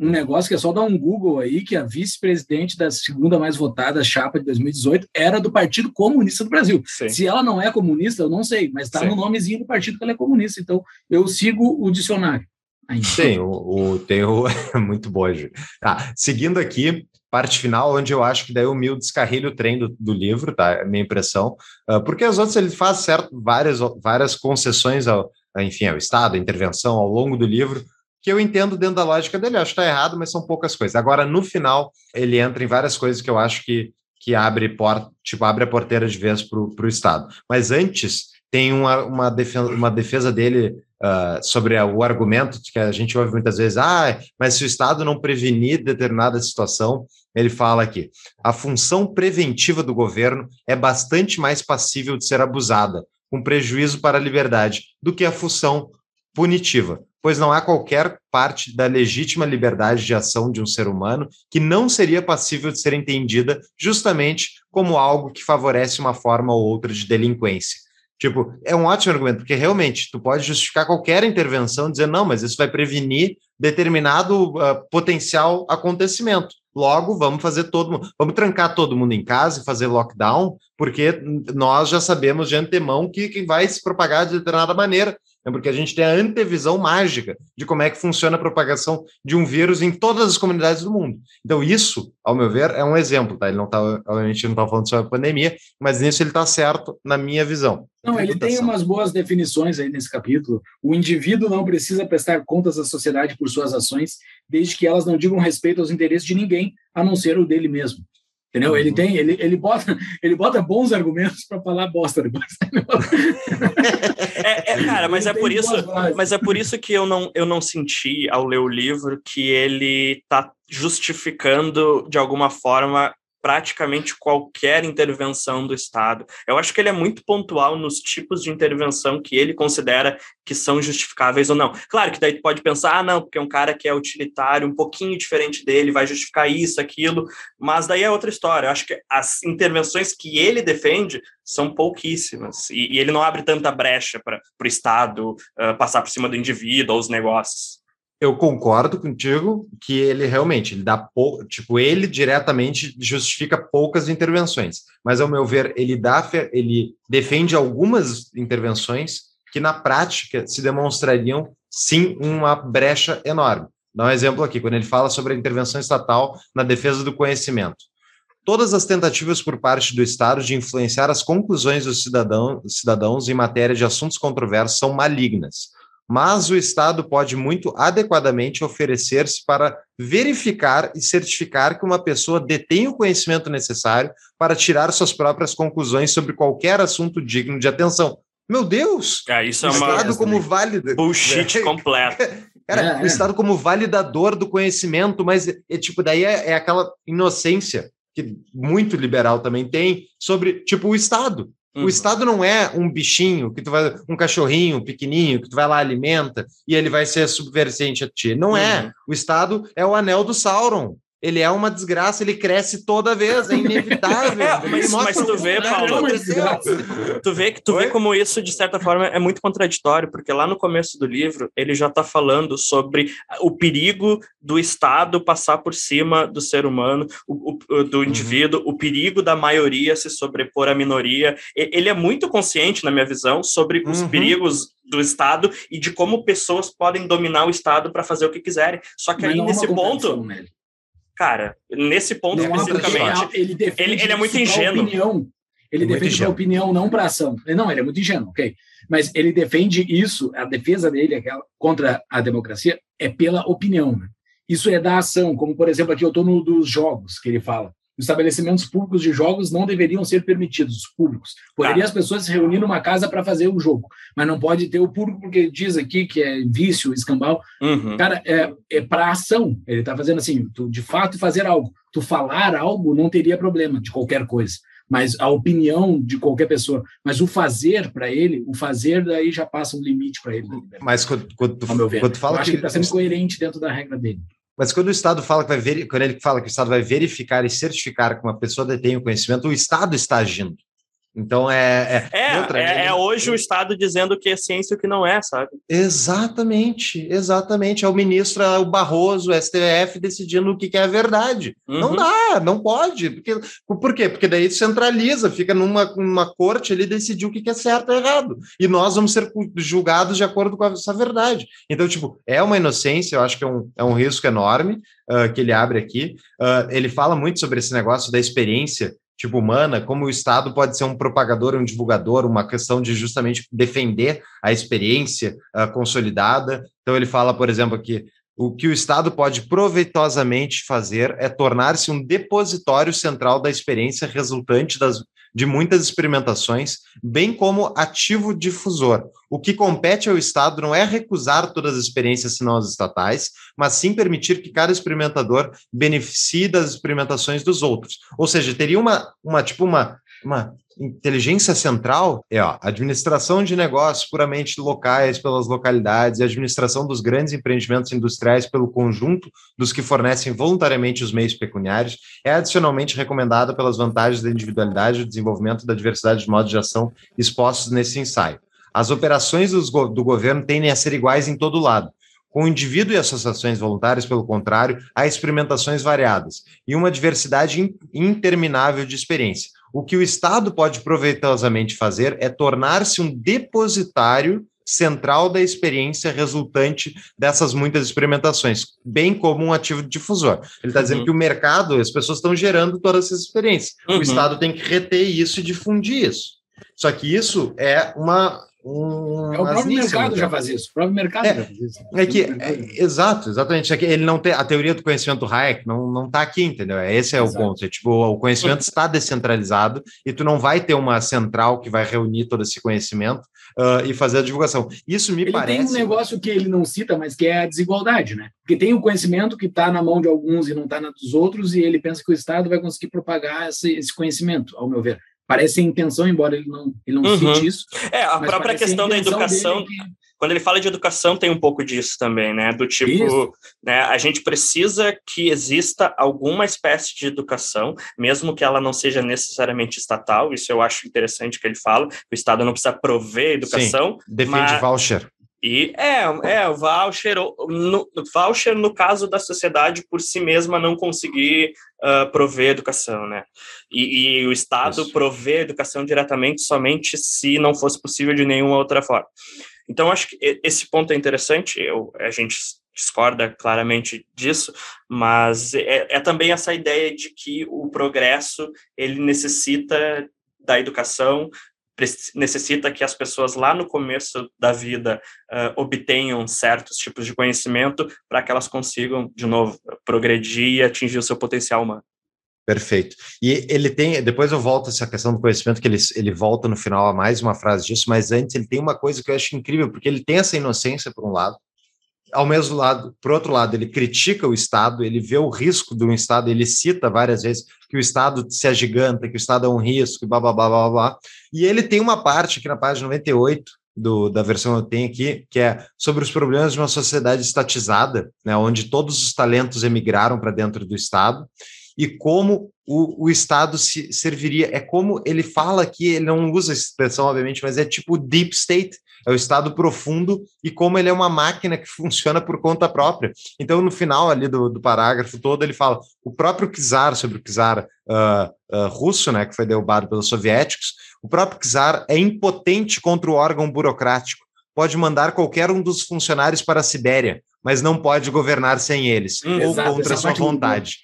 é um negócio que é só dar um Google aí, que a vice-presidente da segunda mais votada chapa de 2018 era do Partido Comunista do Brasil. Sim. Se ela não é comunista, eu não sei, mas está no nomezinho do partido que ela é comunista. Então, eu sigo o dicionário. Ainda. Sim, o, o, tem o. muito bom, Ju. Tá, seguindo aqui, parte final, onde eu acho que daí o Mil descarrilha o trem do, do livro, tá? É a minha impressão. Uh, porque os outros ele faz certo, várias, várias concessões ao, enfim, ao Estado, a intervenção ao longo do livro, que eu entendo dentro da lógica dele. Eu acho que está errado, mas são poucas coisas. Agora, no final, ele entra em várias coisas que eu acho que, que abre, porta, tipo, abre a porteira de vez para o Estado. Mas antes, tem uma, uma, defesa, uma defesa dele uh, sobre o argumento que a gente ouve muitas vezes, ah, mas se o Estado não prevenir determinada situação, ele fala aqui, a função preventiva do governo é bastante mais passível de ser abusada, com prejuízo para a liberdade, do que a função punitiva, pois não há qualquer parte da legítima liberdade de ação de um ser humano que não seria passível de ser entendida justamente como algo que favorece uma forma ou outra de delinquência. Tipo, é um ótimo argumento, porque realmente tu pode justificar qualquer intervenção dizendo, não, mas isso vai prevenir determinado uh, potencial acontecimento. Logo, vamos fazer todo mundo, vamos trancar todo mundo em casa e fazer lockdown, porque nós já sabemos de antemão que, que vai se propagar de determinada maneira é porque a gente tem a antevisão mágica de como é que funciona a propagação de um vírus em todas as comunidades do mundo. Então, isso, ao meu ver, é um exemplo, tá? Ele não está, obviamente, não está falando sobre a pandemia, mas nisso ele está certo na minha visão. Não, ele tem umas boas definições aí nesse capítulo. O indivíduo não precisa prestar contas à sociedade por suas ações, desde que elas não digam respeito aos interesses de ninguém, a não ser o dele mesmo. Entendeu? Uhum. Ele tem, ele, ele, bota, ele bota bons argumentos para falar bosta depois. é, é, cara, mas é por isso, mas é por isso que eu não, eu não senti ao ler o livro que ele está justificando de alguma forma praticamente qualquer intervenção do Estado. Eu acho que ele é muito pontual nos tipos de intervenção que ele considera que são justificáveis ou não. Claro que daí tu pode pensar, ah, não, porque é um cara que é utilitário, um pouquinho diferente dele, vai justificar isso, aquilo, mas daí é outra história. Eu acho que as intervenções que ele defende são pouquíssimas, e, e ele não abre tanta brecha para o Estado uh, passar por cima do indivíduo ou os negócios eu concordo contigo que ele realmente ele dá pou, tipo ele diretamente justifica poucas intervenções, mas ao meu ver ele dá ele defende algumas intervenções que na prática se demonstrariam sim uma brecha enorme. Dá um exemplo aqui quando ele fala sobre a intervenção estatal na defesa do conhecimento. Todas as tentativas por parte do Estado de influenciar as conclusões dos cidadão, cidadãos em matéria de assuntos controversos são malignas mas o Estado pode muito adequadamente oferecer-se para verificar e certificar que uma pessoa detém o conhecimento necessário para tirar suas próprias conclusões sobre qualquer assunto digno de atenção. Meu Deus! É, isso é o uma Estado como válido. Bullshit completo. Cara, é, o Estado como validador do conhecimento, mas é, tipo, daí é, é aquela inocência que muito liberal também tem sobre, tipo, o Estado. Uhum. O Estado não é um bichinho que tu vai, um cachorrinho pequenininho que tu vai lá alimenta e ele vai ser subversiente a ti. Não é. uhum. é. O Estado é o anel do Sauron. Ele é uma desgraça, ele cresce toda vez, é inevitável. é, mas, mas tu vê, Paulo, tu vê que tu Oi? vê como isso, de certa forma, é muito contraditório, porque lá no começo do livro ele já está falando sobre o perigo do Estado passar por cima do ser humano, o, o, do indivíduo, uhum. o perigo da maioria se sobrepor à minoria. Ele é muito consciente, na minha visão, sobre os uhum. perigos do Estado e de como pessoas podem dominar o Estado para fazer o que quiserem. Só que aí, nesse ponto. Né? Cara, nesse ponto não especificamente, ele, ele, ele, é muito ingênuo. Opinião. Ele muito defende a opinião, não para ação. Não, ele é muito ingênuo, ok. Mas ele defende isso, a defesa dele aquela, contra a democracia é pela opinião. Né? Isso é da ação, como por exemplo aqui eu estou no dos jogos que ele fala estabelecimentos públicos de jogos não deveriam ser permitidos, públicos. Poderia tá. as pessoas se reunir numa casa para fazer o jogo, mas não pode ter o público, porque diz aqui que é vício, escambau. Uhum. Cara, é, é para ação. Ele está fazendo assim, tu, de fato fazer algo. Tu falar algo não teria problema de qualquer coisa. Mas a opinião de qualquer pessoa, mas o fazer para ele, o fazer daí já passa um limite para ele. Mas quando, quando, tu, quando tu fala Eu acho que ele está sendo coerente dentro da regra dele. Mas quando o Estado fala que vai ver, quando ele fala que o Estado vai verificar e certificar que uma pessoa detém o conhecimento, o Estado está agindo. Então é. É, é, outra, é, é hoje o Estado dizendo que é ciência o que não é, sabe? Exatamente, exatamente. É o ministro, é o Barroso, o STF decidindo o que, é a verdade. Uhum. Não dá, não pode. Porque, por quê? Porque daí centraliza, fica numa, numa corte ali decidir o que, que é certo e errado. E nós vamos ser julgados de acordo com essa verdade. Então, tipo, é uma inocência, eu acho que é um, é um risco enorme uh, que ele abre aqui. Uh, ele fala muito sobre esse negócio da experiência tipo humana, como o Estado pode ser um propagador, um divulgador, uma questão de justamente defender a experiência uh, consolidada. Então ele fala, por exemplo, aqui o que o Estado pode proveitosamente fazer é tornar-se um depositório central da experiência resultante das, de muitas experimentações, bem como ativo difusor. O que compete ao Estado não é recusar todas as experiências senão as estatais, mas sim permitir que cada experimentador beneficie das experimentações dos outros. Ou seja, teria uma, uma tipo uma, uma inteligência central é ó, administração de negócios puramente locais pelas localidades e administração dos grandes empreendimentos industriais pelo conjunto dos que fornecem voluntariamente os meios pecuniários é adicionalmente recomendada pelas vantagens da individualidade e do desenvolvimento da diversidade de modos de ação expostos nesse ensaio. As operações do governo tendem a ser iguais em todo lado, com o indivíduo e associações voluntárias, pelo contrário, há experimentações variadas e uma diversidade interminável de experiência. O que o Estado pode proveitosamente fazer é tornar-se um depositário central da experiência resultante dessas muitas experimentações, bem como um ativo difusor. Ele está uhum. dizendo que o mercado, as pessoas estão gerando todas essas experiências. Uhum. O Estado tem que reter isso e difundir isso. Só que isso é uma um, é o próprio mercado já faz isso. O próprio mercado é, já faz isso. É que, é, exato, exatamente. É que ele não tem a teoria do conhecimento do Hayek não não está aqui, entendeu? Esse é exato. o ponto. É, tipo, o conhecimento está descentralizado e tu não vai ter uma central que vai reunir todo esse conhecimento uh, e fazer a divulgação. Isso me ele parece. Tem um negócio que ele não cita, mas que é a desigualdade, né? Porque tem o conhecimento que está na mão de alguns e não está na dos outros, e ele pensa que o Estado vai conseguir propagar esse, esse conhecimento, ao meu ver. Parece a intenção, embora ele não, ele não uhum. cite isso. É, a própria questão a da educação. Que... Quando ele fala de educação, tem um pouco disso também, né? Do tipo, né, a gente precisa que exista alguma espécie de educação, mesmo que ela não seja necessariamente estatal. Isso eu acho interessante que ele fala. O Estado não precisa prover educação. Sim, defende mas... voucher. E é, é, o voucher, no, voucher no caso da sociedade por si mesma não conseguir uh, prover educação, né? E, e o Estado Isso. prover educação diretamente somente se não fosse possível de nenhuma outra forma. Então, acho que esse ponto é interessante, eu, a gente discorda claramente disso, mas é, é também essa ideia de que o progresso ele necessita da educação, necessita que as pessoas lá no começo da vida uh, obtenham certos tipos de conhecimento para que elas consigam, de novo, progredir e atingir o seu potencial humano. Perfeito. E ele tem, depois eu volto a essa questão do conhecimento, que ele, ele volta no final a mais uma frase disso, mas antes ele tem uma coisa que eu acho incrível, porque ele tem essa inocência, por um lado, ao mesmo lado, por outro lado, ele critica o Estado, ele vê o risco do Estado, ele cita várias vezes que o Estado se agiganta, que o Estado é um risco, blá, blá, blá, blá, blá. E ele tem uma parte aqui na página 98, do, da versão que eu tenho aqui, que é sobre os problemas de uma sociedade estatizada, né, onde todos os talentos emigraram para dentro do Estado, e como o, o Estado se serviria. É como ele fala aqui, ele não usa essa expressão, obviamente, mas é tipo deep state, é o estado profundo e como ele é uma máquina que funciona por conta própria. Então, no final ali do, do parágrafo todo, ele fala o próprio czar, sobre o czar uh, uh, russo, né, que foi derrubado pelos soviéticos, o próprio czar é impotente contra o órgão burocrático, pode mandar qualquer um dos funcionários para a Sibéria, mas não pode governar sem eles, hum, ou exato, contra sua vontade.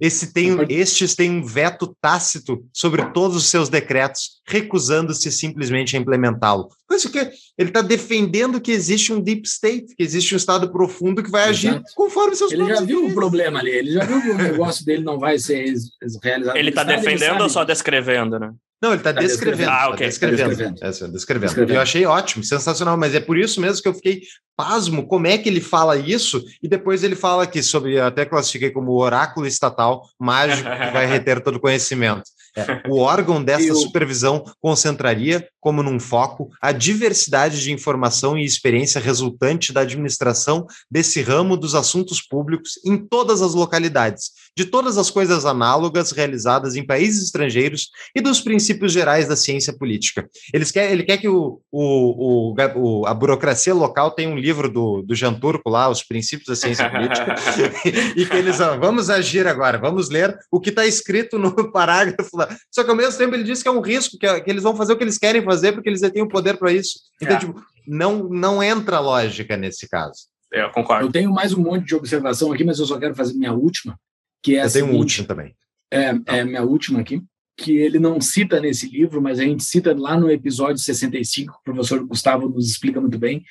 Esse tem, estes têm um veto tácito sobre todos os seus decretos, recusando-se simplesmente a implementá-lo. Por isso que ele está defendendo que existe um deep state, que existe um estado profundo que vai Exato. agir conforme seus Ele já viu o problema ali, ele já viu que o negócio dele não vai ser realizado. Ele está defendendo ou só descrevendo, né? Não, ele está tá descrevendo. Ah, ok. Tá descrevendo. descrevendo. É, descrevendo. descrevendo. Eu achei ótimo, sensacional, mas é por isso mesmo que eu fiquei pasmo como é que ele fala isso, e depois ele fala aqui sobre, até classifiquei como oráculo estatal mágico que vai reter todo o conhecimento. É, o órgão dessa supervisão concentraria, como num foco, a diversidade de informação e experiência resultante da administração desse ramo dos assuntos públicos em todas as localidades, de todas as coisas análogas realizadas em países estrangeiros e dos princípios gerais da ciência política. Eles quer, ele quer que o, o, o, a burocracia local tenha um livro do, do Jean Turco lá, Os Princípios da Ciência Política, e que eles vamos agir agora, vamos ler o que está escrito no parágrafo lá. Só que ao mesmo tempo ele diz que é um risco, que, que eles vão fazer o que eles querem fazer porque eles têm o poder para isso. Então, é. tipo, não, não entra lógica nesse caso. É, eu concordo. Eu tenho mais um monte de observação aqui, mas eu só quero fazer minha última, que é Eu tenho um último também. É, é minha última aqui, que ele não cita nesse livro, mas a gente cita lá no episódio 65, o professor Gustavo nos explica muito bem,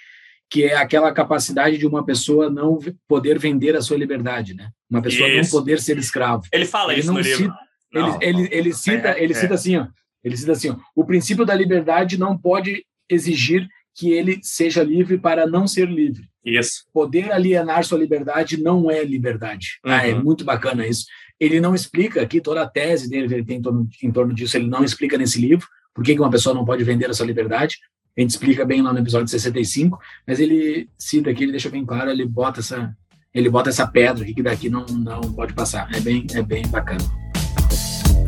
que é aquela capacidade de uma pessoa não poder vender a sua liberdade, né? Uma pessoa isso. não poder ser escravo. Ele fala ele isso no cita, livro. Ele, não, ele, ele, cita, é, ele cita é. assim, ó, ele cita assim, ó, o princípio da liberdade não pode exigir que ele seja livre para não ser livre. Isso. Poder alienar sua liberdade não é liberdade. Uhum. Ah, é muito bacana isso. Ele não explica aqui toda a tese dele ele tem em torno, em torno disso, ele não explica nesse livro por que uma pessoa não pode vender a sua liberdade. A gente explica bem lá no episódio 65, mas ele cita aqui, ele deixa bem claro, ele bota essa, ele bota essa pedra aqui que daqui não, não pode passar. É bem, é bem bacana.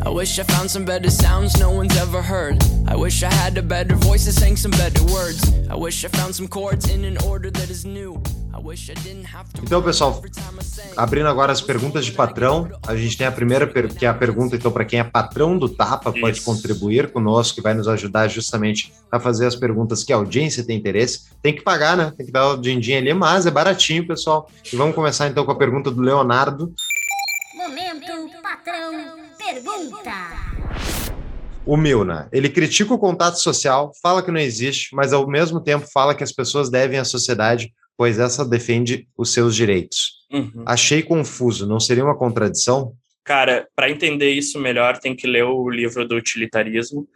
I wish I found some better sounds no one's ever heard. I wish I had a better voice that sang some better words. I wish I found some chords in an order that is new. Então, pessoal, abrindo agora as perguntas de patrão, a gente tem a primeira, que é a pergunta, então, para quem é patrão do Tapa, pode Isso. contribuir conosco, que vai nos ajudar justamente a fazer as perguntas que a audiência tem interesse. Tem que pagar, né? Tem que dar o din-din ali, mas é baratinho, pessoal. E vamos começar, então, com a pergunta do Leonardo. Momento, patrão pergunta. O Milna, ele critica o contato social, fala que não existe, mas ao mesmo tempo fala que as pessoas devem à sociedade, pois essa defende os seus direitos. Uhum. Achei confuso, não seria uma contradição? Cara, para entender isso melhor, tem que ler o livro do utilitarismo,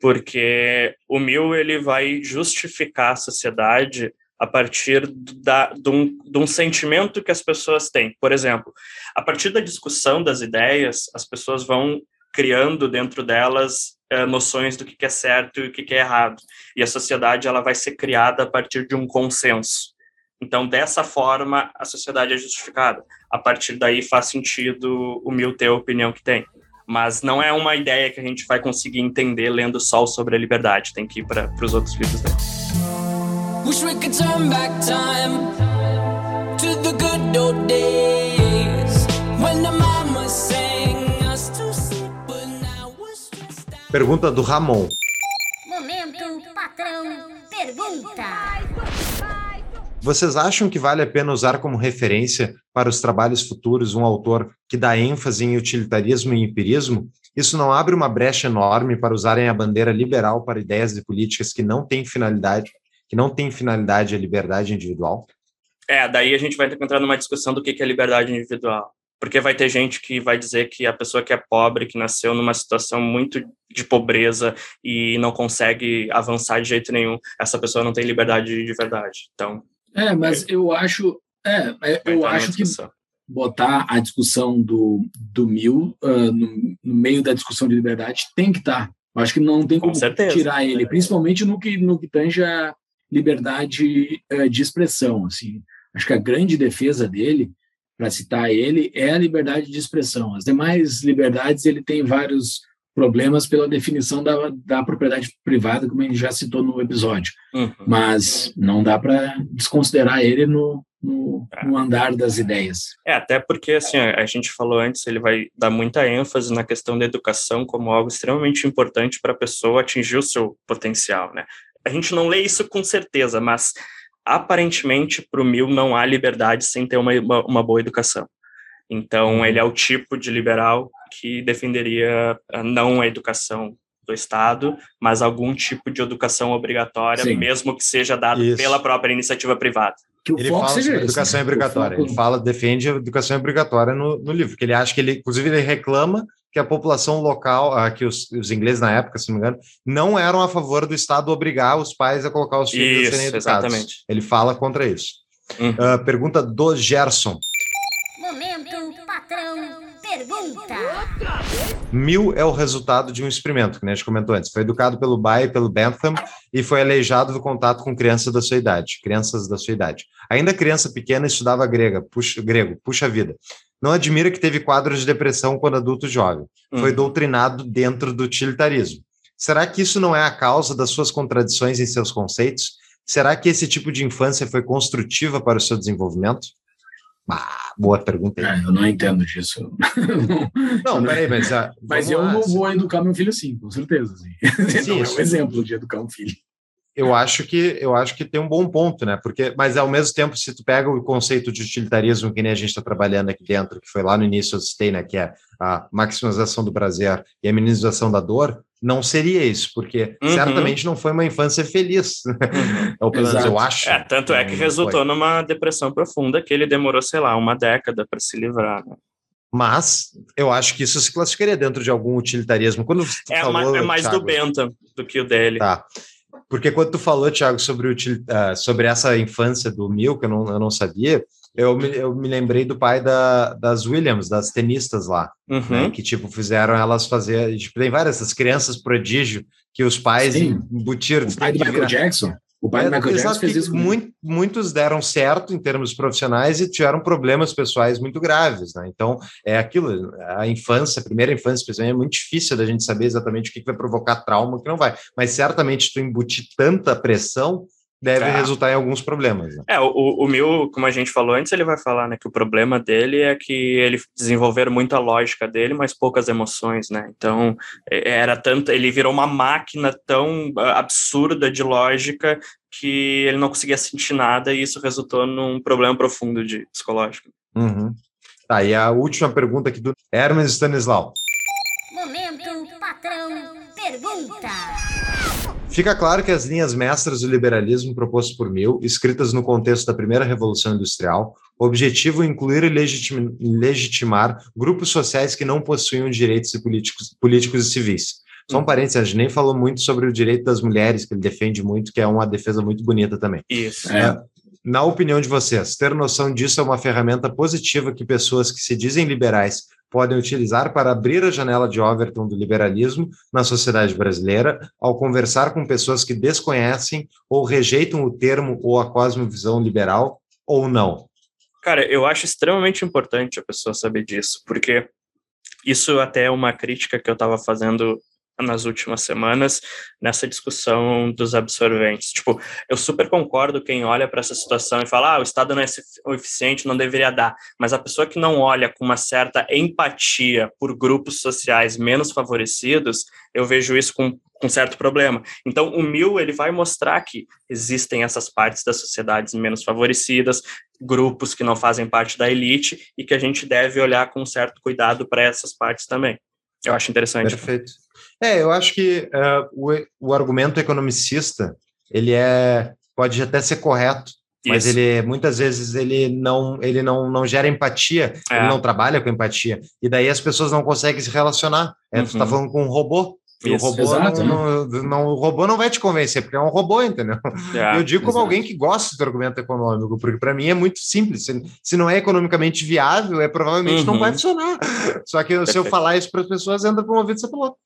porque o Mill ele vai justificar a sociedade a partir da, de, um, de um sentimento que as pessoas têm. Por exemplo, a partir da discussão das ideias, as pessoas vão criando dentro delas é, noções do que, é certo e o que, é errado. E a sociedade ela vai ser criada a partir de um consenso. Então, dessa forma, a sociedade é justificada. A partir daí faz sentido o Mill ter a opinião que tem. Mas não é uma ideia que a gente vai conseguir entender lendo só sobre a liberdade. Tem que ir para os outros livros dele. Wish we could turn back time to the good old days when the mama sang us to sleep, but now we're stressed out. Pergunta do Ramon. Momento, patrão, pergunta. Vocês acham que vale a pena usar como referência para os trabalhos futuros um autor que dá ênfase em utilitarismo e empirismo? Isso não abre uma brecha enorme para usarem a bandeira liberal para ideias e políticas que não têm finalidade que não tem finalidade a liberdade individual? É, daí a gente vai ter que entrar numa discussão do que é liberdade individual. Porque vai ter gente que vai dizer que a pessoa que é pobre, que nasceu numa situação muito de pobreza e não consegue avançar de jeito nenhum, essa pessoa não tem liberdade de verdade. Então. É, mas é, eu acho. É, é eu acho que botar a discussão do, do mil uh, no, no, meio da discussão de liberdade tem que estar. Tá. Eu acho que não tem como Com tirar ele, principalmente no que, no que tange a liberdade uh, de expressão. Assim, acho que a grande defesa dele, para citar ele, é a liberdade de expressão. As demais liberdades ele tem vários problemas pela definição da, da propriedade privada, como a gente já citou no episódio. Uhum. Mas não dá para desconsiderar ele no, no, é. no, andar das ideias. É, até porque, assim, a gente falou antes, ele vai dar muita ênfase na questão da educação como algo extremamente importante para a pessoa atingir o seu potencial, né? A gente não lê isso com certeza, mas aparentemente para o Mil não há liberdade sem ter uma, uma, uma boa educação. Então, uhum. ele é o tipo de liberal que defenderia ah, não a educação do Estado, mas algum tipo de educação obrigatória, Sim. mesmo que seja Isso. pela própria iniciativa privada. Que o ele fala sobre esse, educação né? obrigatória. Foco... Ele fala, defende a educação obrigatória no, no livro, que ele acha que ele, inclusive, ele reclama que a população local, ah, que os, os, ingleses na época, se não me engano, não eram a favor do Estado obrigar os pais a colocar os filhos isso, a serem educados. Exatamente. Ele fala contra isso. Uhum. Uh, pergunta do Gerson. Mil é o resultado de um experimento, que a gente comentou antes. Foi educado pelo Bay e pelo Bentham e foi aleijado do contato com crianças da sua idade, crianças da sua idade. Ainda criança pequena estudava grega, puxa, grego, puxa vida. Não admira que teve quadros de depressão quando adulto jovem. Foi hum. doutrinado dentro do utilitarismo. Será que isso não é a causa das suas contradições em seus conceitos? Será que esse tipo de infância foi construtiva para o seu desenvolvimento? Ah, boa pergunta. É, eu não entendo disso. não, peraí, mas. Ah, mas eu lá, vou educar meu filho sim, com certeza. Sim. Sim, não é um exemplo de educar um filho. Eu acho que eu acho que tem um bom ponto, né? Porque, mas ao mesmo tempo, se tu pega o conceito de utilitarismo que nem a gente está trabalhando aqui dentro, que foi lá no início eu citei, né? Que é a maximização do prazer e a minimização da dor, não seria isso, porque uhum. certamente não foi uma infância feliz. Uhum. Ou pelo menos eu acho. É, tanto é que resultou foi. numa depressão profunda que ele demorou, sei lá, uma década para se livrar. Né? Mas eu acho que isso se classificaria dentro de algum utilitarismo. Quando é, falou, mais, é mais Thiago, do Benta do que o dele. Tá. Porque quando tu falou, Thiago, sobre, util, uh, sobre essa infância do Mil, que eu não, eu não sabia, eu me, eu me lembrei do pai da, das Williams, das tenistas lá, né, uhum. né, que, tipo, fizeram elas fazer... Tipo, tem várias, essas crianças prodígio que os pais Sim. embutiram... O pai do Michael Jackson. O pai é, Michael Jackson fez isso. Muito, muitos deram certo em termos profissionais e tiveram problemas pessoais muito graves, né? Então, é aquilo, a infância, a primeira infância, especialmente, é muito difícil da gente saber exatamente o que vai provocar trauma, o que não vai. Mas certamente tu embutir tanta pressão deve é. resultar em alguns problemas. Né? É, o, o meu, como a gente falou antes, ele vai falar, né, que o problema dele é que ele desenvolver muita lógica dele, mas poucas emoções, né? Então, é, era tanto, ele virou uma máquina tão ah, absurda de lógica que ele não conseguia sentir nada e isso resultou num problema profundo de psicológico. Uhum. Tá, e a última pergunta aqui do Hermes Stanislau. Momento, patrão, pergunta. Fica claro que as linhas mestras do liberalismo propostas por Mill, escritas no contexto da primeira Revolução Industrial, objetivo incluir e legitimar grupos sociais que não possuíam direitos políticos, políticos e civis. Só um hum. parênteses, a gente nem falou muito sobre o direito das mulheres, que ele defende muito, que é uma defesa muito bonita também. Isso. É, na opinião de vocês, ter noção disso é uma ferramenta positiva que pessoas que se dizem liberais podem utilizar para abrir a janela de Overton do liberalismo na sociedade brasileira ao conversar com pessoas que desconhecem ou rejeitam o termo ou a cosmovisão liberal ou não? Cara, eu acho extremamente importante a pessoa saber disso, porque isso até é uma crítica que eu estava fazendo nas últimas semanas nessa discussão dos absorventes. Tipo, eu super concordo quem olha para essa situação e fala, ah, o Estado não é eficiente, não deveria dar. Mas a pessoa que não olha com uma certa empatia por grupos sociais menos favorecidos, eu vejo isso com com certo problema. Então, o Mil ele vai mostrar que existem essas partes das sociedades menos favorecidas, grupos que não fazem parte da elite e que a gente deve olhar com certo cuidado para essas partes também. Eu acho interessante. Perfeito. É, eu acho que uh, o, o argumento economicista ele é pode até ser correto, Isso. mas ele muitas vezes ele não ele não, não gera empatia, é. ele não trabalha com empatia e daí as pessoas não conseguem se relacionar. É, uhum. Tu está falando com um robô, o robô, Exato, não, não, não, o robô não vai te convencer, porque é um robô, entendeu? É, eu digo como exato. alguém que gosta do argumento econômico, porque para mim é muito simples. Se, se, não é economicamente viável, é provavelmente uhum. não vai uhum. funcionar. Só que Perfeito. se eu falar isso para as pessoas, entra para um ouvido e outro.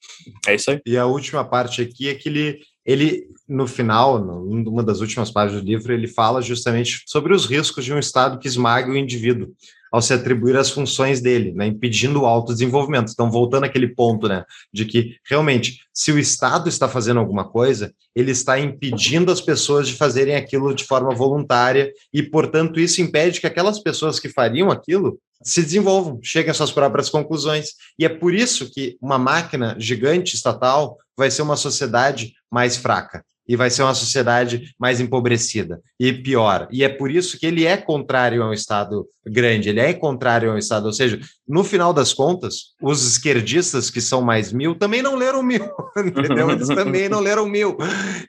É isso aí. E a última parte aqui é que ele, ele, no final, numa das últimas páginas do livro, ele fala justamente sobre os riscos de um Estado que esmague o indivíduo ao se atribuir as funções dele, né, impedindo o autodesenvolvimento. Então, voltando àquele ponto, né, de que realmente, se o Estado está fazendo alguma coisa, ele está impedindo as pessoas de fazerem aquilo de forma voluntária e, portanto, isso impede que aquelas pessoas que fariam aquilo se desenvolvam, cheguem às suas próprias conclusões. E é por isso que uma máquina gigante estatal vai ser uma sociedade mais fraca e vai ser uma sociedade mais empobrecida e pior. E é por isso que ele é contrário a um Estado grande, ele é contrário a um Estado, ou seja, no final das contas, os esquerdistas que são mais mil também não leram mil, entendeu? Eles também não leram mil.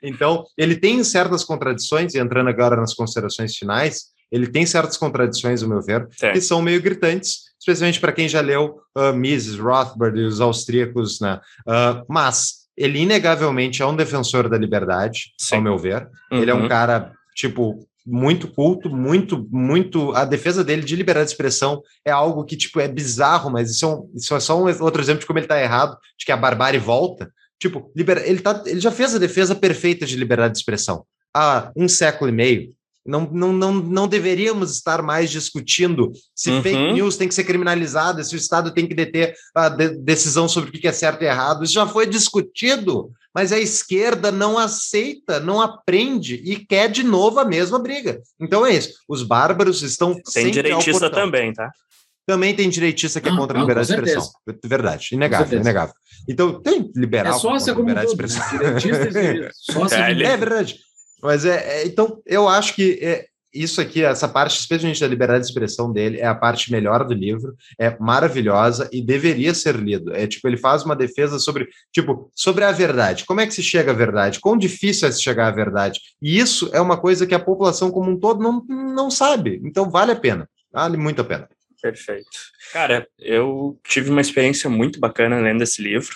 Então, ele tem certas contradições, e entrando agora nas considerações finais, ele tem certas contradições, ao meu ver, que são meio gritantes, especialmente para quem já leu uh, Mises, Rothbard e os austríacos, né? Uh, mas ele inegavelmente é um defensor da liberdade, Sim. ao meu ver. Uhum. Ele é um uhum. cara, tipo, muito culto, muito, muito. A defesa dele de liberdade de expressão é algo que, tipo, é bizarro, mas isso é, um, isso é só um outro exemplo de como ele está errado, de que a barbárie volta. Tipo, liber, ele, tá, ele já fez a defesa perfeita de liberdade de expressão há um século e meio. Não, não, não, não deveríamos estar mais discutindo se uhum. fake news tem que ser criminalizada, se o Estado tem que deter a de decisão sobre o que é certo e errado. Isso já foi discutido, mas a esquerda não aceita, não aprende e quer de novo a mesma briga. Então é isso. Os bárbaros estão. Tem direitista também, tá? Também tem direitista que é contra a liberdade de expressão. Verdade, inegável, inegável. Então, tem liberal. É sócia como liberdade de expressão. Né? Sócia é, é verdade. Mas é, é, então eu acho que é, isso aqui, essa parte, especialmente da liberdade de expressão dele, é a parte melhor do livro, é maravilhosa e deveria ser lido. É tipo, ele faz uma defesa sobre, tipo, sobre a verdade. Como é que se chega à verdade? Quão difícil é se chegar à verdade? E isso é uma coisa que a população como um todo não, não sabe. Então vale a pena. Vale muito a pena. Perfeito. Cara, eu tive uma experiência muito bacana lendo esse livro.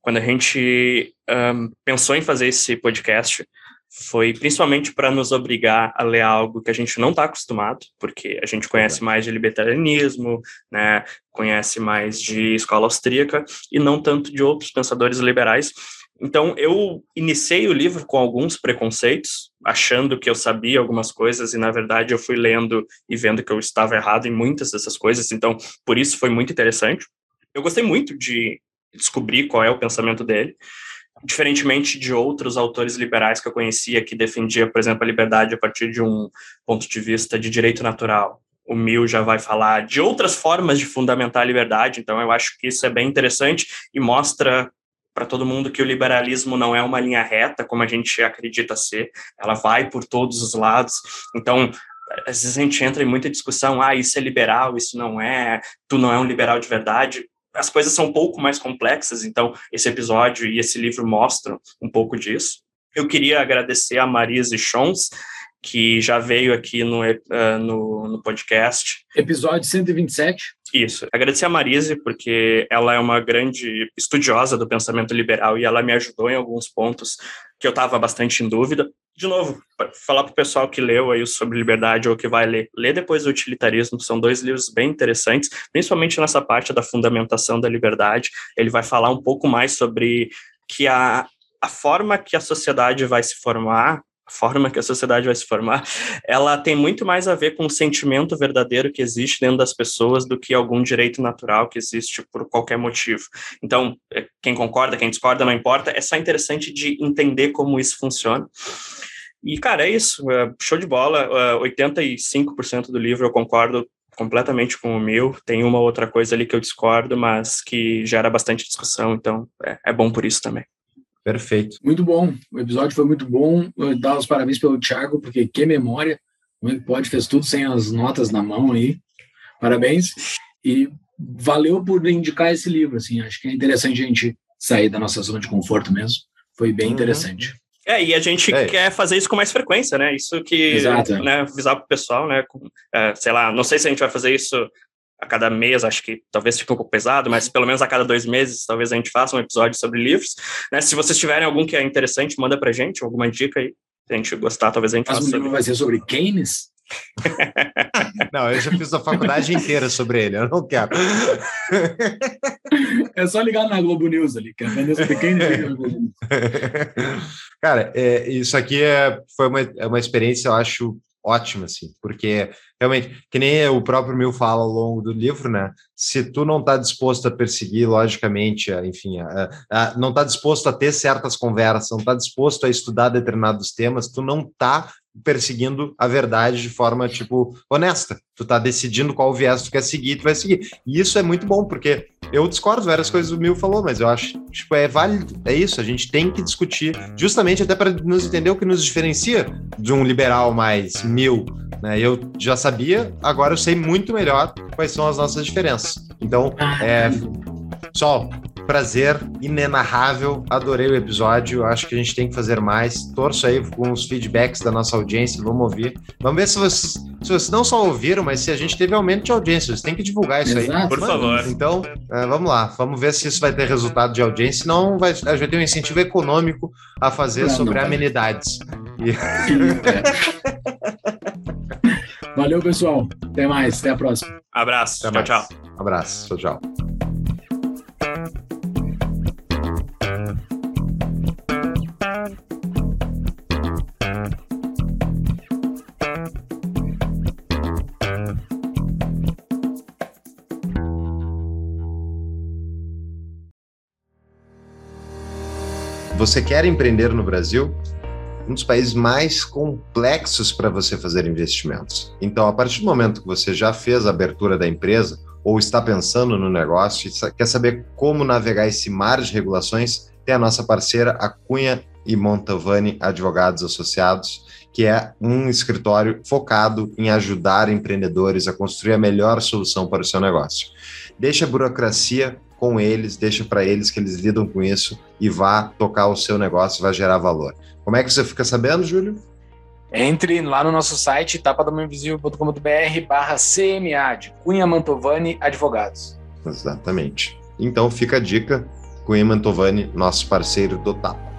Quando a gente um, pensou em fazer esse podcast, foi principalmente para nos obrigar a ler algo que a gente não está acostumado, porque a gente conhece mais de libertarianismo, né, conhece mais de escola austríaca e não tanto de outros pensadores liberais. Então, eu iniciei o livro com alguns preconceitos, achando que eu sabia algumas coisas, e na verdade eu fui lendo e vendo que eu estava errado em muitas dessas coisas, então por isso foi muito interessante. Eu gostei muito de descobrir qual é o pensamento dele diferentemente de outros autores liberais que eu conhecia que defendia, por exemplo, a liberdade a partir de um ponto de vista de direito natural. O Mill já vai falar de outras formas de fundamentar a liberdade, então eu acho que isso é bem interessante e mostra para todo mundo que o liberalismo não é uma linha reta, como a gente acredita ser, ela vai por todos os lados. Então, às vezes a gente entra em muita discussão, ah, isso é liberal, isso não é, tu não é um liberal de verdade as coisas são um pouco mais complexas, então esse episódio e esse livro mostram um pouco disso. Eu queria agradecer a Marise Chons, que já veio aqui no, uh, no, no, podcast. Episódio 127. Isso. Agradecer a Marise, porque ela é uma grande estudiosa do pensamento liberal e ela me ajudou em alguns pontos que eu estava bastante em dúvida. De novo, falar para o pessoal que leu aí sobre liberdade ou que vai ler, lê depois o utilitarismo, são dois livros bem interessantes, principalmente nessa parte da fundamentação da liberdade. Ele vai falar um pouco mais sobre que a, a forma que a sociedade vai se formar forma que a sociedade vai se formar, ela tem muito mais a ver com o sentimento verdadeiro que existe dentro das pessoas do que algum direito natural que existe por qualquer motivo. Então, é, quem concorda, quem discorda, não importa, é só interessante de entender como isso funciona. E, cara, é isso, é, show de bola, 85% do livro eu concordo completamente com o meu, tem uma outra coisa ali que eu discordo, mas que gera bastante discussão, então é, é bom por isso também. Perfeito. Muito bom. O episódio foi muito bom. Eu dar os parabéns pelo Thiago, porque que memória. Como é que pode? Fez tudo sem as notas na mão aí. Parabéns. E valeu por indicar esse livro. Assim, acho que é interessante a gente sair da nossa zona de conforto mesmo. Foi bem uhum. interessante. É, e a gente é. quer fazer isso com mais frequência, né? Isso que, Exato. né, avisar pro pessoal, né? Com, é, sei lá, não sei se a gente vai fazer isso a cada mês, acho que talvez fique um pouco pesado, mas pelo menos a cada dois meses, talvez a gente faça um episódio sobre livros. Né? Se vocês tiverem algum que é interessante, manda pra gente, alguma dica aí. Se a gente gostar, talvez a gente faça. Mas o livro vai ser sobre Keynes? não, eu já fiz a faculdade inteira sobre ele, eu não quero. É só ligar na Globo News ali, que é pequenos Cara, é, isso aqui é, foi uma, é uma experiência, eu acho, ótima, assim, porque realmente, que nem o próprio Mil fala ao longo do livro, né? Se tu não está disposto a perseguir, logicamente, enfim, a, a, não está disposto a ter certas conversas, não está disposto a estudar determinados temas, tu não está perseguindo a verdade de forma, tipo, honesta. Tu tá decidindo qual viés tu quer seguir, tu vai seguir. E isso é muito bom, porque eu discordo várias coisas do Mil falou, mas eu acho, tipo, é válido, é isso, a gente tem que discutir, justamente até para nos entender o que nos diferencia de um liberal mais mil, né? Eu já sabia, agora eu sei muito melhor quais são as nossas diferenças. Então, é, Pessoal, prazer inenarrável, adorei o episódio, acho que a gente tem que fazer mais. Torço aí com os feedbacks da nossa audiência, vamos ouvir. Vamos ver se vocês, se vocês não só ouviram, mas se a gente teve aumento de audiência. Vocês têm que divulgar isso Exato. aí. Por favor. Então, é, vamos lá, vamos ver se isso vai ter resultado de audiência, senão vai, a gente vai ter um incentivo econômico a fazer não, sobre não amenidades. E... Valeu, pessoal. Até mais. Até a próxima. Abraço. Até tchau, mais. tchau. Abraço. Tchau, tchau. Você quer empreender no Brasil? Um dos países mais complexos para você fazer investimentos. Então, a partir do momento que você já fez a abertura da empresa ou está pensando no negócio e quer saber como navegar esse mar de regulações, tem a nossa parceira, a Cunha e Montovani Advogados Associados, que é um escritório focado em ajudar empreendedores a construir a melhor solução para o seu negócio. Deixa a burocracia com eles, deixa para eles que eles lidam com isso e vá tocar o seu negócio, vai gerar valor. Como é que você fica sabendo, Júlio? Entre lá no nosso site tapadamainvisível.com.br barra CMA, de Cunha Mantovani Advogados. Exatamente. Então fica a dica, Cunha Mantovani, nosso parceiro do Tapa.